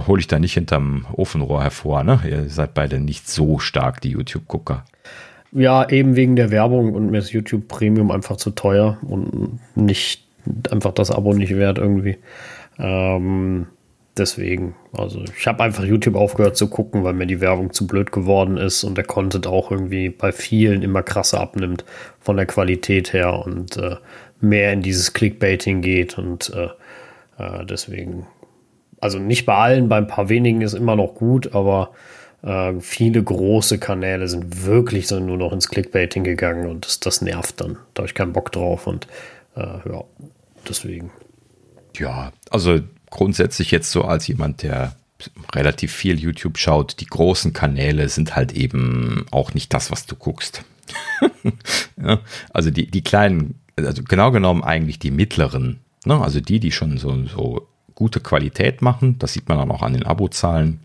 C: hole ich da nicht hinterm Ofenrohr hervor, ne? Ihr seid beide nicht so stark, die YouTube-Gucker.
A: Ja, eben wegen der Werbung und mir ist YouTube Premium einfach zu teuer und nicht einfach das Abo nicht wert irgendwie. Ähm, deswegen, also ich habe einfach YouTube aufgehört zu gucken, weil mir die Werbung zu blöd geworden ist und der Content auch irgendwie bei vielen immer krasser abnimmt von der Qualität her und äh, mehr in dieses Clickbaiting geht und äh, äh, deswegen also nicht bei allen, bei ein paar wenigen ist immer noch gut, aber äh, viele große Kanäle sind wirklich so nur noch ins Clickbaiting gegangen und das, das nervt dann. Da habe ich keinen Bock drauf und äh, ja, deswegen.
C: Ja, also grundsätzlich jetzt so als jemand, der relativ viel YouTube schaut, die großen Kanäle sind halt eben auch nicht das, was du guckst. ja, also die, die kleinen, also genau genommen eigentlich die mittleren, ne? also die, die schon so, so gute Qualität machen. Das sieht man dann auch an den Abozahlen.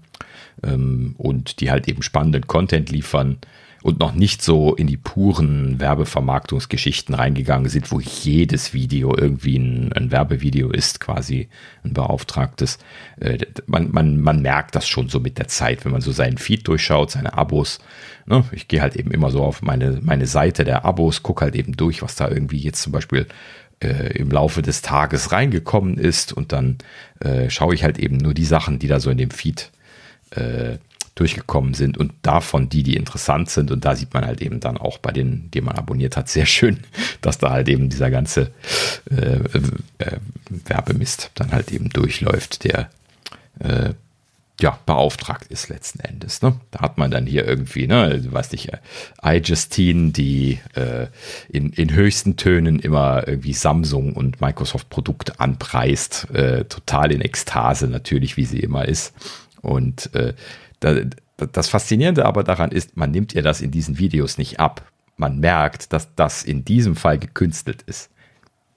C: Ähm, und die halt eben spannenden Content liefern und noch nicht so in die puren Werbevermarktungsgeschichten reingegangen sind, wo jedes Video irgendwie ein, ein Werbevideo ist, quasi ein beauftragtes. Äh, man, man, man merkt das schon so mit der Zeit, wenn man so seinen Feed durchschaut, seine Abos. Ne? Ich gehe halt eben immer so auf meine, meine Seite der Abos, gucke halt eben durch, was da irgendwie jetzt zum Beispiel äh, im Laufe des Tages reingekommen ist und dann äh, schaue ich halt eben nur die Sachen, die da so in dem Feed äh, durchgekommen sind und davon die, die interessant sind. Und da sieht man halt eben dann auch bei denen, die man abonniert hat, sehr schön, dass da halt eben dieser ganze äh, äh, Werbemist dann halt eben durchläuft, der äh, ja, beauftragt ist letzten Endes. Ne? Da hat man dann hier irgendwie, ne, du weißt nicht, äh, iJustine, die äh, in, in höchsten Tönen immer irgendwie Samsung und Microsoft Produkte anpreist, äh, total in Ekstase natürlich, wie sie immer ist. Und äh, da, das Faszinierende aber daran ist, man nimmt ihr das in diesen Videos nicht ab. Man merkt, dass das in diesem Fall gekünstelt ist.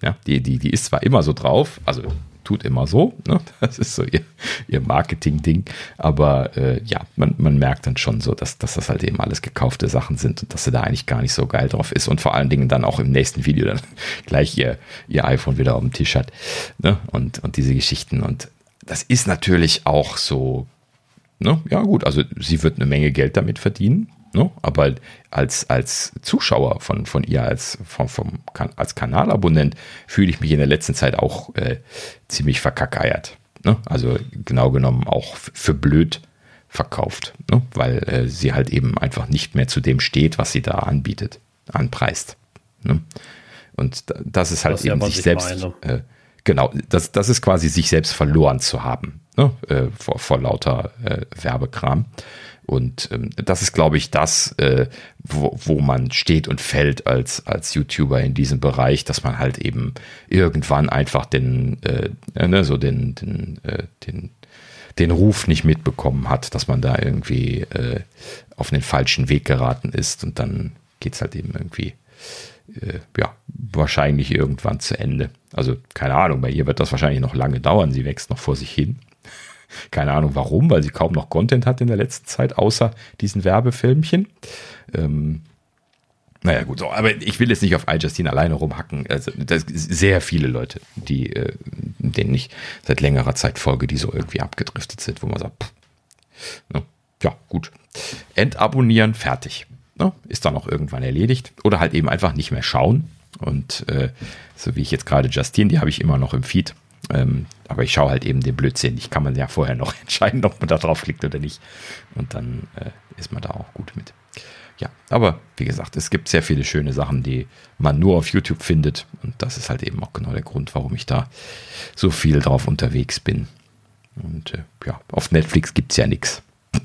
C: Ja, die, die, die ist zwar immer so drauf, also tut immer so. Ne? Das ist so ihr, ihr Marketing-Ding. Aber äh, ja, man, man merkt dann schon so, dass, dass das halt eben alles gekaufte Sachen sind und dass sie da eigentlich gar nicht so geil drauf ist. Und vor allen Dingen dann auch im nächsten Video dann gleich ihr, ihr iPhone wieder auf dem Tisch hat. Ne? Und, und diese Geschichten. Und das ist natürlich auch so. Ne? Ja, gut, also sie wird eine Menge Geld damit verdienen. Ne? Aber als, als Zuschauer von, von ihr, als, vom, vom, als Kanalabonnent, fühle ich mich in der letzten Zeit auch äh, ziemlich verkackeiert. Ne? Also genau genommen auch für blöd verkauft, ne? weil äh, sie halt eben einfach nicht mehr zu dem steht, was sie da anbietet, anpreist. Und das ist halt das eben sich selbst, äh, genau, das, das ist quasi sich selbst verloren zu haben, ne? äh, vor, vor lauter äh, Werbekram. Und ähm, das ist, glaube ich, das, äh, wo, wo man steht und fällt als, als YouTuber in diesem Bereich, dass man halt eben irgendwann einfach den, äh, ne, so den, den, äh, den, den Ruf nicht mitbekommen hat, dass man da irgendwie äh, auf den falschen Weg geraten ist und dann geht's halt eben irgendwie, äh, ja, wahrscheinlich irgendwann zu Ende. Also keine Ahnung, bei ihr wird das wahrscheinlich noch lange dauern, sie wächst noch vor sich hin. Keine Ahnung warum, weil sie kaum noch Content hat in der letzten Zeit, außer diesen Werbefilmchen. Ähm, Naja, gut, so, aber ich will jetzt nicht auf iJustine alleine rumhacken. Also, das sehr viele Leute, die, äh, denen ich seit längerer Zeit folge, die so irgendwie abgedriftet sind, wo man sagt, pff, ne, ja, gut. Entabonnieren, fertig. Ne, ist dann auch irgendwann erledigt. Oder halt eben einfach nicht mehr schauen. Und äh, so wie ich jetzt gerade Justine, die habe ich immer noch im Feed. Ähm, aber ich schaue halt eben den Blödsinn. Ich kann man ja vorher noch entscheiden, ob man da drauf klickt oder nicht. Und dann äh, ist man da auch gut mit ja, aber wie gesagt, es gibt sehr viele schöne Sachen, die man nur auf YouTube findet. Und das ist halt eben auch genau der Grund, warum ich da so viel drauf unterwegs bin. Und äh, ja, auf Netflix gibt es ja nichts.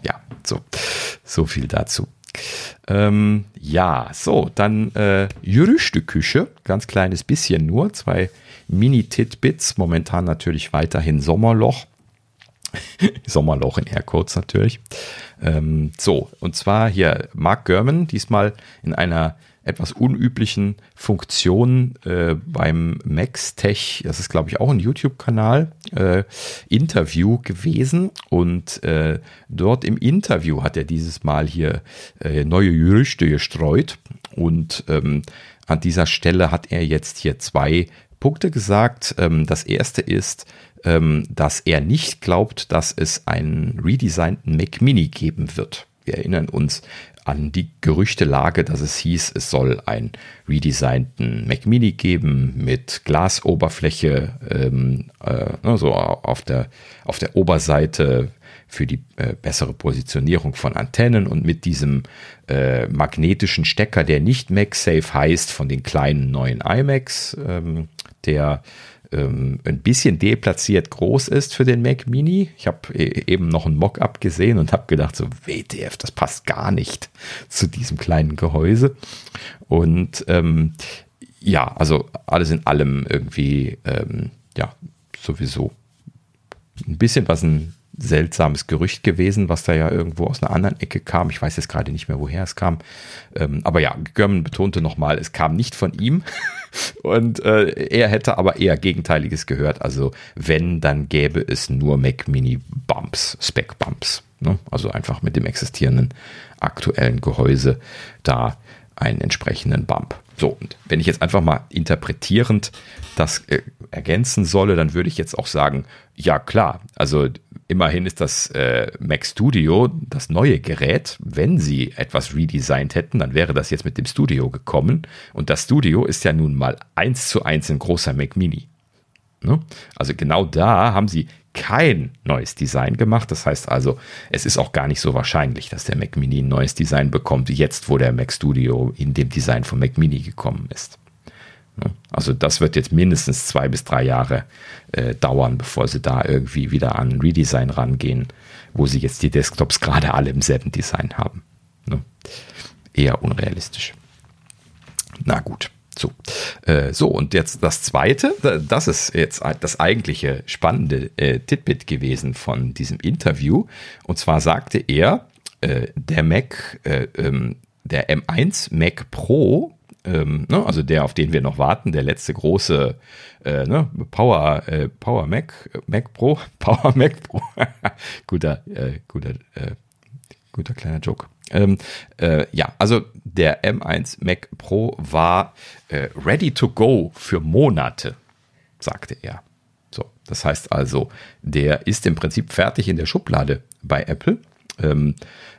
C: Ja, so, so viel dazu. Ähm, ja, so, dann äh, Küche, ganz kleines bisschen nur, zwei Mini-Titbits, momentan natürlich weiterhin Sommerloch. Sommerloch in Aircodes natürlich. Ähm, so, und zwar hier Mark Gurman, diesmal in einer etwas unüblichen Funktion äh, beim MaxTech, das ist glaube ich auch ein YouTube-Kanal, äh, Interview gewesen und äh, dort im Interview hat er dieses Mal hier äh, neue Gerüchte gestreut und ähm, an dieser Stelle hat er jetzt hier zwei Punkte gesagt. Ähm, das erste ist, ähm, dass er nicht glaubt, dass es einen redesignten Mac Mini geben wird. Wir erinnern uns an die Gerüchtelage, dass es hieß, es soll einen redesignten Mac Mini geben mit Glasoberfläche, ähm, äh, also auf der, auf der Oberseite für die äh, bessere Positionierung von Antennen und mit diesem äh, magnetischen Stecker, der nicht MagSafe heißt, von den kleinen neuen iMacs, ähm, der ähm, ein bisschen deplatziert groß ist für den Mac Mini. Ich habe e-, eben noch ein Mockup gesehen und habe gedacht, so WTF, das passt gar nicht zu diesem kleinen Gehäuse. Und ähm, ja, also alles in allem irgendwie, ähm, ja, sowieso ein bisschen was ein seltsames Gerücht gewesen, was da ja irgendwo aus einer anderen Ecke kam. Ich weiß jetzt gerade nicht mehr, woher es kam. Ähm, aber ja, Görman betonte nochmal, es kam nicht von ihm. Und äh, er hätte aber eher Gegenteiliges gehört. Also wenn, dann gäbe es nur Mac Mini Bumps, Spec Bumps. Ne? Also einfach mit dem existierenden aktuellen Gehäuse da einen entsprechenden Bump. So, und wenn ich jetzt einfach mal interpretierend das äh, ergänzen solle, dann würde ich jetzt auch sagen, ja klar, also immerhin ist das äh, Mac Studio das neue Gerät. Wenn sie etwas redesigned hätten, dann wäre das jetzt mit dem Studio gekommen. Und das Studio ist ja nun mal eins zu eins ein großer Mac Mini. Ne? Also genau da haben sie kein neues Design gemacht. Das heißt also, es ist auch gar nicht so wahrscheinlich, dass der Mac Mini ein neues Design bekommt, jetzt, wo der Mac Studio in dem Design von Mac Mini gekommen ist. Also das wird jetzt mindestens zwei bis drei Jahre äh, dauern, bevor sie da irgendwie wieder an Redesign rangehen, wo sie jetzt die Desktops gerade alle im selben Design haben. Ne? Eher unrealistisch. Na gut. So. Äh, so, und jetzt das zweite, das ist jetzt das eigentliche spannende äh, Titbit gewesen von diesem Interview. Und zwar sagte er, äh, der Mac, äh, ähm, der M1 Mac Pro, ähm, ne, also der, auf den wir noch warten, der letzte große äh, ne, Power, äh, Power Mac, Mac Pro, Power Mac Pro, guter, guter, guter kleiner Joke. Ähm, äh, ja, also der M1 Mac Pro war äh, ready to go für Monate, sagte er. So, das heißt also, der ist im Prinzip fertig in der Schublade bei Apple. Ähm,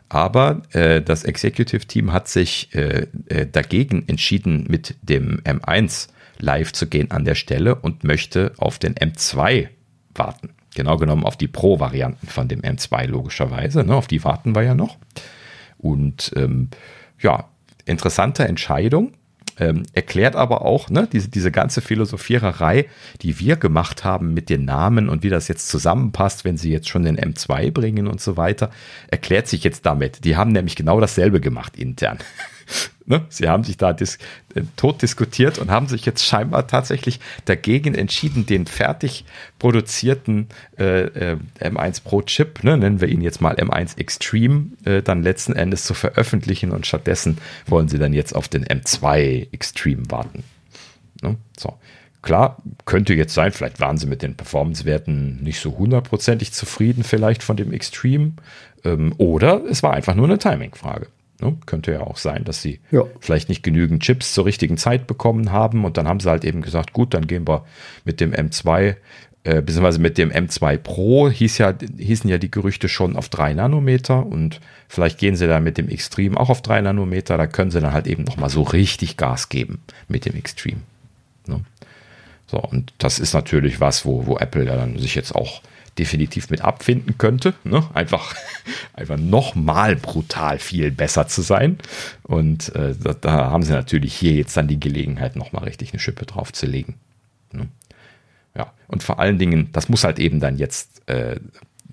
C: aber äh, das Executive Team hat sich äh, äh, dagegen entschieden, mit dem M1 live zu gehen an der Stelle und möchte auf den M2 warten. Genau genommen auf die Pro-Varianten von dem M2 logischerweise. Ne? Auf die warten wir ja noch. Und ähm, ja, interessante Entscheidung. Ähm, erklärt aber auch ne, diese, diese ganze Philosophiererei, die wir gemacht haben mit den Namen und wie das jetzt zusammenpasst, wenn sie jetzt schon den M2 bringen und so weiter, erklärt sich jetzt damit. Die haben nämlich genau dasselbe gemacht intern. Ne? Sie haben sich da dis äh, tot diskutiert und haben sich jetzt scheinbar tatsächlich dagegen entschieden, den fertig produzierten äh, äh, M1 Pro Chip, ne, nennen wir ihn jetzt mal M1 Extreme, äh, dann letzten Endes zu veröffentlichen und stattdessen wollen sie dann jetzt auf den M2 Extreme warten. Ne? So. Klar, könnte jetzt sein, vielleicht waren sie mit den Performance-Werten nicht so hundertprozentig zufrieden, vielleicht von dem Extreme. Ähm, oder es war einfach nur eine Timing-Frage. Ne? Könnte ja auch sein, dass sie ja. vielleicht nicht genügend Chips zur richtigen Zeit bekommen haben und dann haben sie halt eben gesagt, gut, dann gehen wir mit dem M2 äh, beziehungsweise mit dem M2 Pro hieß ja, hießen ja die Gerüchte schon auf 3 Nanometer und vielleicht gehen sie dann mit dem Extreme auch auf 3 Nanometer, da können sie dann halt eben nochmal so richtig Gas geben mit dem Extreme. Ne? So, und das ist natürlich was, wo, wo Apple dann sich jetzt auch definitiv mit abfinden könnte. Ne? Einfach, einfach nochmal brutal viel besser zu sein. Und äh, da, da, haben sie natürlich hier jetzt dann die Gelegenheit, nochmal richtig eine Schippe draufzulegen. Ne? Ja, und vor allen Dingen, das muss halt eben dann jetzt äh,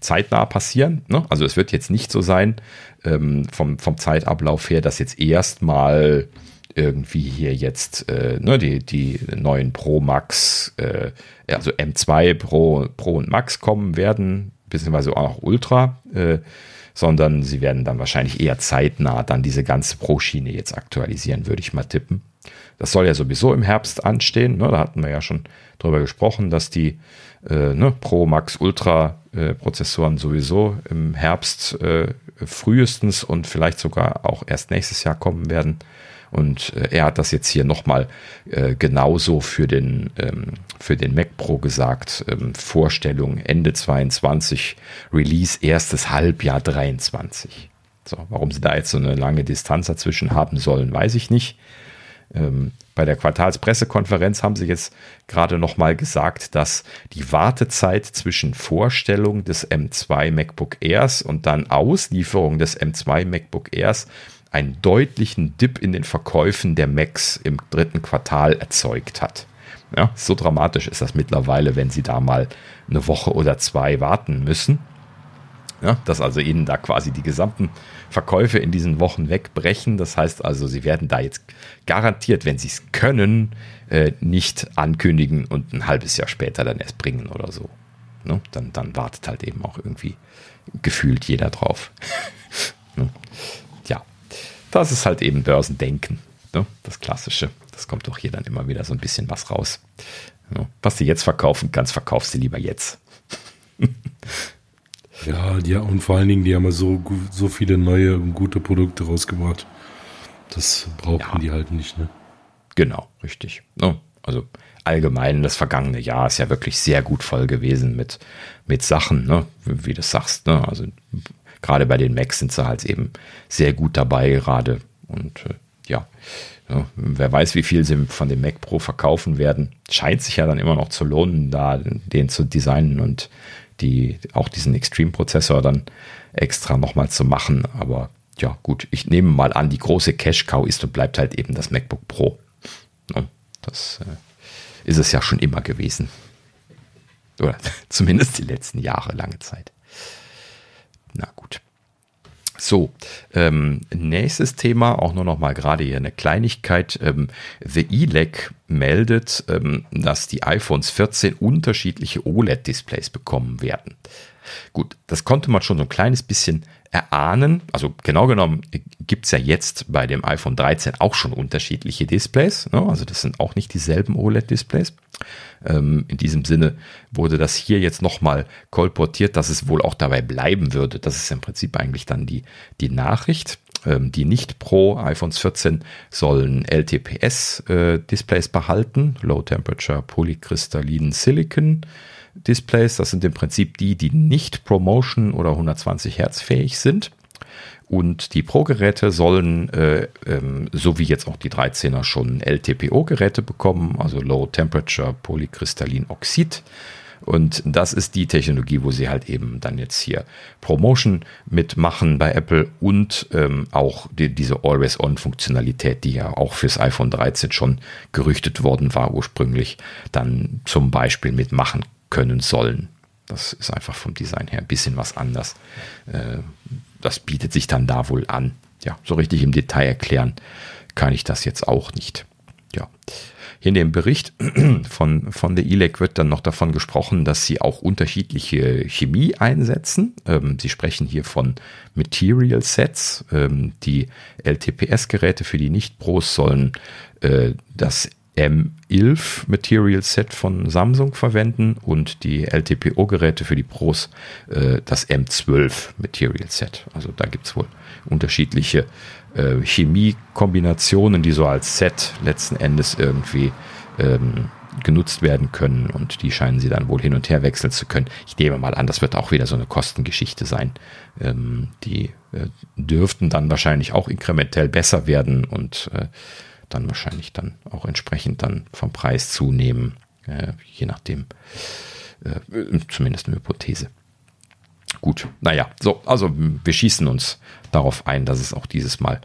C: zeitnah passieren. Ne? Also es wird jetzt nicht so sein, ähm, vom, vom Zeitablauf her, dass jetzt erstmal irgendwie hier jetzt äh, ne, die, die neuen Pro Max, äh, also M2 Pro, Pro und Max kommen werden, beziehungsweise auch Ultra, äh, sondern sie werden dann wahrscheinlich eher zeitnah dann diese ganze Pro-Schiene jetzt aktualisieren, würde ich mal tippen. Das soll ja sowieso im Herbst anstehen. Ne? Da hatten wir ja schon drüber gesprochen, dass die äh, ne, Pro Max Ultra äh, Prozessoren sowieso im Herbst äh, frühestens und vielleicht sogar auch erst nächstes Jahr kommen werden. Und äh, er hat das jetzt hier nochmal äh, genauso für den, ähm, für den Mac Pro gesagt. Ähm, Vorstellung Ende 22, Release erstes Halbjahr 23. So, warum sie da jetzt so eine lange Distanz dazwischen haben sollen, weiß ich nicht. Ähm, bei der Quartalspressekonferenz haben sie jetzt gerade nochmal gesagt, dass die Wartezeit zwischen Vorstellung des M2 MacBook Airs und dann Auslieferung des M2 MacBook Airs einen deutlichen Dip in den Verkäufen der Macs im dritten Quartal erzeugt hat. Ja, so dramatisch ist das mittlerweile, wenn sie da mal eine Woche oder zwei warten müssen. Ja, dass also ihnen da quasi die gesamten Verkäufe in diesen Wochen wegbrechen. Das heißt also, sie werden da jetzt garantiert, wenn sie es können, äh, nicht ankündigen und ein halbes Jahr später dann erst bringen oder so. Ne? Dann, dann wartet halt eben auch irgendwie gefühlt jeder drauf. ne? Das ist halt eben Börsendenken. Ne? Das Klassische. Das kommt doch hier dann immer wieder so ein bisschen was raus. Was du jetzt verkaufen kannst, verkaufst du lieber jetzt.
B: Ja, ja, und vor allen Dingen, die haben so, so viele neue und gute Produkte rausgebracht. Das brauchten ja. die halt nicht, ne?
C: Genau, richtig. Also allgemein das vergangene Jahr ist ja wirklich sehr gut voll gewesen mit, mit Sachen, ne? wie du sagst. Ne? Also gerade bei den Macs sind sie halt eben sehr gut dabei gerade. Und äh, ja, ja, wer weiß, wie viel sie von dem Mac Pro verkaufen werden. Scheint sich ja dann immer noch zu lohnen, da den zu designen und die, auch diesen Extreme-Prozessor dann extra nochmal zu machen. Aber ja, gut, ich nehme mal an, die große Cash-Cow ist und bleibt halt eben das MacBook Pro. Das äh, ist es ja schon immer gewesen. Oder zumindest die letzten Jahre, lange Zeit. Na gut. So, ähm, nächstes Thema, auch nur noch mal gerade hier eine Kleinigkeit. Ähm, The ELEC meldet, ähm, dass die iPhones 14 unterschiedliche OLED-Displays bekommen werden. Gut, das konnte man schon so ein kleines bisschen erahnen. Also genau genommen gibt es ja jetzt bei dem iPhone 13 auch schon unterschiedliche Displays. Ne? Also das sind auch nicht dieselben OLED-Displays. Ähm, in diesem Sinne wurde das hier jetzt nochmal kolportiert, dass es wohl auch dabei bleiben würde. Das ist im Prinzip eigentlich dann die, die Nachricht. Ähm, die nicht Pro iPhones 14 sollen LTPS-Displays äh, behalten, Low Temperature Polykristallinen Silicon. Displays. Das sind im Prinzip die, die nicht Promotion oder 120 Hertz fähig sind. Und die Pro-Geräte sollen, äh, ähm, so wie jetzt auch die 13er, schon LTPO-Geräte bekommen, also Low Temperature Polykristallin Oxid. Und das ist die Technologie, wo sie halt eben dann jetzt hier Promotion mitmachen bei Apple und ähm, auch die, diese Always-On-Funktionalität, die ja auch fürs iPhone 13 schon gerüchtet worden war ursprünglich, dann zum Beispiel mitmachen können sollen. Das ist einfach vom Design her ein bisschen was anders. Äh, das bietet sich dann da wohl an. Ja, so richtig im Detail erklären kann ich das jetzt auch nicht. Ja. In dem Bericht von, von der ILEC wird dann noch davon gesprochen, dass sie auch unterschiedliche Chemie einsetzen. Ähm, sie sprechen hier von Material Sets. Ähm, die LTPS-Geräte für die Nicht-Pros sollen äh, das M11 Material Set von Samsung verwenden und die LTPO-Geräte für die Pros äh, das M12 Material Set. Also da gibt es wohl unterschiedliche äh, Chemiekombinationen, die so als Set letzten Endes irgendwie ähm, genutzt werden können und die scheinen sie dann wohl hin und her wechseln zu können. Ich nehme mal an, das wird auch wieder so eine Kostengeschichte sein. Ähm, die äh, dürften dann wahrscheinlich auch inkrementell besser werden und äh, dann wahrscheinlich dann auch entsprechend dann vom Preis zunehmen, äh, je nachdem. Äh, zumindest eine Hypothese. Gut, naja, so, also wir schießen uns darauf ein, dass es auch dieses Mal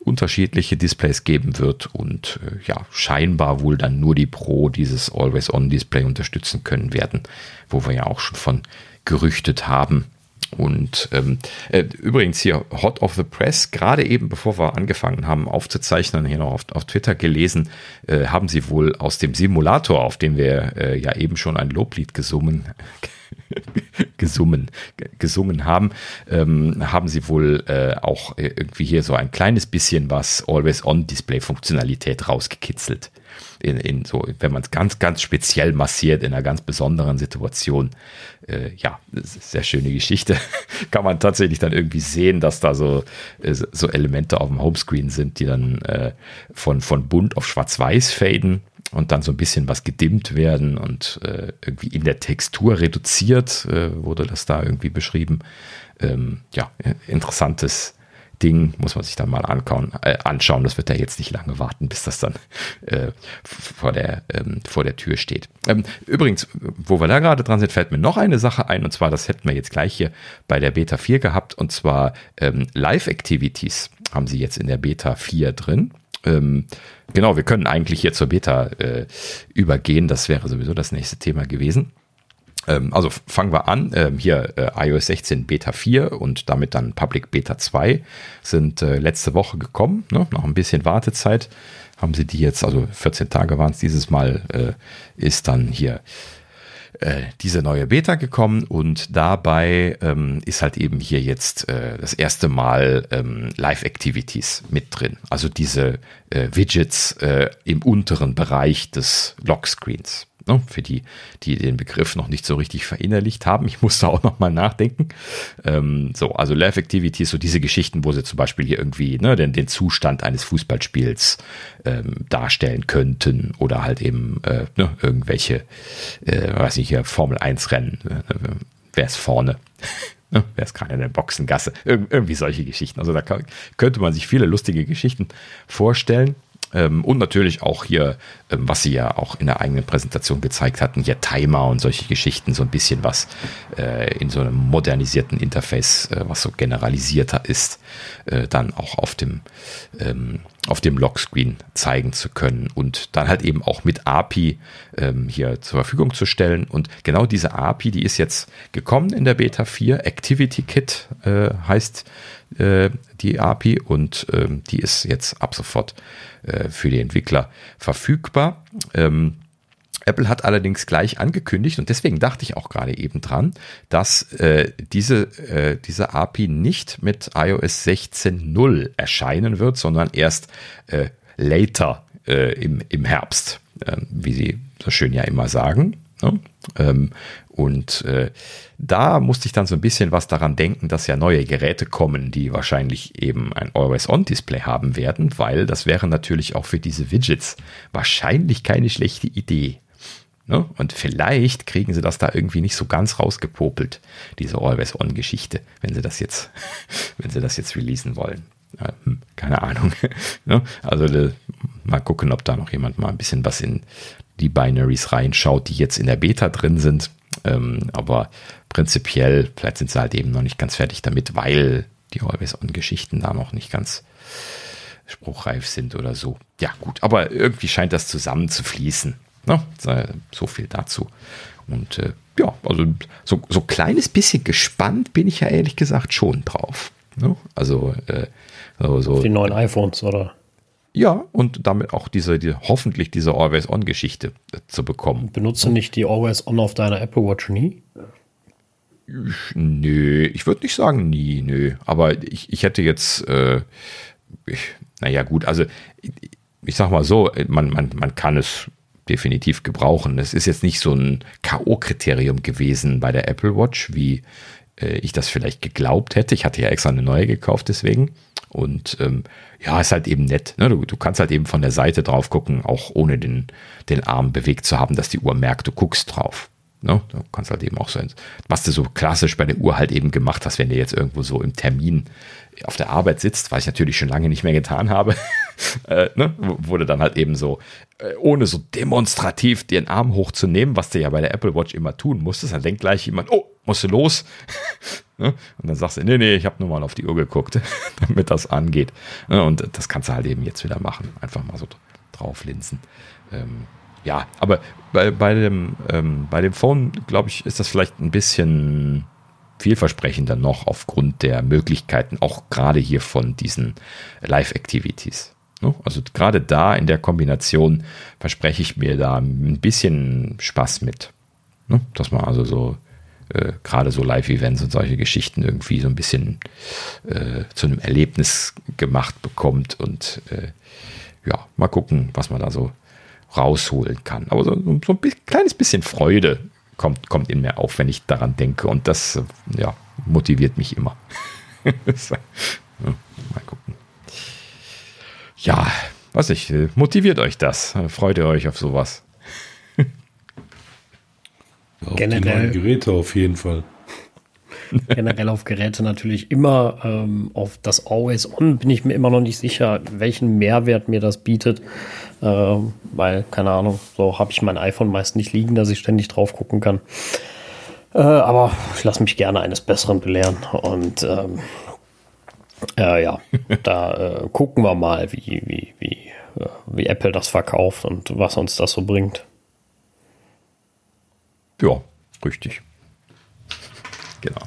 C: unterschiedliche Displays geben wird und äh, ja, scheinbar wohl dann nur die Pro dieses Always-On-Display unterstützen können werden, wo wir ja auch schon von gerüchtet haben. Und ähm, äh, übrigens hier Hot of the Press, gerade eben bevor wir angefangen haben aufzuzeichnen, hier noch auf, auf Twitter gelesen, äh, haben sie wohl aus dem Simulator, auf dem wir äh, ja eben schon ein Loblied gesungen gesummen, gesungen haben, ähm, haben sie wohl äh, auch irgendwie hier so ein kleines bisschen was Always-On-Display-Funktionalität rausgekitzelt. In, in so, wenn man es ganz, ganz speziell massiert in einer ganz besonderen Situation. Äh, ja, sehr schöne Geschichte. Kann man tatsächlich dann irgendwie sehen, dass da so, äh, so Elemente auf dem Homescreen sind, die dann äh, von, von bunt auf schwarz-weiß faden und dann so ein bisschen was gedimmt werden und äh, irgendwie in der Textur reduziert, äh, wurde das da irgendwie beschrieben. Ähm, ja, interessantes Ding, muss man sich dann mal anschauen. Äh, anschauen. Das wird ja jetzt nicht lange warten, bis das dann äh, vor, der, ähm, vor der Tür steht. Ähm, übrigens, wo wir da gerade dran sind, fällt mir noch eine Sache ein, und zwar, das hätten wir jetzt gleich hier bei der Beta 4 gehabt, und zwar ähm, Live-Activities haben sie jetzt in der Beta 4 drin. Ähm, genau, wir können eigentlich hier zur Beta äh, übergehen. Das wäre sowieso das nächste Thema gewesen. Ähm, also fangen wir an. Ähm, hier äh, iOS 16 Beta 4 und damit dann Public Beta 2 sind äh, letzte Woche gekommen. Ne? Noch ein bisschen Wartezeit haben sie die jetzt, also 14 Tage waren es dieses Mal, äh, ist dann hier diese neue Beta gekommen und dabei ähm, ist halt eben hier jetzt das erste Mal Live-Activities mit drin. Also diese äh, Widgets äh, im unteren Bereich des Lockscreens. Ne, für die, die den Begriff noch nicht so richtig verinnerlicht haben. Ich musste auch noch mal nachdenken. Ähm, so, also Live Activities, so diese Geschichten, wo sie zum Beispiel hier irgendwie ne, den, den Zustand eines Fußballspiels ähm, darstellen könnten oder halt eben äh, ne, irgendwelche, äh, weiß nicht, hier Formel 1 Rennen. Äh, wer ist vorne? Ne? Wer ist gerade in der Boxengasse? Ir irgendwie solche Geschichten. Also da kann, könnte man sich viele lustige Geschichten vorstellen. Ähm, und natürlich auch hier, ähm, was sie ja auch in der eigenen Präsentation gezeigt hatten, hier Timer und solche Geschichten, so ein bisschen was äh, in so einem modernisierten Interface, äh, was so generalisierter ist, äh, dann auch auf dem, ähm, auf dem Lockscreen zeigen zu können und dann halt eben auch mit API ähm, hier zur Verfügung zu stellen. Und genau diese API, die ist jetzt gekommen in der Beta 4. Activity Kit äh, heißt äh, die API und ähm, die ist jetzt ab sofort äh, für die Entwickler verfügbar. Ähm, Apple hat allerdings gleich angekündigt, und deswegen dachte ich auch gerade eben dran, dass äh, diese, äh, diese API nicht mit iOS 16.0 erscheinen wird, sondern erst äh, later äh, im, im Herbst, äh, wie sie so schön ja immer sagen. Ne? Ähm, und äh, da musste ich dann so ein bisschen was daran denken, dass ja neue Geräte kommen, die wahrscheinlich eben ein Always-On-Display haben werden, weil das wäre natürlich auch für diese Widgets wahrscheinlich keine schlechte Idee. Ne? Und vielleicht kriegen sie das da irgendwie nicht so ganz rausgepopelt, diese Always-On-Geschichte, wenn sie das jetzt, wenn sie das jetzt releasen wollen. Ja, hm, keine Ahnung. ne? Also de, mal gucken, ob da noch jemand mal ein bisschen was in die Binaries reinschaut, die jetzt in der Beta drin sind. Ähm, aber prinzipiell, vielleicht sind sie halt eben noch nicht ganz fertig damit, weil die Always-On-Geschichten da noch nicht ganz spruchreif sind oder so. Ja, gut, aber irgendwie scheint das zusammen zu fließen. Ne? So viel dazu. Und äh, ja, also so, so kleines bisschen gespannt bin ich ja ehrlich gesagt schon drauf. Ne? Also äh, so,
A: die neuen iPhones, oder?
C: Ja, und damit auch diese, die, hoffentlich diese Always-On-Geschichte äh, zu bekommen.
A: Benutze nicht die Always-On auf deiner Apple Watch nie?
C: Ich, nö, ich würde nicht sagen nie, nö. Aber ich, ich hätte jetzt, äh, ich, naja gut, also ich sag mal so, man, man, man kann es definitiv gebrauchen. Es ist jetzt nicht so ein K.O.-Kriterium gewesen bei der Apple Watch, wie äh, ich das vielleicht geglaubt hätte. Ich hatte ja extra eine neue gekauft deswegen. Und ähm, ja, ist halt eben nett. Ne? Du, du kannst halt eben von der Seite drauf gucken, auch ohne den, den Arm bewegt zu haben, dass die Uhr merkt, du guckst drauf. Ne? Du kannst halt eben auch so, was du so klassisch bei der Uhr halt eben gemacht hast, wenn du jetzt irgendwo so im Termin auf der Arbeit sitzt, was ich natürlich schon lange nicht mehr getan habe, äh, ne? wurde dann halt eben so, äh, ohne so demonstrativ den Arm hochzunehmen, was du ja bei der Apple Watch immer tun musstest, dann denkt gleich jemand, oh, musst du los? ne? Und dann sagst du, nee, nee, ich habe nur mal auf die Uhr geguckt, damit das angeht. Ne? Und das kannst du halt eben jetzt wieder machen, einfach mal so drauflinsen. Ähm, ja, aber bei, bei, dem, ähm, bei dem Phone, glaube ich, ist das vielleicht ein bisschen vielversprechender noch aufgrund der Möglichkeiten, auch gerade hier von diesen Live-Activities. Ne? Also gerade da in der Kombination verspreche ich mir da ein bisschen Spaß mit. Ne? Dass man also so äh, gerade so Live-Events und solche Geschichten irgendwie so ein bisschen äh, zu einem Erlebnis gemacht bekommt und äh, ja, mal gucken, was man da so rausholen kann. Aber so, so ein kleines bisschen Freude kommt, kommt in mir auf, wenn ich daran denke. Und das ja, motiviert mich immer. mal gucken. Ja, was ich, motiviert euch das? Freut ihr euch auf sowas?
B: auf Generell. Die Geräte auf jeden Fall.
A: Generell auf Geräte natürlich immer ähm, auf das Always On bin ich mir immer noch nicht sicher, welchen Mehrwert mir das bietet. Äh, weil, keine Ahnung, so habe ich mein iPhone meist nicht liegen, dass ich ständig drauf gucken kann. Äh, aber ich lasse mich gerne eines Besseren belehren. Und ähm, äh, ja, da äh, gucken wir mal, wie, wie, wie, äh, wie Apple das verkauft und was uns das so bringt.
C: Ja, richtig. Genau.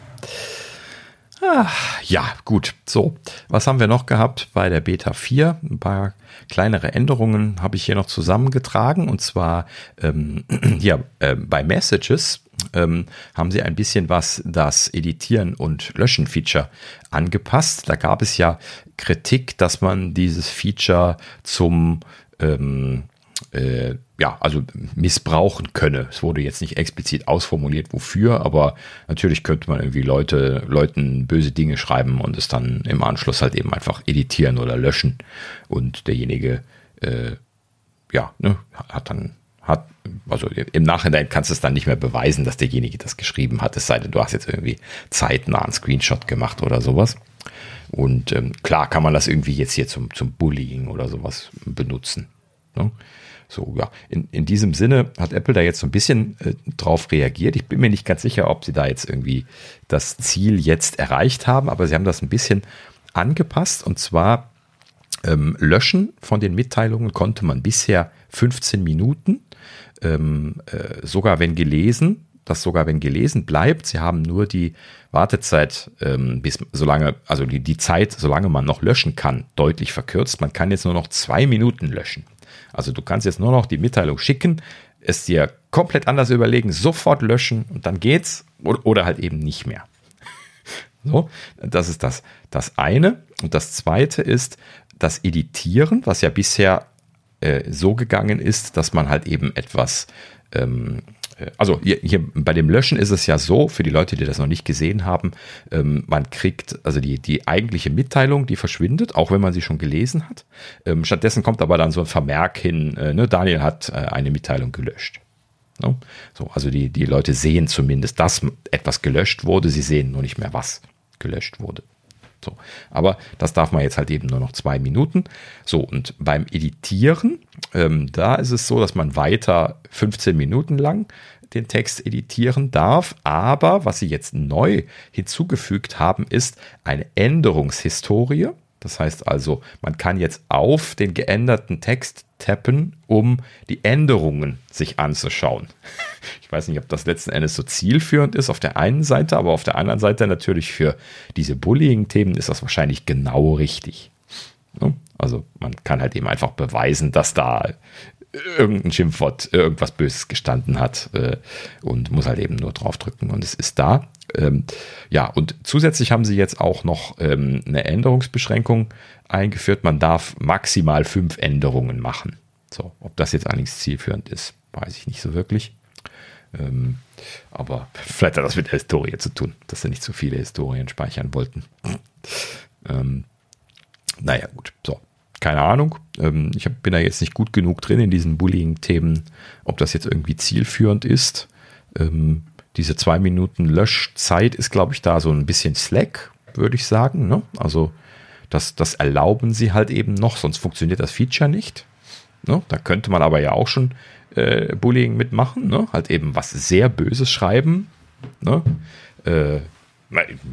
C: Ah, ja, gut. So, was haben wir noch gehabt bei der Beta 4? Ein paar kleinere Änderungen habe ich hier noch zusammengetragen. Und zwar ähm, hier äh, bei Messages ähm, haben sie ein bisschen was das Editieren und Löschen Feature angepasst. Da gab es ja Kritik, dass man dieses Feature zum ähm, äh, ja, also missbrauchen könne. Es wurde jetzt nicht explizit ausformuliert, wofür, aber natürlich könnte man irgendwie Leute, Leuten böse Dinge schreiben und es dann im Anschluss halt eben einfach editieren oder löschen. Und derjenige, äh, ja, ne, hat dann, hat, also im Nachhinein kannst du es dann nicht mehr beweisen, dass derjenige das geschrieben hat, es sei denn, du hast jetzt irgendwie zeitnah einen Screenshot gemacht oder sowas. Und ähm, klar kann man das irgendwie jetzt hier zum, zum Bullying oder sowas benutzen. Ne? So, ja, in, in diesem Sinne hat Apple da jetzt so ein bisschen äh, drauf reagiert. Ich bin mir nicht ganz sicher, ob sie da jetzt irgendwie das Ziel jetzt erreicht haben, aber sie haben das ein bisschen angepasst und zwar ähm, Löschen von den Mitteilungen konnte man bisher 15 Minuten, ähm, äh, sogar wenn gelesen, das sogar wenn gelesen bleibt. Sie haben nur die Wartezeit, ähm, bis solange, also die, die Zeit, solange man noch löschen kann, deutlich verkürzt. Man kann jetzt nur noch zwei Minuten löschen. Also du kannst jetzt nur noch die Mitteilung schicken, es dir komplett anders überlegen, sofort löschen und dann geht's oder halt eben nicht mehr. So, das ist das, das eine. Und das zweite ist das Editieren, was ja bisher äh, so gegangen ist, dass man halt eben etwas ähm, äh, also hier, hier, bei dem Löschen ist es ja so, für die Leute, die das noch nicht gesehen haben, ähm, man kriegt, also die, die eigentliche Mitteilung, die verschwindet, auch wenn man sie schon gelesen hat. Ähm, stattdessen kommt aber dann so ein Vermerk hin, äh, ne, Daniel hat äh, eine Mitteilung gelöscht. No? Ne? So, also die, die Leute sehen zumindest, dass etwas gelöscht wurde, sie sehen nur nicht mehr, was gelöscht wurde. So. Aber das darf man jetzt halt eben nur noch zwei Minuten. So, und beim Editieren, ähm, da ist es so, dass man weiter 15 Minuten lang den Text editieren darf. Aber was sie jetzt neu hinzugefügt haben, ist eine Änderungshistorie. Das heißt also, man kann jetzt auf den geänderten Text tappen, um die Änderungen sich anzuschauen. Ich weiß nicht, ob das letzten Endes so zielführend ist auf der einen Seite, aber auf der anderen Seite natürlich für diese Bullying-Themen ist das wahrscheinlich genau richtig. Also man kann halt eben einfach beweisen, dass da irgendein Schimpfwort, irgendwas Böses gestanden hat äh, und muss halt eben nur draufdrücken und es ist da. Ähm, ja, und zusätzlich haben sie jetzt auch noch ähm, eine Änderungsbeschränkung eingeführt. Man darf maximal fünf Änderungen machen. So, ob das jetzt allerdings zielführend ist, weiß ich nicht so wirklich. Ähm, aber vielleicht hat das mit der Historie zu tun, dass sie nicht so viele Historien speichern wollten. ähm, naja, gut. So, keine Ahnung. Ähm, ich bin da jetzt nicht gut genug drin in diesen Bullying-Themen, ob das jetzt irgendwie zielführend ist. Ähm, diese zwei Minuten Löschzeit ist, glaube ich, da so ein bisschen Slack, würde ich sagen. Ne? Also das, das erlauben sie halt eben noch, sonst funktioniert das Feature nicht. Ne? Da könnte man aber ja auch schon äh, Bullying mitmachen, ne? halt eben was sehr Böses schreiben. Ne? Äh,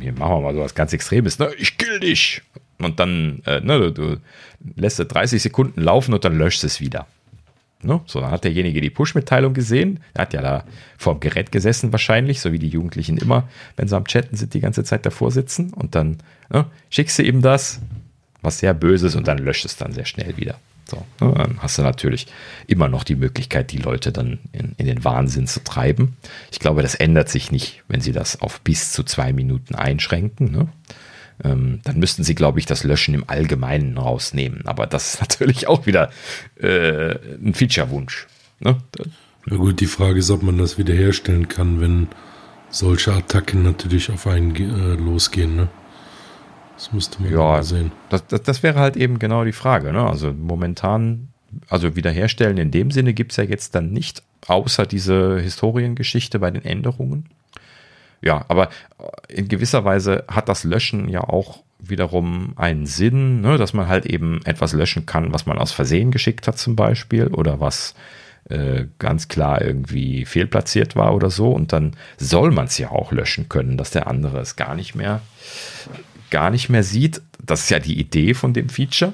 C: hier machen wir mal so was ganz Extremes. Ne? Ich kill dich. Und dann äh, ne, du, du lässt es 30 Sekunden laufen und dann löscht es wieder. Ne? So, dann hat derjenige die Push-Mitteilung gesehen. Er hat ja da vorm Gerät gesessen wahrscheinlich, so wie die Jugendlichen immer, wenn sie am Chatten sind, die ganze Zeit davor sitzen. Und dann ne, schickst du ihm das, was sehr Böses, und dann löscht es dann sehr schnell wieder. So, ne? Dann hast du natürlich immer noch die Möglichkeit, die Leute dann in, in den Wahnsinn zu treiben. Ich glaube, das ändert sich nicht, wenn sie das auf bis zu zwei Minuten einschränken. Ne? Ähm, dann müssten sie, glaube ich, das Löschen im Allgemeinen rausnehmen. Aber das ist natürlich auch wieder äh, ein Feature-Wunsch. Ne?
B: Na gut, die Frage ist, ob man das wiederherstellen kann, wenn solche Attacken natürlich auf einen äh, losgehen. Ne?
C: Das müsste man ja mal sehen. Das, das, das, wäre halt eben genau die Frage. Ne? Also momentan, also wiederherstellen in dem Sinne gibt es ja jetzt dann nicht, außer diese Historiengeschichte bei den Änderungen ja, aber in gewisser Weise hat das Löschen ja auch wiederum einen Sinn, ne, dass man halt eben etwas löschen kann, was man aus Versehen geschickt hat zum Beispiel oder was äh, ganz klar irgendwie fehlplatziert war oder so und dann soll man es ja auch löschen können, dass der andere es gar nicht mehr gar nicht mehr sieht. Das ist ja die Idee von dem Feature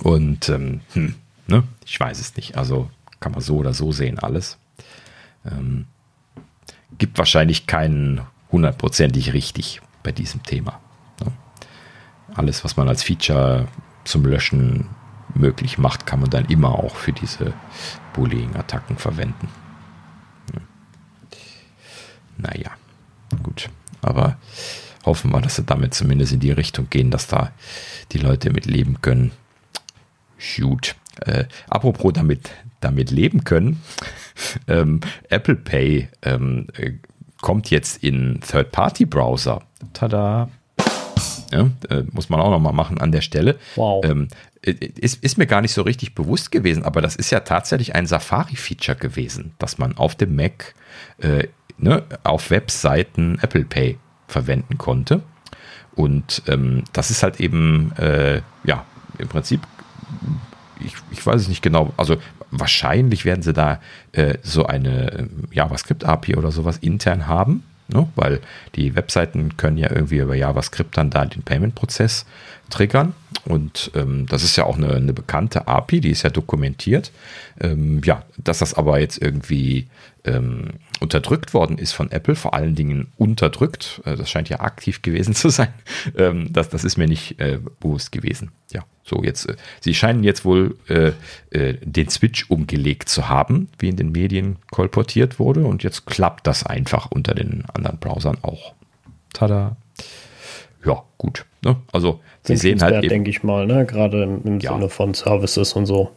C: und ähm, hm, ne, ich weiß es nicht. Also kann man so oder so sehen alles. Ähm, gibt wahrscheinlich keinen hundertprozentig richtig bei diesem Thema. Ne? Alles, was man als Feature zum Löschen möglich macht, kann man dann immer auch für diese Bullying-Attacken verwenden. Naja, gut. Aber hoffen wir, dass sie damit zumindest in die Richtung gehen, dass da die Leute mit leben können. Gut. Äh, apropos damit, damit leben können. Ähm, Apple Pay ähm, äh, kommt jetzt in Third-Party-Browser. Tada! Ja, äh, muss man auch nochmal machen an der Stelle. Wow. Ähm, äh, ist, ist, mir gar nicht so richtig bewusst gewesen, aber das ist ja tatsächlich ein Safari-Feature gewesen, dass man auf dem Mac äh, ne, auf Webseiten Apple Pay verwenden konnte. Und ähm, das ist halt eben, äh, ja, im Prinzip ich, ich weiß es nicht genau. Also wahrscheinlich werden sie da äh, so eine ähm, JavaScript-API oder sowas intern haben, ne? weil die Webseiten können ja irgendwie über JavaScript dann da den Payment-Prozess triggern. Und ähm, das ist ja auch eine, eine, bekannte API, die ist ja dokumentiert. Ähm, ja, dass das aber jetzt irgendwie ähm, unterdrückt worden ist von Apple, vor allen Dingen unterdrückt, äh, das scheint ja aktiv gewesen zu sein, ähm, das, das ist mir nicht äh, bewusst gewesen. Ja, so jetzt, äh, sie scheinen jetzt wohl äh, äh, den Switch umgelegt zu haben, wie in den Medien kolportiert wurde, und jetzt klappt das einfach unter den anderen Browsern auch. Tada! Ja, gut. Ne? Also sie sehen halt
A: eben, denke ich mal, ne? gerade im, im ja. Sinne von Services und so.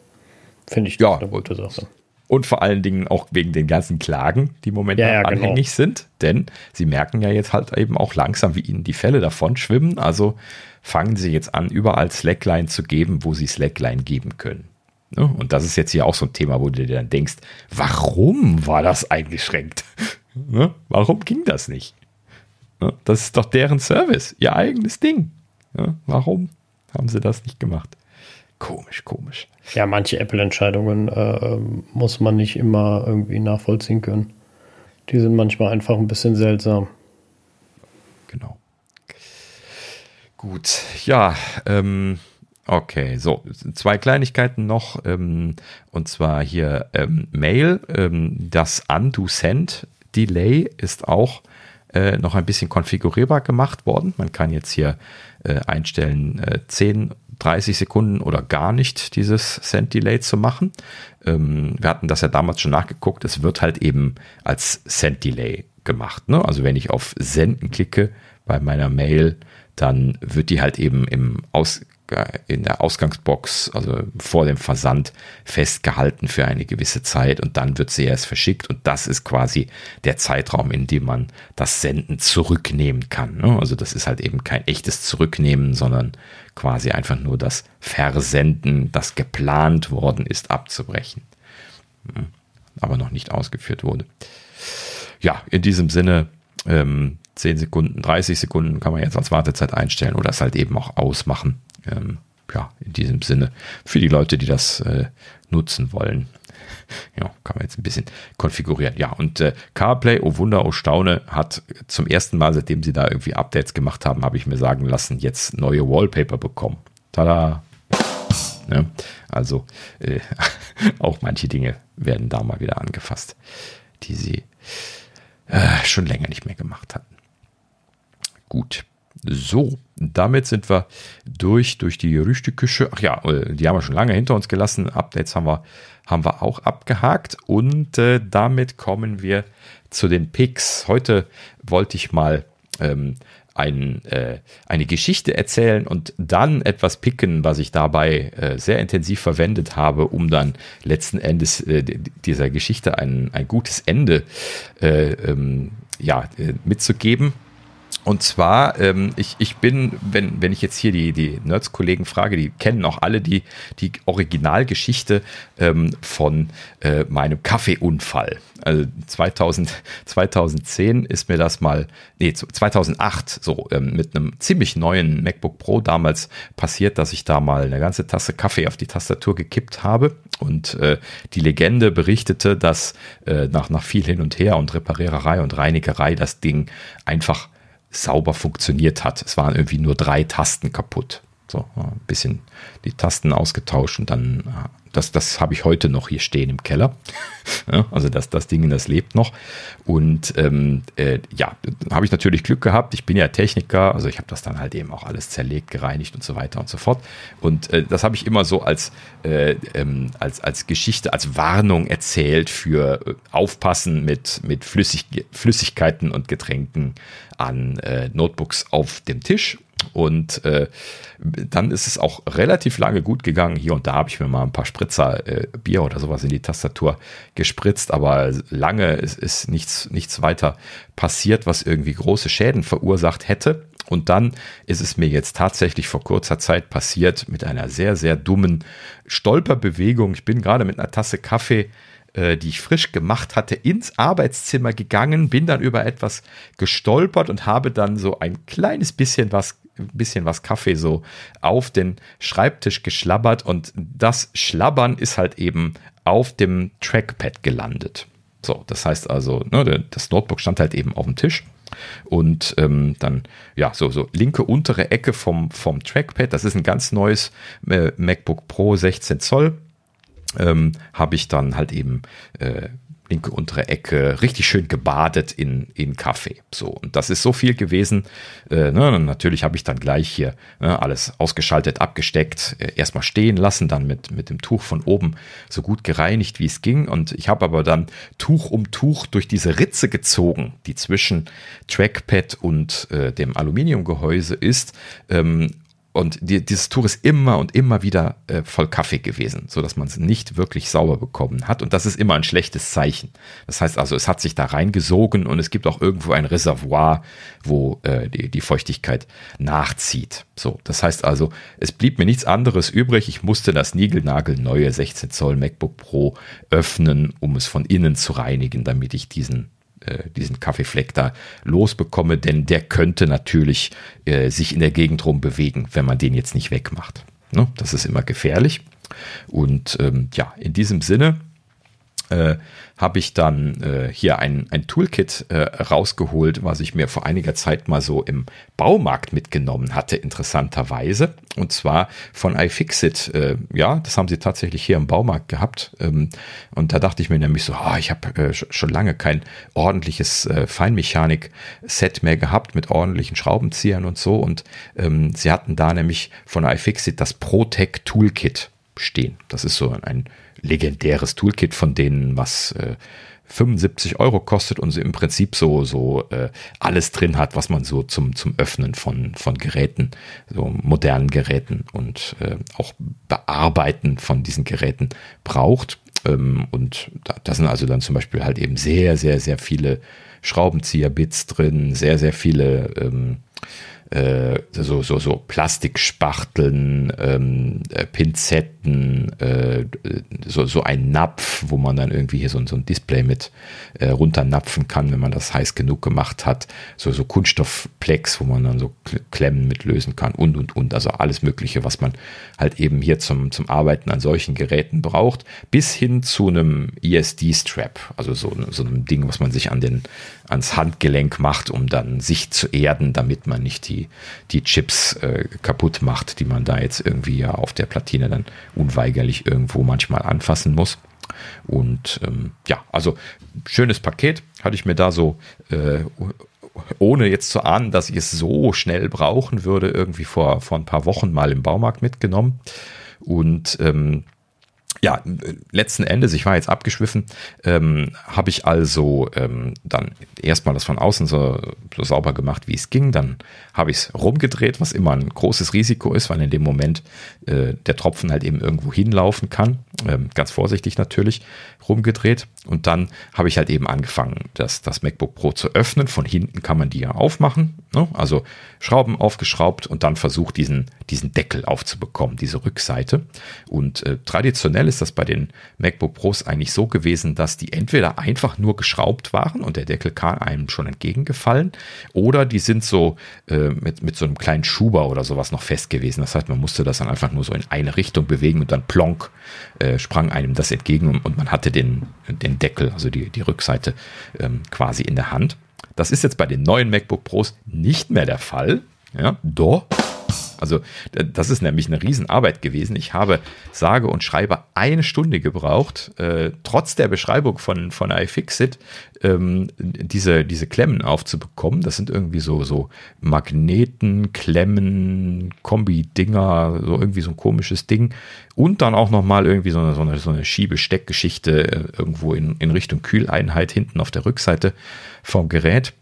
A: Finde ich
C: ja, eine gute Sache. Und vor allen Dingen auch wegen den ganzen Klagen, die momentan ja, ja, genau. anhängig sind. Denn sie merken ja jetzt halt eben auch langsam, wie ihnen die Fälle davon schwimmen. Also fangen sie jetzt an, überall Slackline zu geben, wo sie Slackline geben können. Ne? Und das ist jetzt hier auch so ein Thema, wo du dir dann denkst, warum war das eingeschränkt? Ne? Warum ging das nicht? Das ist doch deren Service, ihr eigenes Ding. Warum haben sie das nicht gemacht? Komisch, komisch.
A: Ja, manche Apple-Entscheidungen äh, ähm, muss man nicht immer irgendwie nachvollziehen können. Die sind manchmal einfach ein bisschen seltsam.
C: Genau. Gut, ja, ähm, okay, so, zwei Kleinigkeiten noch, ähm, und zwar hier ähm, Mail, ähm, das Undo-Send-Delay ist auch äh, noch ein bisschen konfigurierbar gemacht worden. Man kann jetzt hier äh, einstellen äh, 10 30 Sekunden oder gar nicht dieses Send-Delay zu machen. Ähm, wir hatten das ja damals schon nachgeguckt. Es wird halt eben als Send-Delay gemacht. Ne? Also wenn ich auf Senden klicke bei meiner Mail, dann wird die halt eben im Aus in der Ausgangsbox, also vor dem Versand, festgehalten für eine gewisse Zeit und dann wird sie erst verschickt und das ist quasi der Zeitraum, in dem man das Senden zurücknehmen kann. Ne? Also das ist halt eben kein echtes Zurücknehmen, sondern quasi einfach nur das Versenden, das geplant worden ist, abzubrechen, hm. aber noch nicht ausgeführt wurde. Ja, in diesem Sinne, ähm, 10 Sekunden, 30 Sekunden kann man jetzt als Wartezeit einstellen oder es halt eben auch ausmachen ähm, ja, in diesem Sinne, für die Leute, die das äh, nutzen wollen, ja, kann man jetzt ein bisschen konfigurieren. Ja, und äh, CarPlay, oh Wunder, oh Staune, hat zum ersten Mal, seitdem sie da irgendwie Updates gemacht haben, habe ich mir sagen lassen, jetzt neue Wallpaper bekommen. Tada! Ne? Also äh, auch manche Dinge werden da mal wieder angefasst, die sie äh, schon länger nicht mehr gemacht hatten. Gut. So, damit sind wir durch, durch die Rüsteküche. Ach ja, äh, die haben wir schon lange hinter uns gelassen. Updates haben wir, haben wir auch abgehakt. Und äh, damit kommen wir zu den Picks. Heute wollte ich mal ähm, ein, äh, eine Geschichte erzählen und dann etwas picken, was ich dabei äh, sehr intensiv verwendet habe, um dann letzten Endes äh, dieser Geschichte ein, ein gutes Ende äh, ähm, ja, äh, mitzugeben. Und zwar, ähm, ich, ich bin, wenn, wenn ich jetzt hier die, die Nerds-Kollegen frage, die kennen auch alle die, die Originalgeschichte ähm, von äh, meinem Kaffeeunfall. Also 2000, 2010 ist mir das mal, nee, 2008 so ähm, mit einem ziemlich neuen MacBook Pro damals passiert, dass ich da mal eine ganze Tasse Kaffee auf die Tastatur gekippt habe. Und äh, die Legende berichtete, dass äh, nach, nach viel hin und her und Repariererei und Reinigerei das Ding einfach sauber funktioniert hat. Es waren irgendwie nur drei Tasten kaputt. So, ein bisschen die Tasten ausgetauscht und dann, das, das habe ich heute noch hier stehen im Keller. also das, das Ding, das lebt noch. Und ähm, äh, ja, habe ich natürlich Glück gehabt. Ich bin ja Techniker, also ich habe das dann halt eben auch alles zerlegt, gereinigt und so weiter und so fort. Und äh, das habe ich immer so als, äh, ähm, als, als Geschichte, als Warnung erzählt für äh, Aufpassen mit, mit Flüssig Flüssigkeiten und Getränken an äh, Notebooks auf dem Tisch. Und äh, dann ist es auch relativ lange gut gegangen. Hier und da habe ich mir mal ein paar Spritzer äh, Bier oder sowas in die Tastatur gespritzt, aber lange ist, ist nichts, nichts weiter passiert, was irgendwie große Schäden verursacht hätte. Und dann ist es mir jetzt tatsächlich vor kurzer Zeit passiert mit einer sehr, sehr dummen Stolperbewegung. Ich bin gerade mit einer Tasse Kaffee äh, die ich frisch gemacht hatte, ins Arbeitszimmer gegangen, bin dann über etwas gestolpert und habe dann so ein kleines bisschen was bisschen was Kaffee so auf den Schreibtisch geschlabbert und das Schlabbern ist halt eben auf dem Trackpad gelandet. So, das heißt also, ne, das Notebook stand halt eben auf dem Tisch und ähm, dann, ja, so, so linke untere Ecke vom, vom Trackpad, das ist ein ganz neues äh, MacBook Pro 16 Zoll ähm, habe ich dann halt eben äh, linke untere Ecke richtig schön gebadet in, in Kaffee. So, und das ist so viel gewesen. Äh, ne, natürlich habe ich dann gleich hier ne, alles ausgeschaltet, abgesteckt, äh, erstmal stehen lassen, dann mit, mit dem Tuch von oben so gut gereinigt, wie es ging. Und ich habe aber dann Tuch um Tuch durch diese Ritze gezogen, die zwischen Trackpad und äh, dem Aluminiumgehäuse ist. Ähm, und die, dieses Tuch ist immer und immer wieder äh, voll Kaffee gewesen, so dass man es nicht wirklich sauber bekommen hat. Und das ist immer ein schlechtes Zeichen. Das heißt also, es hat sich da reingesogen und es gibt auch irgendwo ein Reservoir, wo äh, die, die Feuchtigkeit nachzieht. So, das heißt also, es blieb mir nichts anderes übrig. Ich musste das niegelnagelneue 16 Zoll MacBook Pro öffnen, um es von innen zu reinigen, damit ich diesen äh, diesen Kaffeefleck da losbekomme, denn der könnte natürlich äh, sich in der Gegend rum bewegen, wenn man den jetzt nicht wegmacht. Ne? Das ist immer gefährlich. Und ähm, ja, in diesem Sinne äh, habe ich dann äh, hier ein, ein Toolkit äh, rausgeholt, was ich mir vor einiger Zeit mal so im Baumarkt mitgenommen hatte, interessanterweise. Und zwar von iFixit. Äh, ja, das haben sie tatsächlich hier im Baumarkt gehabt. Ähm, und da dachte ich mir nämlich so, oh, ich habe äh, schon lange kein ordentliches äh, Feinmechanik-Set mehr gehabt mit ordentlichen Schraubenziehern und so. Und ähm, sie hatten da nämlich von iFixit das ProTech Toolkit stehen. Das ist so ein legendäres Toolkit von denen, was äh, 75 Euro kostet und sie im Prinzip so, so äh, alles drin hat, was man so zum, zum Öffnen von, von Geräten, so modernen Geräten und äh, auch Bearbeiten von diesen Geräten braucht. Ähm, und da, da sind also dann zum Beispiel halt eben sehr, sehr, sehr viele Schraubenzieher-Bits drin, sehr, sehr viele ähm, äh, so, so, so Plastikspachteln, ähm, äh, Pinzetten, äh, so, so ein Napf, wo man dann irgendwie hier so, so ein Display mit äh, runternapfen kann, wenn man das heiß genug gemacht hat. So, so Kunststoffplex, wo man dann so Klemmen mit lösen kann und, und, und. Also alles Mögliche, was man halt eben hier zum, zum Arbeiten an solchen Geräten braucht, bis hin zu einem ESD-Strap, also so, so einem Ding, was man sich an den, ans Handgelenk macht, um dann sich zu erden, damit man nicht die, die Chips äh, kaputt macht, die man da jetzt irgendwie ja auf der Platine dann unweigerlich irgendwo manchmal anfassen muss. Und ähm, ja, also schönes Paket hatte ich mir da so, äh, ohne jetzt zu ahnen, dass ich es so schnell brauchen würde, irgendwie vor, vor ein paar Wochen mal im Baumarkt mitgenommen. Und ähm, ja, letzten Endes, ich war jetzt abgeschwiffen, ähm, habe ich also ähm, dann erstmal das von außen so, so sauber gemacht, wie es ging. Dann habe ich es rumgedreht, was immer ein großes Risiko ist, weil in dem Moment äh, der Tropfen halt eben irgendwo hinlaufen kann. Ähm, ganz vorsichtig natürlich, rumgedreht. Und dann habe ich halt eben angefangen, das, das MacBook Pro zu öffnen. Von hinten kann man die ja aufmachen. Ne? Also Schrauben aufgeschraubt und dann versucht, diesen, diesen Deckel aufzubekommen, diese Rückseite. Und äh, traditionell ist das bei den MacBook Pros eigentlich so gewesen, dass die entweder einfach nur geschraubt waren und der Deckel kam einem schon entgegengefallen, oder die sind so äh, mit, mit so einem kleinen Schuber oder sowas noch fest gewesen. Das heißt, man musste das dann einfach nur so in eine Richtung bewegen und dann plonk äh, sprang einem das entgegen und, man hatte den, den Deckel, also die, die Rückseite ähm, quasi in der Hand. Das ist jetzt bei den neuen MacBook Pros nicht mehr der Fall. Ja, doch. Also das ist nämlich eine Riesenarbeit gewesen. Ich habe sage und schreibe eine Stunde gebraucht, äh, trotz der Beschreibung von, von iFixit, ähm, diese, diese Klemmen aufzubekommen. Das sind irgendwie so, so Magneten, Klemmen, Kombi-Dinger, so irgendwie so ein komisches Ding. Und dann auch nochmal irgendwie so eine, so eine, so eine Schiebesteckgeschichte äh, irgendwo in, in Richtung Kühleinheit hinten auf der Rückseite vom Gerät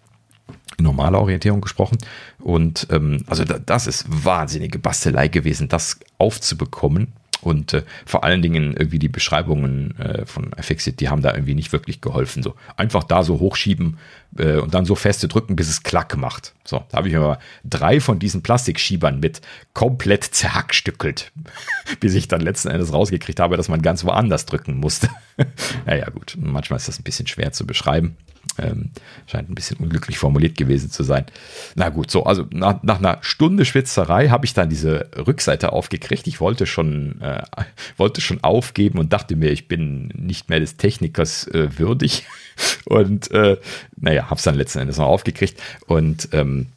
C: normale Orientierung gesprochen. Und ähm, also da, das ist wahnsinnige Bastelei gewesen, das aufzubekommen. Und äh, vor allen Dingen irgendwie die Beschreibungen äh, von iFixit, die haben da irgendwie nicht wirklich geholfen. So einfach da so hochschieben äh, und dann so feste drücken, bis es klack macht. So, da habe ich mir mal drei von diesen Plastikschiebern mit komplett zerhackstückelt, bis ich dann letzten Endes rausgekriegt habe, dass man ganz woanders drücken musste. naja, gut, manchmal ist das ein bisschen schwer zu beschreiben. Ähm, scheint ein bisschen unglücklich formuliert gewesen zu sein. Na gut, so, also nach, nach einer Stunde Schwitzerei habe ich dann diese Rückseite aufgekriegt. Ich wollte schon, äh, wollte schon aufgeben und dachte mir, ich bin nicht mehr des Technikers äh, würdig. Und äh, naja, habe es dann letzten Endes noch aufgekriegt und ähm,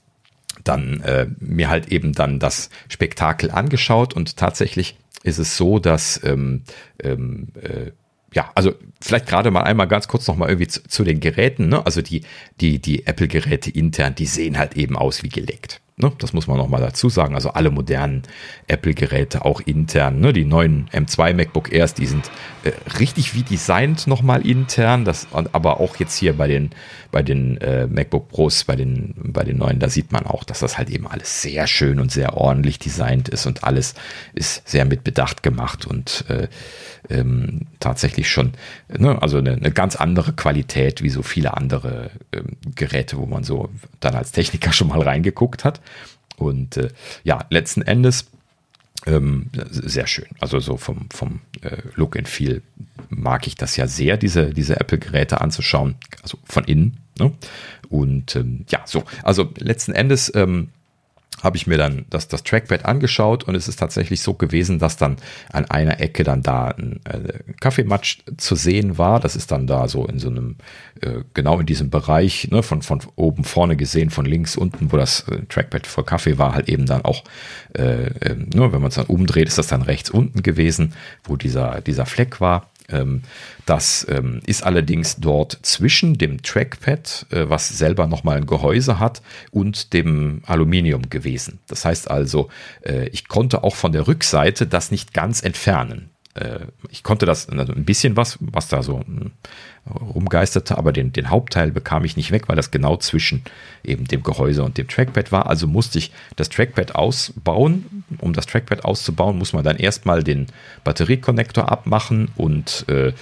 C: dann äh, mir halt eben dann das Spektakel angeschaut und tatsächlich ist es so, dass ähm, ähm, äh, ja, also vielleicht gerade mal einmal ganz kurz noch mal irgendwie zu, zu den Geräten. Ne? Also die, die, die Apple-Geräte intern, die sehen halt eben aus wie geleckt. Ne? Das muss man noch mal dazu sagen. Also alle modernen Apple-Geräte, auch intern, ne? die neuen M2 MacBook Airs, die sind äh, richtig wie designt noch mal intern. Das, aber auch jetzt hier bei den, bei den äh, MacBook Pros, bei den, bei den neuen, da sieht man auch, dass das halt eben alles sehr schön und sehr ordentlich designt ist und alles ist sehr mit Bedacht gemacht und äh, ähm, tatsächlich schon, ne, also eine, eine, ganz andere Qualität wie so viele andere ähm, Geräte, wo man so dann als Techniker schon mal reingeguckt hat. Und äh, ja, letzten Endes ähm, sehr schön. Also so vom, vom äh, Look and Feel mag ich das ja sehr, diese, diese Apple-Geräte anzuschauen, also von innen. Ne? Und ähm, ja, so, also letzten Endes ähm, habe ich mir dann das, das Trackpad angeschaut und es ist tatsächlich so gewesen, dass dann an einer Ecke dann da ein äh, Kaffeematsch zu sehen war. Das ist dann da so in so einem, äh, genau in diesem Bereich, ne, von, von oben vorne gesehen, von links unten, wo das äh, Trackpad voll Kaffee war, halt eben dann auch, äh, äh, nur wenn man es dann umdreht, ist das dann rechts unten gewesen, wo dieser, dieser Fleck war. Ähm, das ähm, ist allerdings dort zwischen dem Trackpad, äh, was selber nochmal ein Gehäuse hat, und dem Aluminium gewesen. Das heißt also, äh, ich konnte auch von der Rückseite das nicht ganz entfernen. Äh, ich konnte das also ein bisschen was, was da so hm, rumgeisterte, aber den, den Hauptteil bekam ich nicht weg, weil das genau zwischen eben dem Gehäuse und dem Trackpad war. Also musste ich das Trackpad ausbauen. Um das Trackpad auszubauen, muss man dann erstmal den Batteriekonnektor abmachen und äh,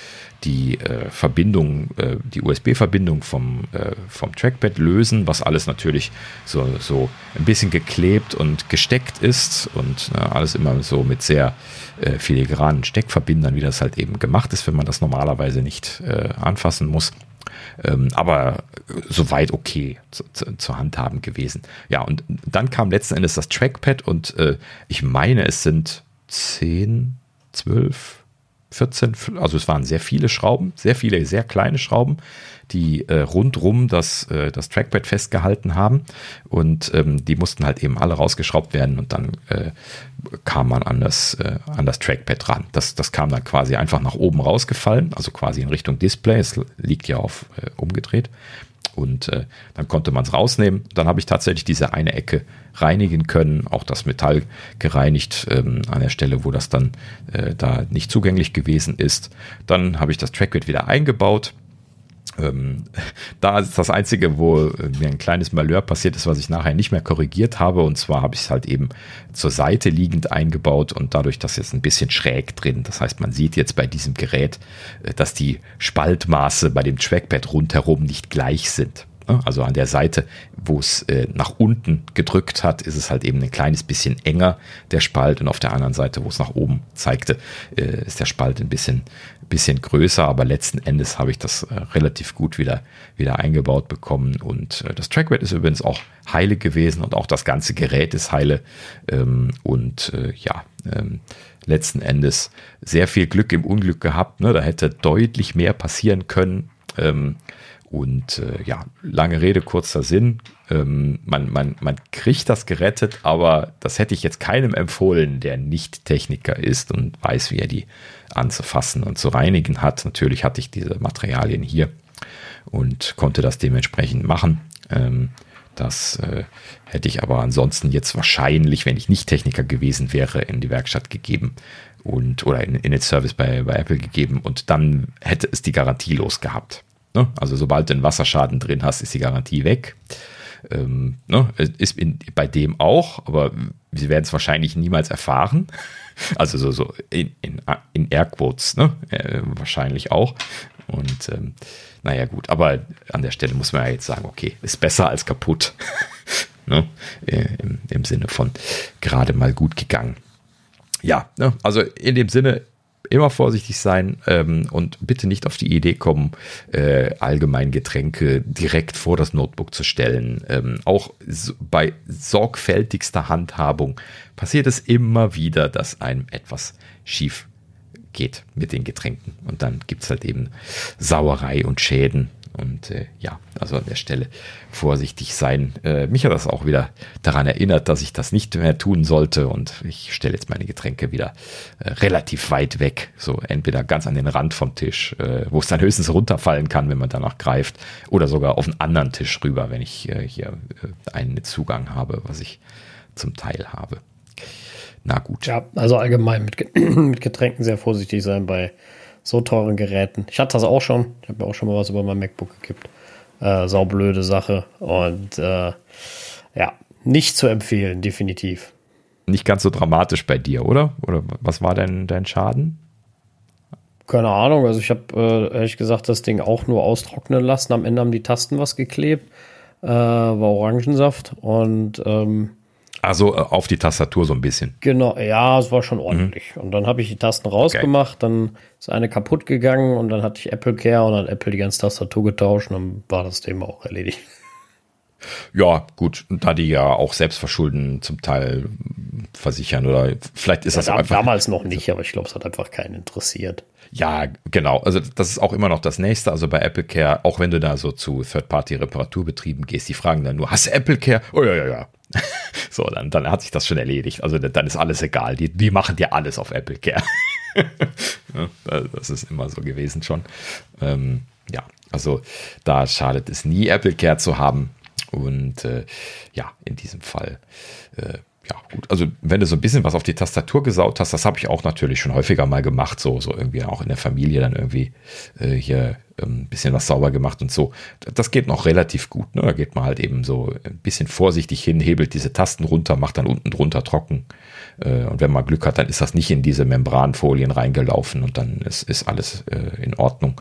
C: die äh, Verbindung, äh, die USB-Verbindung vom, äh, vom Trackpad lösen, was alles natürlich so, so ein bisschen geklebt und gesteckt ist und ne, alles immer so mit sehr äh, filigranen Steckverbindern, wie das halt eben gemacht ist, wenn man das normalerweise nicht äh, anfassen muss. Ähm, aber soweit okay zu, zu, zu, handhaben gewesen. Ja, und dann kam letzten Endes das Trackpad und äh, ich meine, es sind 10, 12, 14, also es waren sehr viele Schrauben, sehr viele sehr kleine Schrauben, die äh, rundrum das, äh, das Trackpad festgehalten haben und ähm, die mussten halt eben alle rausgeschraubt werden und dann äh, kam man an das, äh, an das Trackpad ran. Das, das kam dann quasi einfach nach oben rausgefallen, also quasi in Richtung Display, es liegt ja auf äh, umgedreht und äh, dann konnte man es rausnehmen. Dann habe ich tatsächlich diese eine Ecke reinigen können, auch das Metall gereinigt ähm, an der Stelle, wo das dann äh, da nicht zugänglich gewesen ist. Dann habe ich das Trackpad wieder eingebaut ähm, da ist das Einzige, wo mir ein kleines Malheur passiert ist, was ich nachher nicht mehr korrigiert habe. Und zwar habe ich es halt eben zur Seite liegend eingebaut und dadurch das jetzt ein bisschen schräg drin. Das heißt, man sieht jetzt bei diesem Gerät, äh, dass die Spaltmaße bei dem Trackpad rundherum nicht gleich sind. Ne? Also an der Seite, wo es äh, nach unten gedrückt hat, ist es halt eben ein kleines bisschen enger, der Spalt. Und auf der anderen Seite, wo es nach oben zeigte, äh, ist der Spalt ein bisschen, bisschen größer. Aber letzten Endes habe ich das äh, relativ gut wieder, wieder eingebaut bekommen. Und das Trackware ist übrigens auch heile gewesen und auch das ganze Gerät ist heile. Ähm, und ja, ähm, letzten Endes sehr viel Glück im Unglück gehabt. Ne? Da hätte deutlich mehr passieren können. Ähm, und äh, ja, lange Rede, kurzer Sinn. Ähm, man, man, man kriegt das gerettet, aber das hätte ich jetzt keinem empfohlen, der nicht Techniker ist und weiß, wie er die anzufassen und zu reinigen hat. Natürlich hatte ich diese Materialien hier und konnte das dementsprechend machen. Ähm, das äh, hätte ich aber ansonsten jetzt wahrscheinlich, wenn ich nicht Techniker gewesen wäre, in die Werkstatt gegeben und oder in, in den Service bei, bei Apple gegeben und dann hätte es die Garantie los gehabt. Ne? Also sobald du einen Wasserschaden drin hast, ist die Garantie weg. Ähm, ne? Ist in, bei dem auch, aber wir werden es wahrscheinlich niemals erfahren. Also so, so in, in, in Airquotes, ne? Äh, wahrscheinlich auch. Und ähm, naja, gut, aber an der Stelle muss man ja jetzt sagen, okay, ist besser als kaputt. ne? Äh, Im, Im Sinne von gerade mal gut gegangen. Ja, ne? also in dem Sinne, immer vorsichtig sein ähm, und bitte nicht auf die Idee kommen, äh, allgemein Getränke direkt vor das Notebook zu stellen. Ähm, auch so, bei sorgfältigster Handhabung passiert es immer wieder, dass einem etwas schief geht mit den Getränken. Und dann gibt es halt eben Sauerei und Schäden. Und äh, ja, also an der Stelle vorsichtig sein. Äh, mich hat das auch wieder daran erinnert, dass ich das nicht mehr tun sollte. Und ich stelle jetzt meine Getränke wieder äh, relativ weit weg. So entweder ganz an den Rand vom Tisch, äh, wo es dann höchstens runterfallen kann, wenn man danach greift. Oder sogar auf einen anderen Tisch rüber, wenn ich äh, hier äh, einen Zugang habe, was ich zum Teil habe. Na gut.
A: Ja, also allgemein mit, mit Getränken sehr vorsichtig sein bei so teuren Geräten. Ich hatte das auch schon. Ich habe mir auch schon mal was über mein MacBook gekippt. Äh, saublöde Sache. Und äh, ja, nicht zu empfehlen, definitiv.
C: Nicht ganz so dramatisch bei dir, oder? Oder was war denn dein Schaden?
A: Keine Ahnung. Also ich habe äh, ehrlich gesagt das Ding auch nur austrocknen lassen. Am Ende haben die Tasten was geklebt. Äh, war Orangensaft und ähm,
C: also auf die Tastatur so ein bisschen.
A: Genau, ja, es war schon ordentlich. Mhm. Und dann habe ich die Tasten rausgemacht, okay. dann ist eine kaputt gegangen und dann hatte ich Apple Care und dann Apple die ganze Tastatur getauscht und dann war das Thema auch erledigt.
C: Ja, gut, da die ja auch Selbstverschulden zum Teil versichern oder vielleicht ist ja, das
A: da,
C: einfach.
A: Damals noch nicht, aber ich glaube, es hat einfach keinen interessiert.
C: Ja, genau. Also das ist auch immer noch das nächste. Also bei Apple Care, auch wenn du da so zu Third-Party-Reparaturbetrieben gehst, die fragen dann nur, hast du Apple Care? Oh ja, ja, ja. so, dann, dann hat sich das schon erledigt. Also dann ist alles egal. Die, die machen dir alles auf Apple Care. ja, das ist immer so gewesen schon. Ähm, ja, also da schadet es nie, Apple Care zu haben. Und äh, ja, in diesem Fall, äh, ja, gut. Also, wenn du so ein bisschen was auf die Tastatur gesaut hast, das habe ich auch natürlich schon häufiger mal gemacht, so, so irgendwie auch in der Familie dann irgendwie äh, hier ähm, ein bisschen was sauber gemacht und so. Das geht noch relativ gut. Ne? Da geht man halt eben so ein bisschen vorsichtig hin, hebelt diese Tasten runter, macht dann unten drunter trocken. Äh, und wenn man Glück hat, dann ist das nicht in diese Membranfolien reingelaufen und dann ist, ist alles äh, in Ordnung,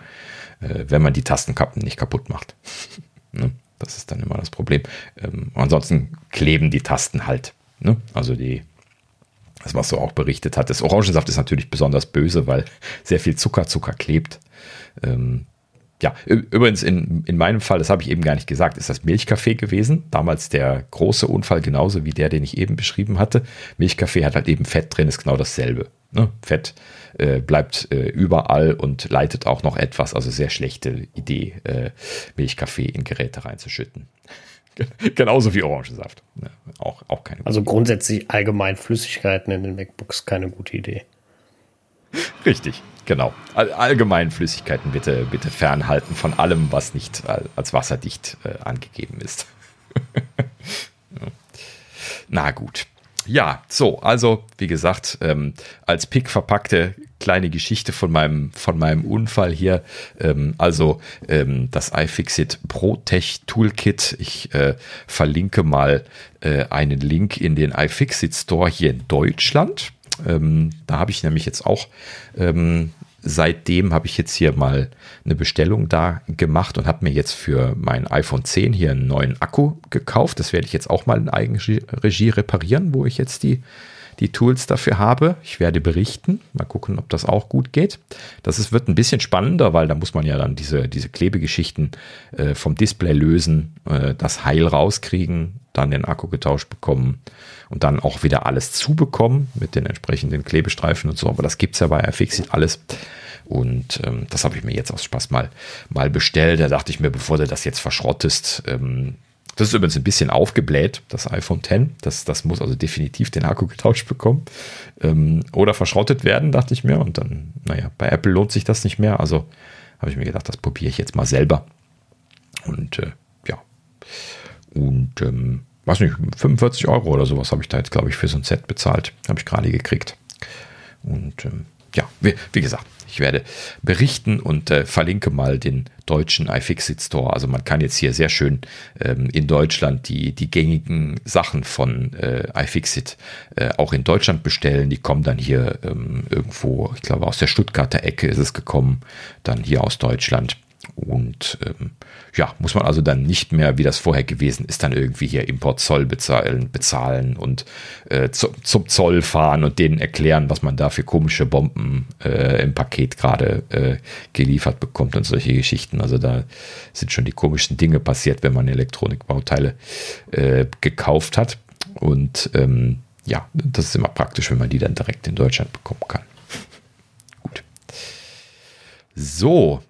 C: äh, wenn man die Tastenkappen nicht kaputt macht. ne? Das ist dann immer das Problem. Ähm, ansonsten kleben die Tasten halt. Ne? Also die, das, was du auch berichtet hattest. Orangensaft ist natürlich besonders böse, weil sehr viel Zucker, Zucker klebt. Ähm, ja, übrigens in, in meinem Fall, das habe ich eben gar nicht gesagt, ist das Milchkaffee gewesen. Damals der große Unfall, genauso wie der, den ich eben beschrieben hatte. Milchkaffee hat halt eben Fett drin, ist genau dasselbe. Ne? Fett äh, bleibt äh, überall und leitet auch noch etwas, also sehr schlechte Idee, äh, Milchkaffee in Geräte reinzuschütten. Genauso wie Orangensaft. Ja, auch, auch keine
A: Also grundsätzlich allgemein Flüssigkeiten in den MacBooks keine gute Idee.
C: Richtig, genau. All, allgemein Flüssigkeiten bitte, bitte fernhalten von allem, was nicht als wasserdicht äh, angegeben ist. Na gut. Ja, so, also wie gesagt, ähm, als Pick verpackte kleine Geschichte von meinem, von meinem Unfall hier. Ähm, also ähm, das iFixit ProTech Toolkit. Ich äh, verlinke mal äh, einen Link in den iFixit Store hier in Deutschland. Ähm, da habe ich nämlich jetzt auch ähm, seitdem habe ich jetzt hier mal eine Bestellung da gemacht und habe mir jetzt für mein iPhone 10 hier einen neuen Akku gekauft. Das werde ich jetzt auch mal in Eigenregie reparieren, wo ich jetzt die, die Tools dafür habe. Ich werde berichten. Mal gucken, ob das auch gut geht. Das ist, wird ein bisschen spannender, weil da muss man ja dann diese, diese Klebegeschichten äh, vom Display lösen, äh, das Heil rauskriegen, dann den Akku getauscht bekommen und dann auch wieder alles zubekommen mit den entsprechenden Klebestreifen und so. Aber das gibt es ja bei iFixit alles. Und ähm, das habe ich mir jetzt aus Spaß mal, mal bestellt. Da dachte ich mir, bevor du das jetzt verschrottest, ähm, das ist übrigens ein bisschen aufgebläht, das iPhone X. Das, das muss also definitiv den Akku getauscht bekommen. Ähm, oder verschrottet werden, dachte ich mir. Und dann, naja, bei Apple lohnt sich das nicht mehr. Also habe ich mir gedacht, das probiere ich jetzt mal selber. Und äh. Und ähm, weiß nicht, 45 Euro oder sowas habe ich da jetzt, glaube ich, für so ein Set bezahlt. Habe ich gerade gekriegt. Und ähm, ja, wie, wie, gesagt, ich werde berichten und äh, verlinke mal den deutschen iFixit Store. Also man kann jetzt hier sehr schön ähm, in Deutschland die, die gängigen Sachen von äh, iFixit äh, auch in Deutschland bestellen. Die kommen dann hier ähm, irgendwo, ich glaube aus der Stuttgarter Ecke ist es gekommen, dann hier aus Deutschland. Und ähm, ja, muss man also dann nicht mehr, wie das vorher gewesen ist, dann irgendwie hier Importzoll bezahlen, bezahlen und äh, zu, zum Zoll fahren und denen erklären, was man da für komische Bomben äh, im Paket gerade äh, geliefert bekommt und solche Geschichten. Also da sind schon die komischen Dinge passiert, wenn man Elektronikbauteile äh, gekauft hat. Und ähm, ja, das ist immer praktisch, wenn man die dann direkt in Deutschland bekommen kann. Gut. So,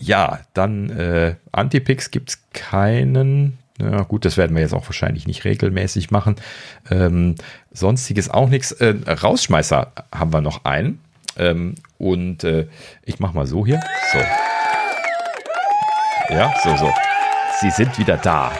C: ja, dann äh, Antipix gibt es keinen. Ja, gut, das werden wir jetzt auch wahrscheinlich nicht regelmäßig machen. Ähm, sonstiges auch nichts. Äh, Rausschmeißer haben wir noch einen. Ähm, und äh, ich mache mal so hier. So. Ja, so, so. Sie sind wieder da.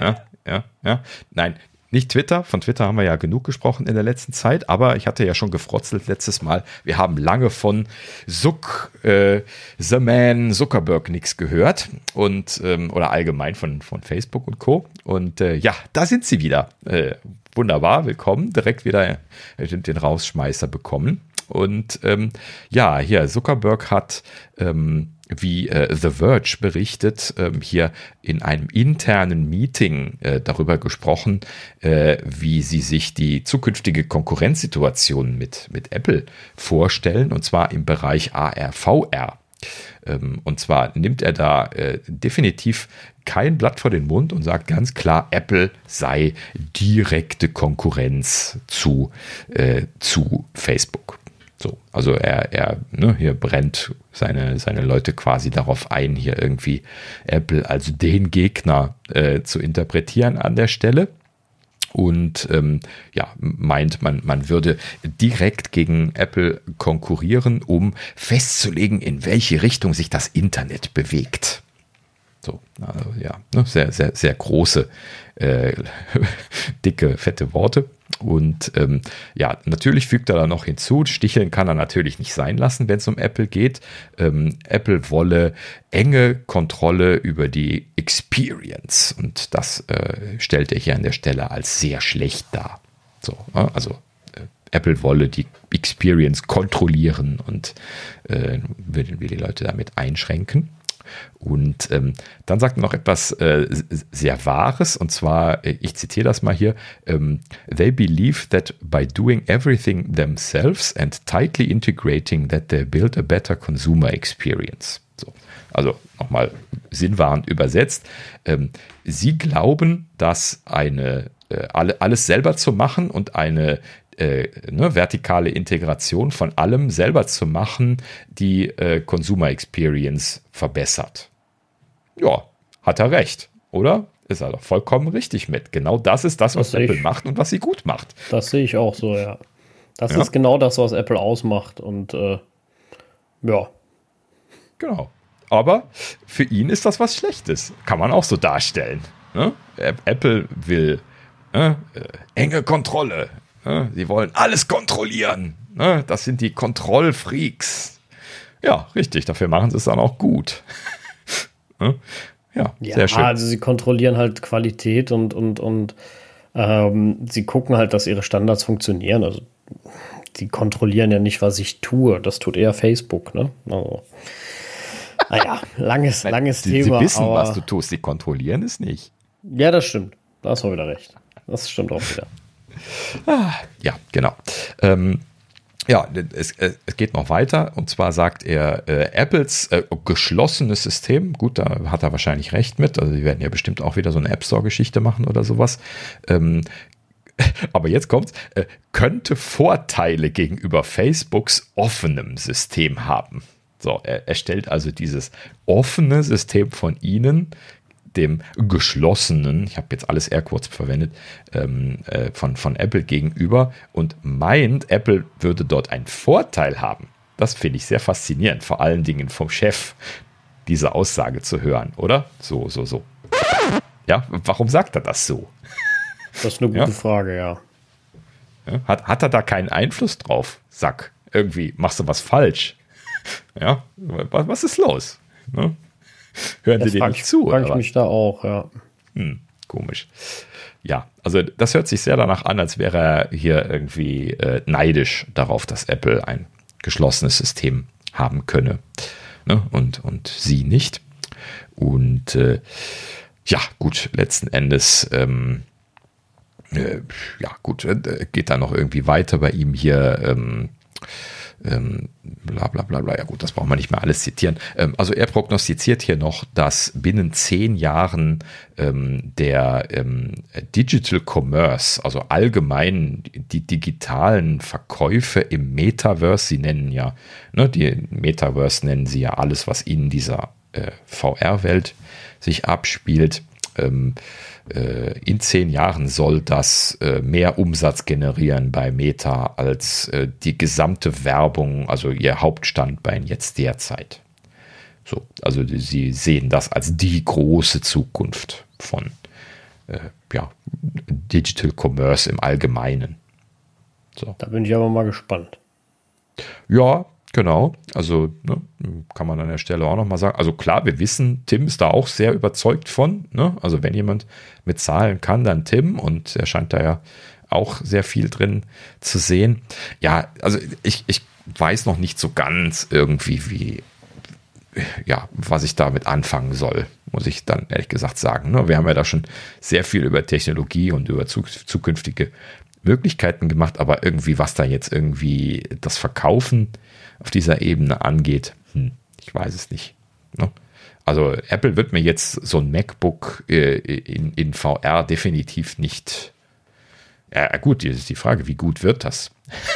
C: ja, ja, ja. Nein, nicht Twitter, von Twitter haben wir ja genug gesprochen in der letzten Zeit, aber ich hatte ja schon gefrotzelt letztes Mal. Wir haben lange von Zuck, äh, The Man, Zuckerberg nichts gehört und ähm, oder allgemein von, von Facebook und Co. Und äh, ja, da sind sie wieder. Äh, wunderbar, willkommen. Direkt wieder äh, den Rausschmeißer bekommen. Und ähm, ja, hier, Zuckerberg hat ähm, wie äh, The Verge berichtet, ähm, hier in einem internen Meeting äh, darüber gesprochen, äh, wie sie sich die zukünftige Konkurrenzsituation mit, mit Apple vorstellen, und zwar im Bereich AR, VR. Ähm, und zwar nimmt er da äh, definitiv kein Blatt vor den Mund und sagt ganz klar, Apple sei direkte Konkurrenz zu, äh, zu Facebook. So, also er, er ne, hier brennt seine, seine Leute quasi darauf ein, hier irgendwie Apple als den Gegner äh, zu interpretieren an der Stelle und ähm, ja, meint, man, man würde direkt gegen Apple konkurrieren, um festzulegen, in welche Richtung sich das Internet bewegt. So, also ja, ne, sehr, sehr, sehr große, äh, dicke, fette Worte. Und ähm, ja, natürlich fügt er da noch hinzu, sticheln kann er natürlich nicht sein lassen, wenn es um Apple geht. Ähm, Apple wolle enge Kontrolle über die Experience. Und das äh, stellt er hier an der Stelle als sehr schlecht dar. So, also äh, Apple wolle die Experience kontrollieren und äh, will, will die Leute damit einschränken. Und ähm, dann sagt er noch etwas äh, sehr Wahres, und zwar, äh, ich zitiere das mal hier, ähm, They believe that by doing everything themselves and tightly integrating that they build a better consumer experience. So. Also nochmal sinnwahrend übersetzt. Ähm, sie glauben, dass eine äh, alle, alles selber zu machen und eine äh, ne, vertikale Integration von allem selber zu machen, die äh, Consumer Experience verbessert. Ja, hat er recht, oder? Ist er doch vollkommen richtig mit. Genau das ist das, was das Apple ich, macht und was sie gut macht.
A: Das sehe ich auch so, ja. Das ja. ist genau das, was Apple ausmacht und äh, ja.
C: Genau. Aber für ihn ist das was Schlechtes. Kann man auch so darstellen. Ne? Apple will äh, enge Kontrolle, Sie wollen alles kontrollieren. Ne? Das sind die Kontrollfreaks. Ja, richtig. Dafür machen sie es dann auch gut.
A: Ne? ja, ja, sehr schön. Also sie kontrollieren halt Qualität und, und, und ähm, sie gucken halt, dass ihre Standards funktionieren. Also sie kontrollieren ja nicht, was ich tue. Das tut eher Facebook. Ne? Also, naja, langes, langes
C: sie,
A: Thema.
C: Sie wissen, was du tust. Sie kontrollieren es nicht.
A: Ja, das stimmt. Da hast du wieder recht. Das stimmt auch wieder.
C: Ah, ja, genau. Ähm, ja, es, es, geht noch weiter und zwar sagt er, äh, Apples äh, geschlossenes System, gut, da hat er wahrscheinlich recht mit, also die werden ja bestimmt auch wieder so eine App Store-Geschichte machen oder sowas. Ähm, aber jetzt kommt's, äh, könnte Vorteile gegenüber Facebooks offenem System haben. So, er, er stellt also dieses offene System von ihnen dem geschlossenen, ich habe jetzt alles Airquotes verwendet, ähm, äh, von, von Apple gegenüber und meint, Apple würde dort einen Vorteil haben. Das finde ich sehr faszinierend, vor allen Dingen vom Chef diese Aussage zu hören, oder? So, so, so. Ja, warum sagt er das so?
A: Das ist eine gute ja? Frage, ja.
C: ja. Hat, hat er da keinen Einfluss drauf? Sack, irgendwie machst du was falsch. Ja, was, was ist los? Ne? Hören Sie dir nicht zu?
A: Frage ich mich da auch, ja.
C: Hm, komisch. Ja, also das hört sich sehr danach an, als wäre er hier irgendwie äh, neidisch darauf, dass Apple ein geschlossenes System haben könne ne? und, und sie nicht. Und äh, ja, gut, letzten Endes, ähm, äh, ja, gut, äh, geht da noch irgendwie weiter bei ihm hier. Ähm, ähm, bla bla bla bla. Ja gut, das braucht man nicht mehr alles zitieren. Ähm, also er prognostiziert hier noch, dass binnen zehn Jahren ähm, der ähm, Digital Commerce, also allgemein die digitalen Verkäufe im Metaverse, sie nennen ja, ne, die Metaverse nennen sie ja alles, was in dieser äh, VR-Welt sich abspielt, ähm, äh, in zehn Jahren soll das äh, mehr Umsatz generieren bei Meta als äh, die gesamte Werbung, also ihr Hauptstandbein jetzt derzeit. So, also sie sehen das als die große Zukunft von ja, Digital Commerce im Allgemeinen.
A: So. Da bin ich aber mal gespannt.
C: Ja, Genau, also ne, kann man an der Stelle auch nochmal sagen. Also klar, wir wissen, Tim ist da auch sehr überzeugt von. Ne? Also wenn jemand mit Zahlen kann, dann Tim und er scheint da ja auch sehr viel drin zu sehen. Ja, also ich, ich weiß noch nicht so ganz irgendwie, wie, ja, was ich damit anfangen soll, muss ich dann ehrlich gesagt sagen. Ne? Wir haben ja da schon sehr viel über Technologie und über zukünftige Möglichkeiten gemacht, aber irgendwie, was da jetzt irgendwie das Verkaufen auf dieser Ebene angeht, hm, Ich weiß es nicht. Ne? Also Apple wird mir jetzt so ein MacBook äh, in, in VR definitiv nicht. Ja, gut, jetzt ist die Frage, wie gut wird das?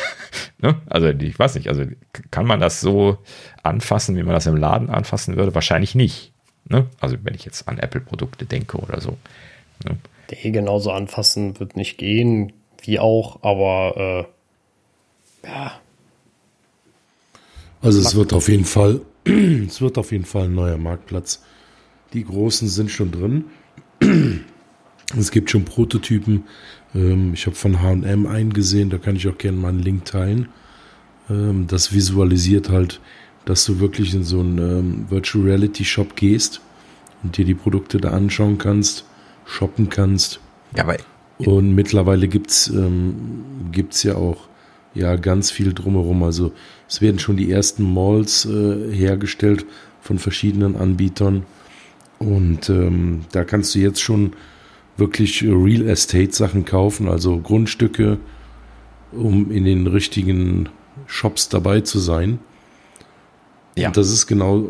C: ne? Also ich weiß nicht, also kann man das so anfassen, wie man das im Laden anfassen würde? Wahrscheinlich nicht. Ne? Also wenn ich jetzt an Apple-Produkte denke oder so.
A: Ne? Der genauso anfassen wird nicht gehen, wie auch, aber äh, ja.
B: Also es wird auf jeden Fall, es wird auf jeden Fall ein neuer Marktplatz. Die großen sind schon drin. Es gibt schon Prototypen. Ähm, ich habe von HM eingesehen, da kann ich auch gerne mal einen Link teilen. Ähm, das visualisiert halt, dass du wirklich in so einen ähm, Virtual Reality Shop gehst und dir die Produkte da anschauen kannst, shoppen kannst.
C: Ja, aber
B: und mittlerweile gibt's ähm, gibt's ja auch ja ganz viel drumherum. Also es werden schon die ersten Malls äh, hergestellt von verschiedenen Anbietern. Und ähm, da kannst du jetzt schon wirklich Real Estate Sachen kaufen, also Grundstücke, um in den richtigen Shops dabei zu sein. Ja. Und das ist genau,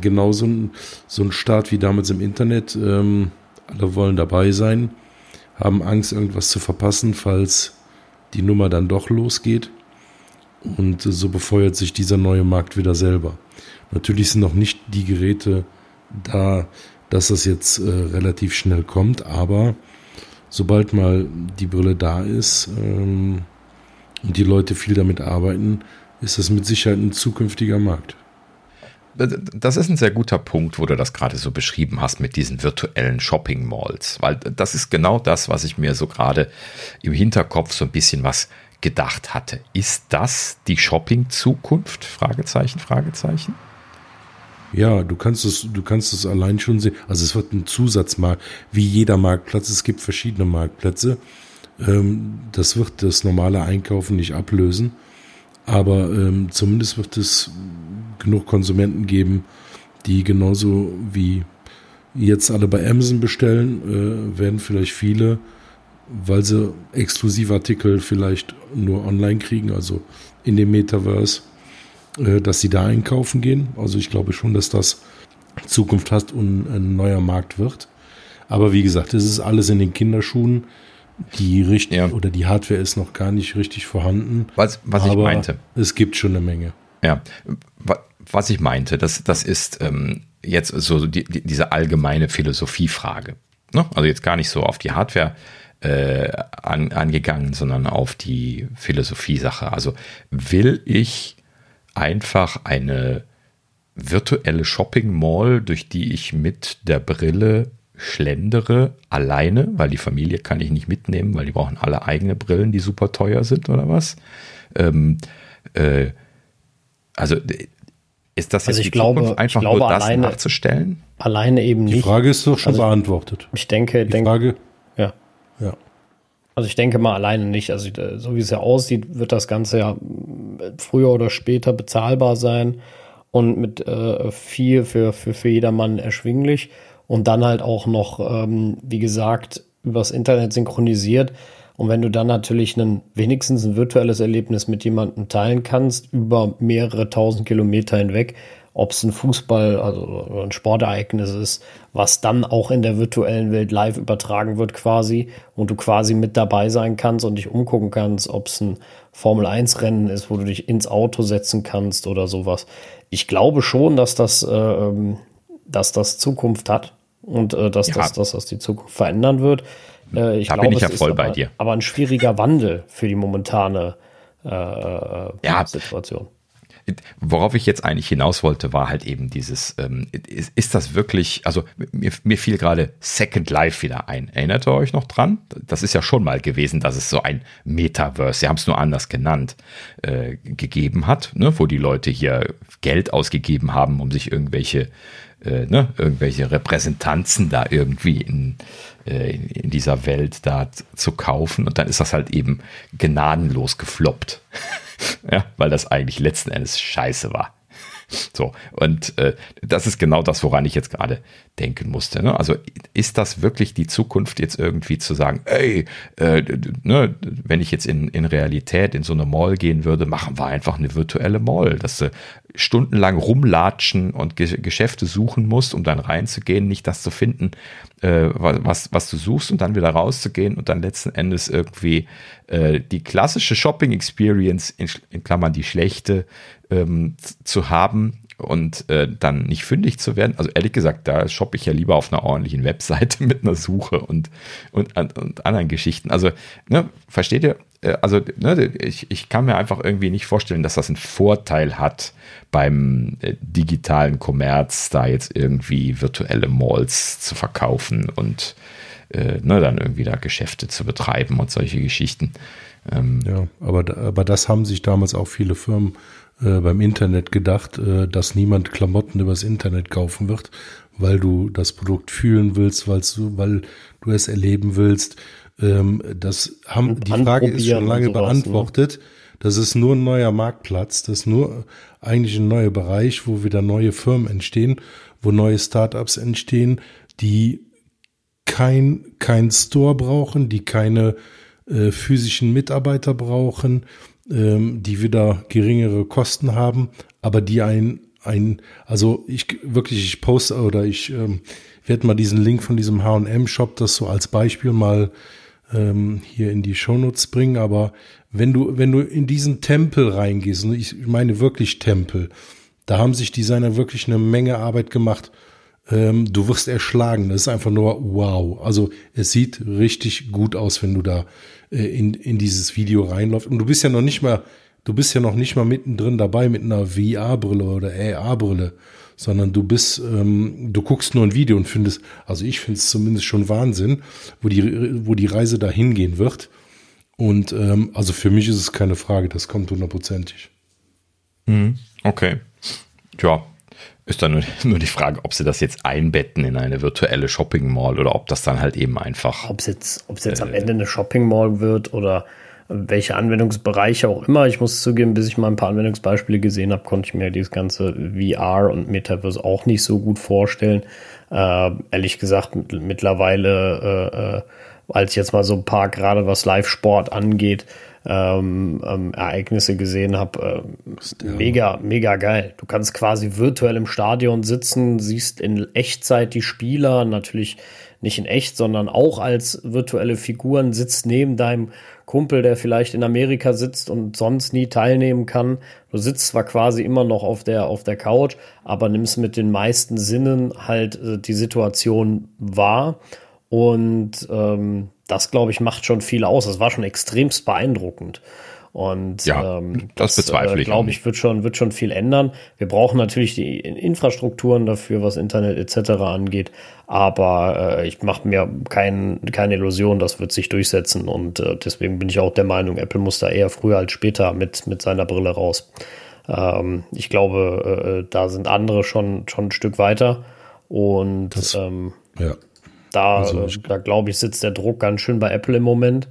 B: genau so ein, so ein Start wie damals im Internet. Ähm, alle wollen dabei sein, haben Angst, irgendwas zu verpassen, falls die Nummer dann doch losgeht. Und so befeuert sich dieser neue Markt wieder selber. Natürlich sind noch nicht die Geräte da, dass das jetzt äh, relativ schnell kommt, aber sobald mal die Brille da ist ähm, und die Leute viel damit arbeiten, ist das mit Sicherheit ein zukünftiger Markt.
C: Das ist ein sehr guter Punkt, wo du das gerade so beschrieben hast mit diesen virtuellen Shopping Malls, weil das ist genau das, was ich mir so gerade im Hinterkopf so ein bisschen was gedacht hatte. Ist das die Shopping-Zukunft? Fragezeichen, Fragezeichen.
B: Ja, du kannst es, du kannst es allein schon sehen. Also es wird ein Zusatzmarkt, wie jeder Marktplatz. Es gibt verschiedene Marktplätze. Ähm, das wird das normale Einkaufen nicht ablösen. Aber ähm, zumindest wird es genug Konsumenten geben, die genauso wie jetzt alle bei Amazon bestellen, äh, werden vielleicht viele, weil sie exklusive Artikel vielleicht nur online kriegen, also in dem Metaverse, äh, dass sie da einkaufen gehen. Also ich glaube schon, dass das Zukunft hat und ein neuer Markt wird. Aber wie gesagt, es ist alles in den Kinderschuhen. Die richtig ja. oder die Hardware ist noch gar nicht richtig vorhanden.
C: Was, was ich meinte.
B: Es gibt schon eine Menge.
C: Ja, was ich meinte, das, das ist ähm, jetzt so die, die, diese allgemeine Philosophiefrage. Ne? Also jetzt gar nicht so auf die Hardware äh, an, angegangen, sondern auf die Philosophie-Sache. Also will ich einfach eine virtuelle Shopping Mall, durch die ich mit der Brille schlendere, alleine, weil die Familie kann ich nicht mitnehmen, weil die brauchen alle eigene Brillen, die super teuer sind oder was. Ähm, äh, also ist das
A: also jetzt also ich glaube, Zukunft,
C: einfach
A: glaube,
C: nur
A: das alleine,
C: nachzustellen?
A: Alleine eben nicht.
B: Die Frage ist doch schon also beantwortet.
A: Ich denke,
B: die denk, Frage,
A: ja.
B: Ja.
A: Also ich denke mal alleine nicht. Also so wie es ja aussieht, wird das Ganze ja früher oder später bezahlbar sein und mit äh, viel für, für, für jedermann erschwinglich und dann halt auch noch, ähm, wie gesagt, übers Internet synchronisiert. Und wenn du dann natürlich einen, wenigstens ein virtuelles Erlebnis mit jemandem teilen kannst, über mehrere tausend Kilometer hinweg, ob es ein Fußball, also ein Sportereignis ist, was dann auch in der virtuellen Welt live übertragen wird quasi und du quasi mit dabei sein kannst und dich umgucken kannst, ob es ein Formel 1 Rennen ist, wo du dich ins Auto setzen kannst oder sowas. Ich glaube schon, dass das, äh, ähm, dass das Zukunft hat und äh, dass, ja. das, dass das die Zukunft verändern wird.
C: Äh, ich da glaube, bin ich ja voll bei
A: aber,
C: dir.
A: Aber ein schwieriger Wandel für die momentane äh, äh ja. Situation.
C: Worauf ich jetzt eigentlich hinaus wollte, war halt eben dieses, ähm, ist, ist, das wirklich, also mir, mir fiel gerade Second Life wieder ein. Erinnert ihr euch noch dran? Das ist ja schon mal gewesen, dass es so ein Metaverse, sie haben es nur anders genannt, äh, gegeben hat, ne? wo die Leute hier Geld ausgegeben haben, um sich irgendwelche, äh, ne? irgendwelche Repräsentanzen da irgendwie in, äh, in dieser Welt da zu kaufen. Und dann ist das halt eben gnadenlos gefloppt. ja, weil das eigentlich letzten Endes scheiße war. So, und äh, das ist genau das, woran ich jetzt gerade denken musste. Ne? Also ist das wirklich die Zukunft, jetzt irgendwie zu sagen, ey, äh, ne, wenn ich jetzt in, in Realität in so eine Mall gehen würde, machen wir einfach eine virtuelle Mall, dass du stundenlang rumlatschen und Ge Geschäfte suchen musst, um dann reinzugehen, nicht das zu finden, äh, was, was du suchst und dann wieder rauszugehen und dann letzten Endes irgendwie äh, die klassische Shopping Experience, in, in Klammern die schlechte, ähm, zu haben und äh, dann nicht fündig zu werden. Also ehrlich gesagt, da shoppe ich ja lieber auf einer ordentlichen Webseite mit einer Suche und, und, und anderen Geschichten. Also, ne, versteht ihr? Äh, also, ne, ich, ich kann mir einfach irgendwie nicht vorstellen, dass das einen Vorteil hat beim äh, digitalen Kommerz, da jetzt irgendwie virtuelle Malls zu verkaufen und äh, ne, dann irgendwie da Geschäfte zu betreiben und solche Geschichten.
B: Ähm, ja, aber, aber das haben sich damals auch viele Firmen äh, beim Internet gedacht, äh, dass niemand Klamotten übers Internet kaufen wird, weil du das Produkt fühlen willst, weil du, weil du es erleben willst. Ähm, das haben, die Frage ist schon lange sowas, ne? beantwortet. Ne? Das ist nur ein neuer Marktplatz, das ist nur eigentlich ein neuer Bereich, wo wieder neue Firmen entstehen, wo neue Startups entstehen, die kein, kein Store brauchen, die keine äh, physischen Mitarbeiter brauchen, ähm, die wieder geringere Kosten haben, aber die ein, ein, also ich wirklich, ich poste oder ich ähm, werde mal diesen Link von diesem H&M-Shop, das so als Beispiel mal ähm, hier in die Shownotes bringen, aber wenn du, wenn du in diesen Tempel reingehst, und ich meine wirklich Tempel, da haben sich Designer wirklich eine Menge Arbeit gemacht. Ähm, du wirst erschlagen. Das ist einfach nur wow. Also es sieht richtig gut aus, wenn du da äh, in, in dieses Video reinläuft. Und du bist ja noch nicht mal, du bist ja noch nicht mal mittendrin dabei mit einer VR-Brille oder AR-Brille, sondern du bist, ähm, du guckst nur ein Video und findest, also ich finde es zumindest schon Wahnsinn, wo die, wo die Reise da hingehen wird. Und ähm, also für mich ist es keine Frage, das kommt hundertprozentig.
C: Mhm. Okay. Ja, ist dann nur die Frage, ob sie das jetzt einbetten in eine virtuelle Shopping Mall oder ob das dann halt eben einfach.
A: Ob es jetzt, ob es jetzt äh, am Ende eine Shopping Mall wird oder welche Anwendungsbereiche auch immer. Ich muss zugeben, bis ich mal ein paar Anwendungsbeispiele gesehen habe, konnte ich mir dieses ganze VR und Metaverse auch nicht so gut vorstellen. Äh, ehrlich gesagt, mittlerweile, äh, äh, als ich jetzt mal so ein paar, gerade was Live-Sport angeht, ähm, ähm, Ereignisse gesehen habe. Äh, mega, mega geil. Du kannst quasi virtuell im Stadion sitzen, siehst in Echtzeit die Spieler, natürlich nicht in echt, sondern auch als virtuelle Figuren, sitzt neben deinem Kumpel, der vielleicht in Amerika sitzt und sonst nie teilnehmen kann. Du sitzt zwar quasi immer noch auf der, auf der Couch, aber nimmst mit den meisten Sinnen halt äh, die Situation wahr. Und ähm, das, glaube ich, macht schon viel aus. Das war schon extremst beeindruckend. Und
C: ja, ähm, das, das bezweifle
A: äh, ich. Glaube ich, wird schon, wird schon viel ändern. Wir brauchen natürlich die Infrastrukturen dafür, was Internet etc. angeht. Aber äh, ich mache mir kein, keine Illusion, das wird sich durchsetzen. Und äh, deswegen bin ich auch der Meinung, Apple muss da eher früher als später mit, mit seiner Brille raus. Ähm, ich glaube, äh, da sind andere schon, schon ein Stück weiter. Und das, ähm, ja. Da, also äh, da glaube ich, sitzt der Druck ganz schön bei Apple im Moment,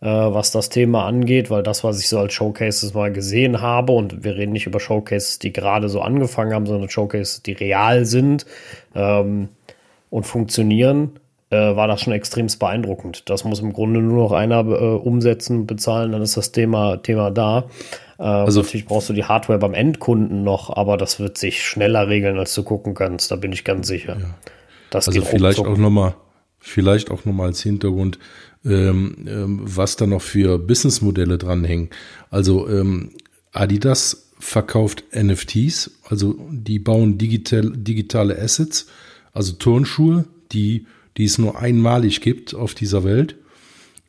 A: äh, was das Thema angeht, weil das, was ich so als Showcases mal gesehen habe, und wir reden nicht über Showcases, die gerade so angefangen haben, sondern Showcases, die real sind ähm, und funktionieren, äh, war das schon extremst beeindruckend. Das muss im Grunde nur noch einer äh, umsetzen, bezahlen, dann ist das Thema, Thema da. Ähm, also natürlich brauchst du die Hardware beim Endkunden noch, aber das wird sich schneller regeln, als du gucken kannst. Da bin ich ganz sicher. Ja.
B: Das also vielleicht auch nochmal Vielleicht auch nochmal als Hintergrund, ähm, ähm, was da noch für Businessmodelle dranhängen. Also ähm, Adidas verkauft NFTs, also die bauen digital, digitale Assets, also Turnschuhe, die, die es nur einmalig gibt auf dieser Welt.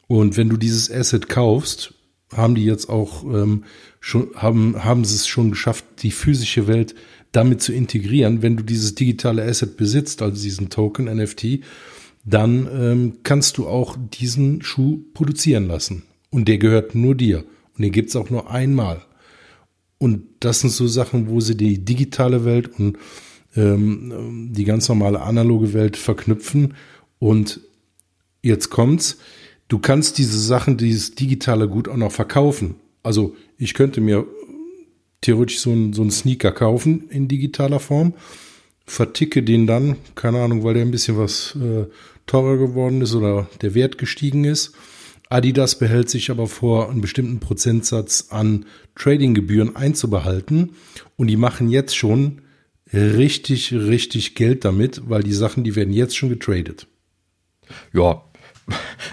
B: Und wenn du dieses Asset kaufst, haben die jetzt auch ähm, schon, haben, haben sie es schon geschafft, die physische Welt damit zu integrieren. Wenn du dieses digitale Asset besitzt, also diesen Token NFT, dann ähm, kannst du auch diesen Schuh produzieren lassen. Und der gehört nur dir. Und den gibt's auch nur einmal. Und das sind so Sachen, wo sie die digitale Welt und ähm, die ganz normale analoge Welt verknüpfen. Und jetzt kommt's. Du kannst diese Sachen, dieses digitale Gut auch noch verkaufen. Also ich könnte mir theoretisch so einen, so einen Sneaker kaufen in digitaler Form, verticke den dann, keine Ahnung, weil der ein bisschen was äh, teurer geworden ist oder der Wert gestiegen ist. Adidas behält sich aber vor, einen bestimmten Prozentsatz an Tradinggebühren einzubehalten. Und die machen jetzt schon richtig, richtig Geld damit, weil die Sachen, die werden jetzt schon getradet.
C: Ja,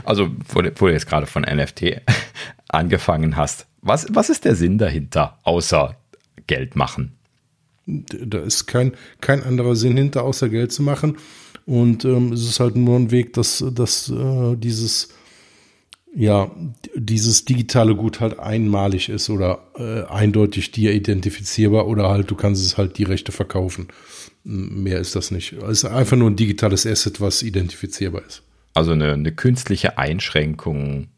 C: also wo, du jetzt gerade von NFT angefangen hast, was, was ist der Sinn dahinter, außer Geld machen?
B: Da ist kein, kein anderer Sinn hinter, außer Geld zu machen. Und ähm, es ist halt nur ein Weg, dass, dass äh, dieses ja, dieses digitale Gut halt einmalig ist oder äh, eindeutig dir identifizierbar oder halt du kannst es halt die Rechte verkaufen. Mehr ist das nicht. Es ist einfach nur ein digitales Asset, was identifizierbar ist.
C: Also eine, eine künstliche Einschränkung.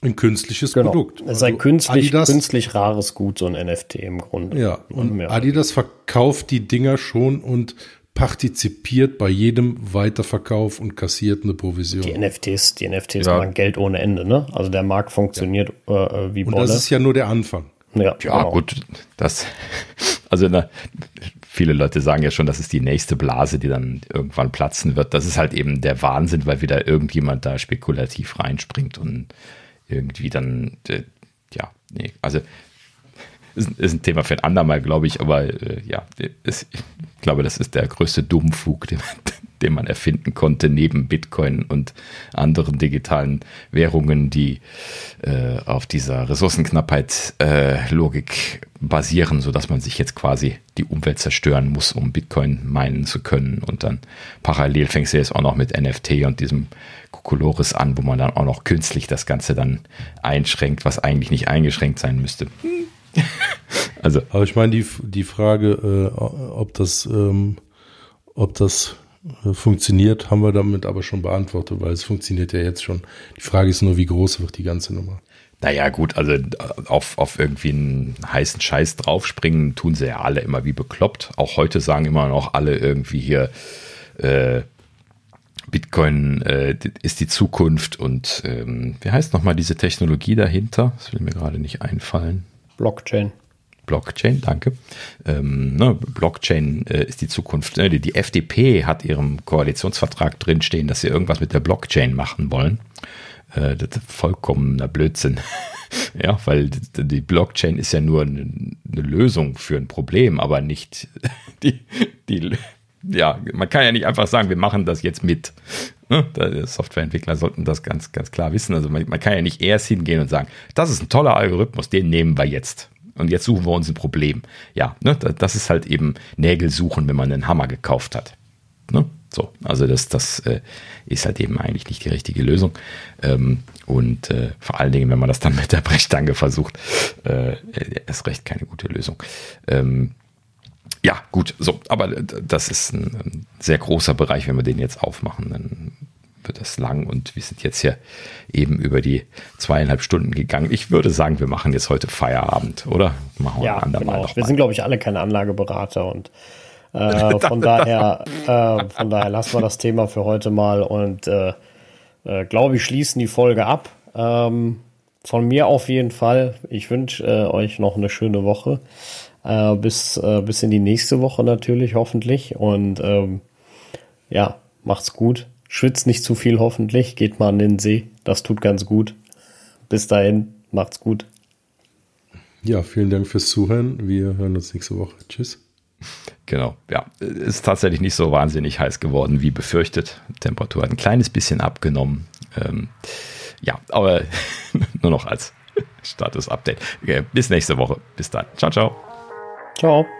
B: Ein künstliches genau. Produkt.
A: Es ist ein also künstlich, Adidas, künstlich rares Gut, so ein NFT im Grunde.
B: Ja, und Adidas verkauft die Dinger schon und partizipiert bei jedem Weiterverkauf und kassiert eine Provision.
A: Die NFTs, die NFTs ja. machen Geld ohne Ende, ne? Also der Markt funktioniert ja. äh, wie
B: Bolle. Und das ist ja nur der Anfang.
C: Ja, ja genau. gut, das, also na, viele Leute sagen ja schon, das ist die nächste Blase, die dann irgendwann platzen wird. Das ist halt eben der Wahnsinn, weil wieder irgendjemand da spekulativ reinspringt und irgendwie dann, äh, ja, nee, also ist, ist ein Thema für ein andermal, glaube ich, aber äh, ja, ist, ich glaube, das ist der größte Dummfug, den, den man erfinden konnte, neben Bitcoin und anderen digitalen Währungen, die äh, auf dieser Ressourcenknappheit-Logik äh, basieren, sodass man sich jetzt quasi die Umwelt zerstören muss, um Bitcoin meinen zu können. Und dann parallel fängst du jetzt auch noch mit NFT und diesem Kokolores an, wo man dann auch noch künstlich das Ganze dann einschränkt, was eigentlich nicht eingeschränkt sein müsste.
B: also. Aber ich meine, die, die Frage, äh, ob das, ähm, ob das äh, funktioniert, haben wir damit aber schon beantwortet, weil es funktioniert ja jetzt schon. Die Frage ist nur, wie groß wird die ganze Nummer?
C: Naja, gut, also äh, auf, auf irgendwie einen heißen Scheiß draufspringen, tun sie ja alle immer wie bekloppt. Auch heute sagen immer noch alle irgendwie hier, äh, Bitcoin äh, ist die Zukunft und ähm, wie heißt nochmal diese Technologie dahinter? Das will mir gerade nicht einfallen.
A: Blockchain.
C: Blockchain, danke. Ähm, ne, Blockchain äh, ist die Zukunft. Ne, die, die, FDP hat ihrem Koalitionsvertrag drinstehen, dass sie irgendwas mit der Blockchain machen wollen. Äh, das ist vollkommener Blödsinn. ja, weil die Blockchain ist ja nur eine, eine Lösung für ein Problem, aber nicht die, die, ja, man kann ja nicht einfach sagen, wir machen das jetzt mit. Ne? Softwareentwickler sollten das ganz, ganz klar wissen. Also man, man, kann ja nicht erst hingehen und sagen, das ist ein toller Algorithmus, den nehmen wir jetzt. Und jetzt suchen wir uns ein Problem. Ja, ne? das ist halt eben Nägel suchen, wenn man einen Hammer gekauft hat. Ne? So, also das, das äh, ist halt eben eigentlich nicht die richtige Lösung. Ähm, und äh, vor allen Dingen, wenn man das dann mit der Brechstange versucht, äh, ist recht keine gute Lösung. Ähm, ja, gut, so, aber das ist ein, ein, sehr großer Bereich, wenn wir den jetzt aufmachen, dann wird das lang und wir sind jetzt hier eben über die zweieinhalb Stunden gegangen. Ich würde sagen, wir machen jetzt heute Feierabend, oder?
A: Machen wir ja, genau. Wir sind, glaube ich, alle keine Anlageberater und äh, von daher, äh, von daher lassen wir das Thema für heute mal und äh, äh glaube ich, schließen die Folge ab. Ähm, von mir auf jeden Fall. Ich wünsche äh, euch noch eine schöne Woche. Äh, bis, äh, bis in die nächste Woche natürlich, hoffentlich. Und ähm, ja, macht's gut. Schwitzt nicht zu viel, hoffentlich. Geht mal an den See. Das tut ganz gut. Bis dahin, macht's gut.
B: Ja, vielen Dank fürs Zuhören. Wir hören uns nächste Woche. Tschüss.
C: Genau, ja, ist tatsächlich nicht so wahnsinnig heiß geworden wie befürchtet. Temperatur hat ein kleines bisschen abgenommen. Ähm, ja, aber nur noch als Status-Update. Bis nächste Woche. Bis dann. Ciao, ciao.
A: Ciao.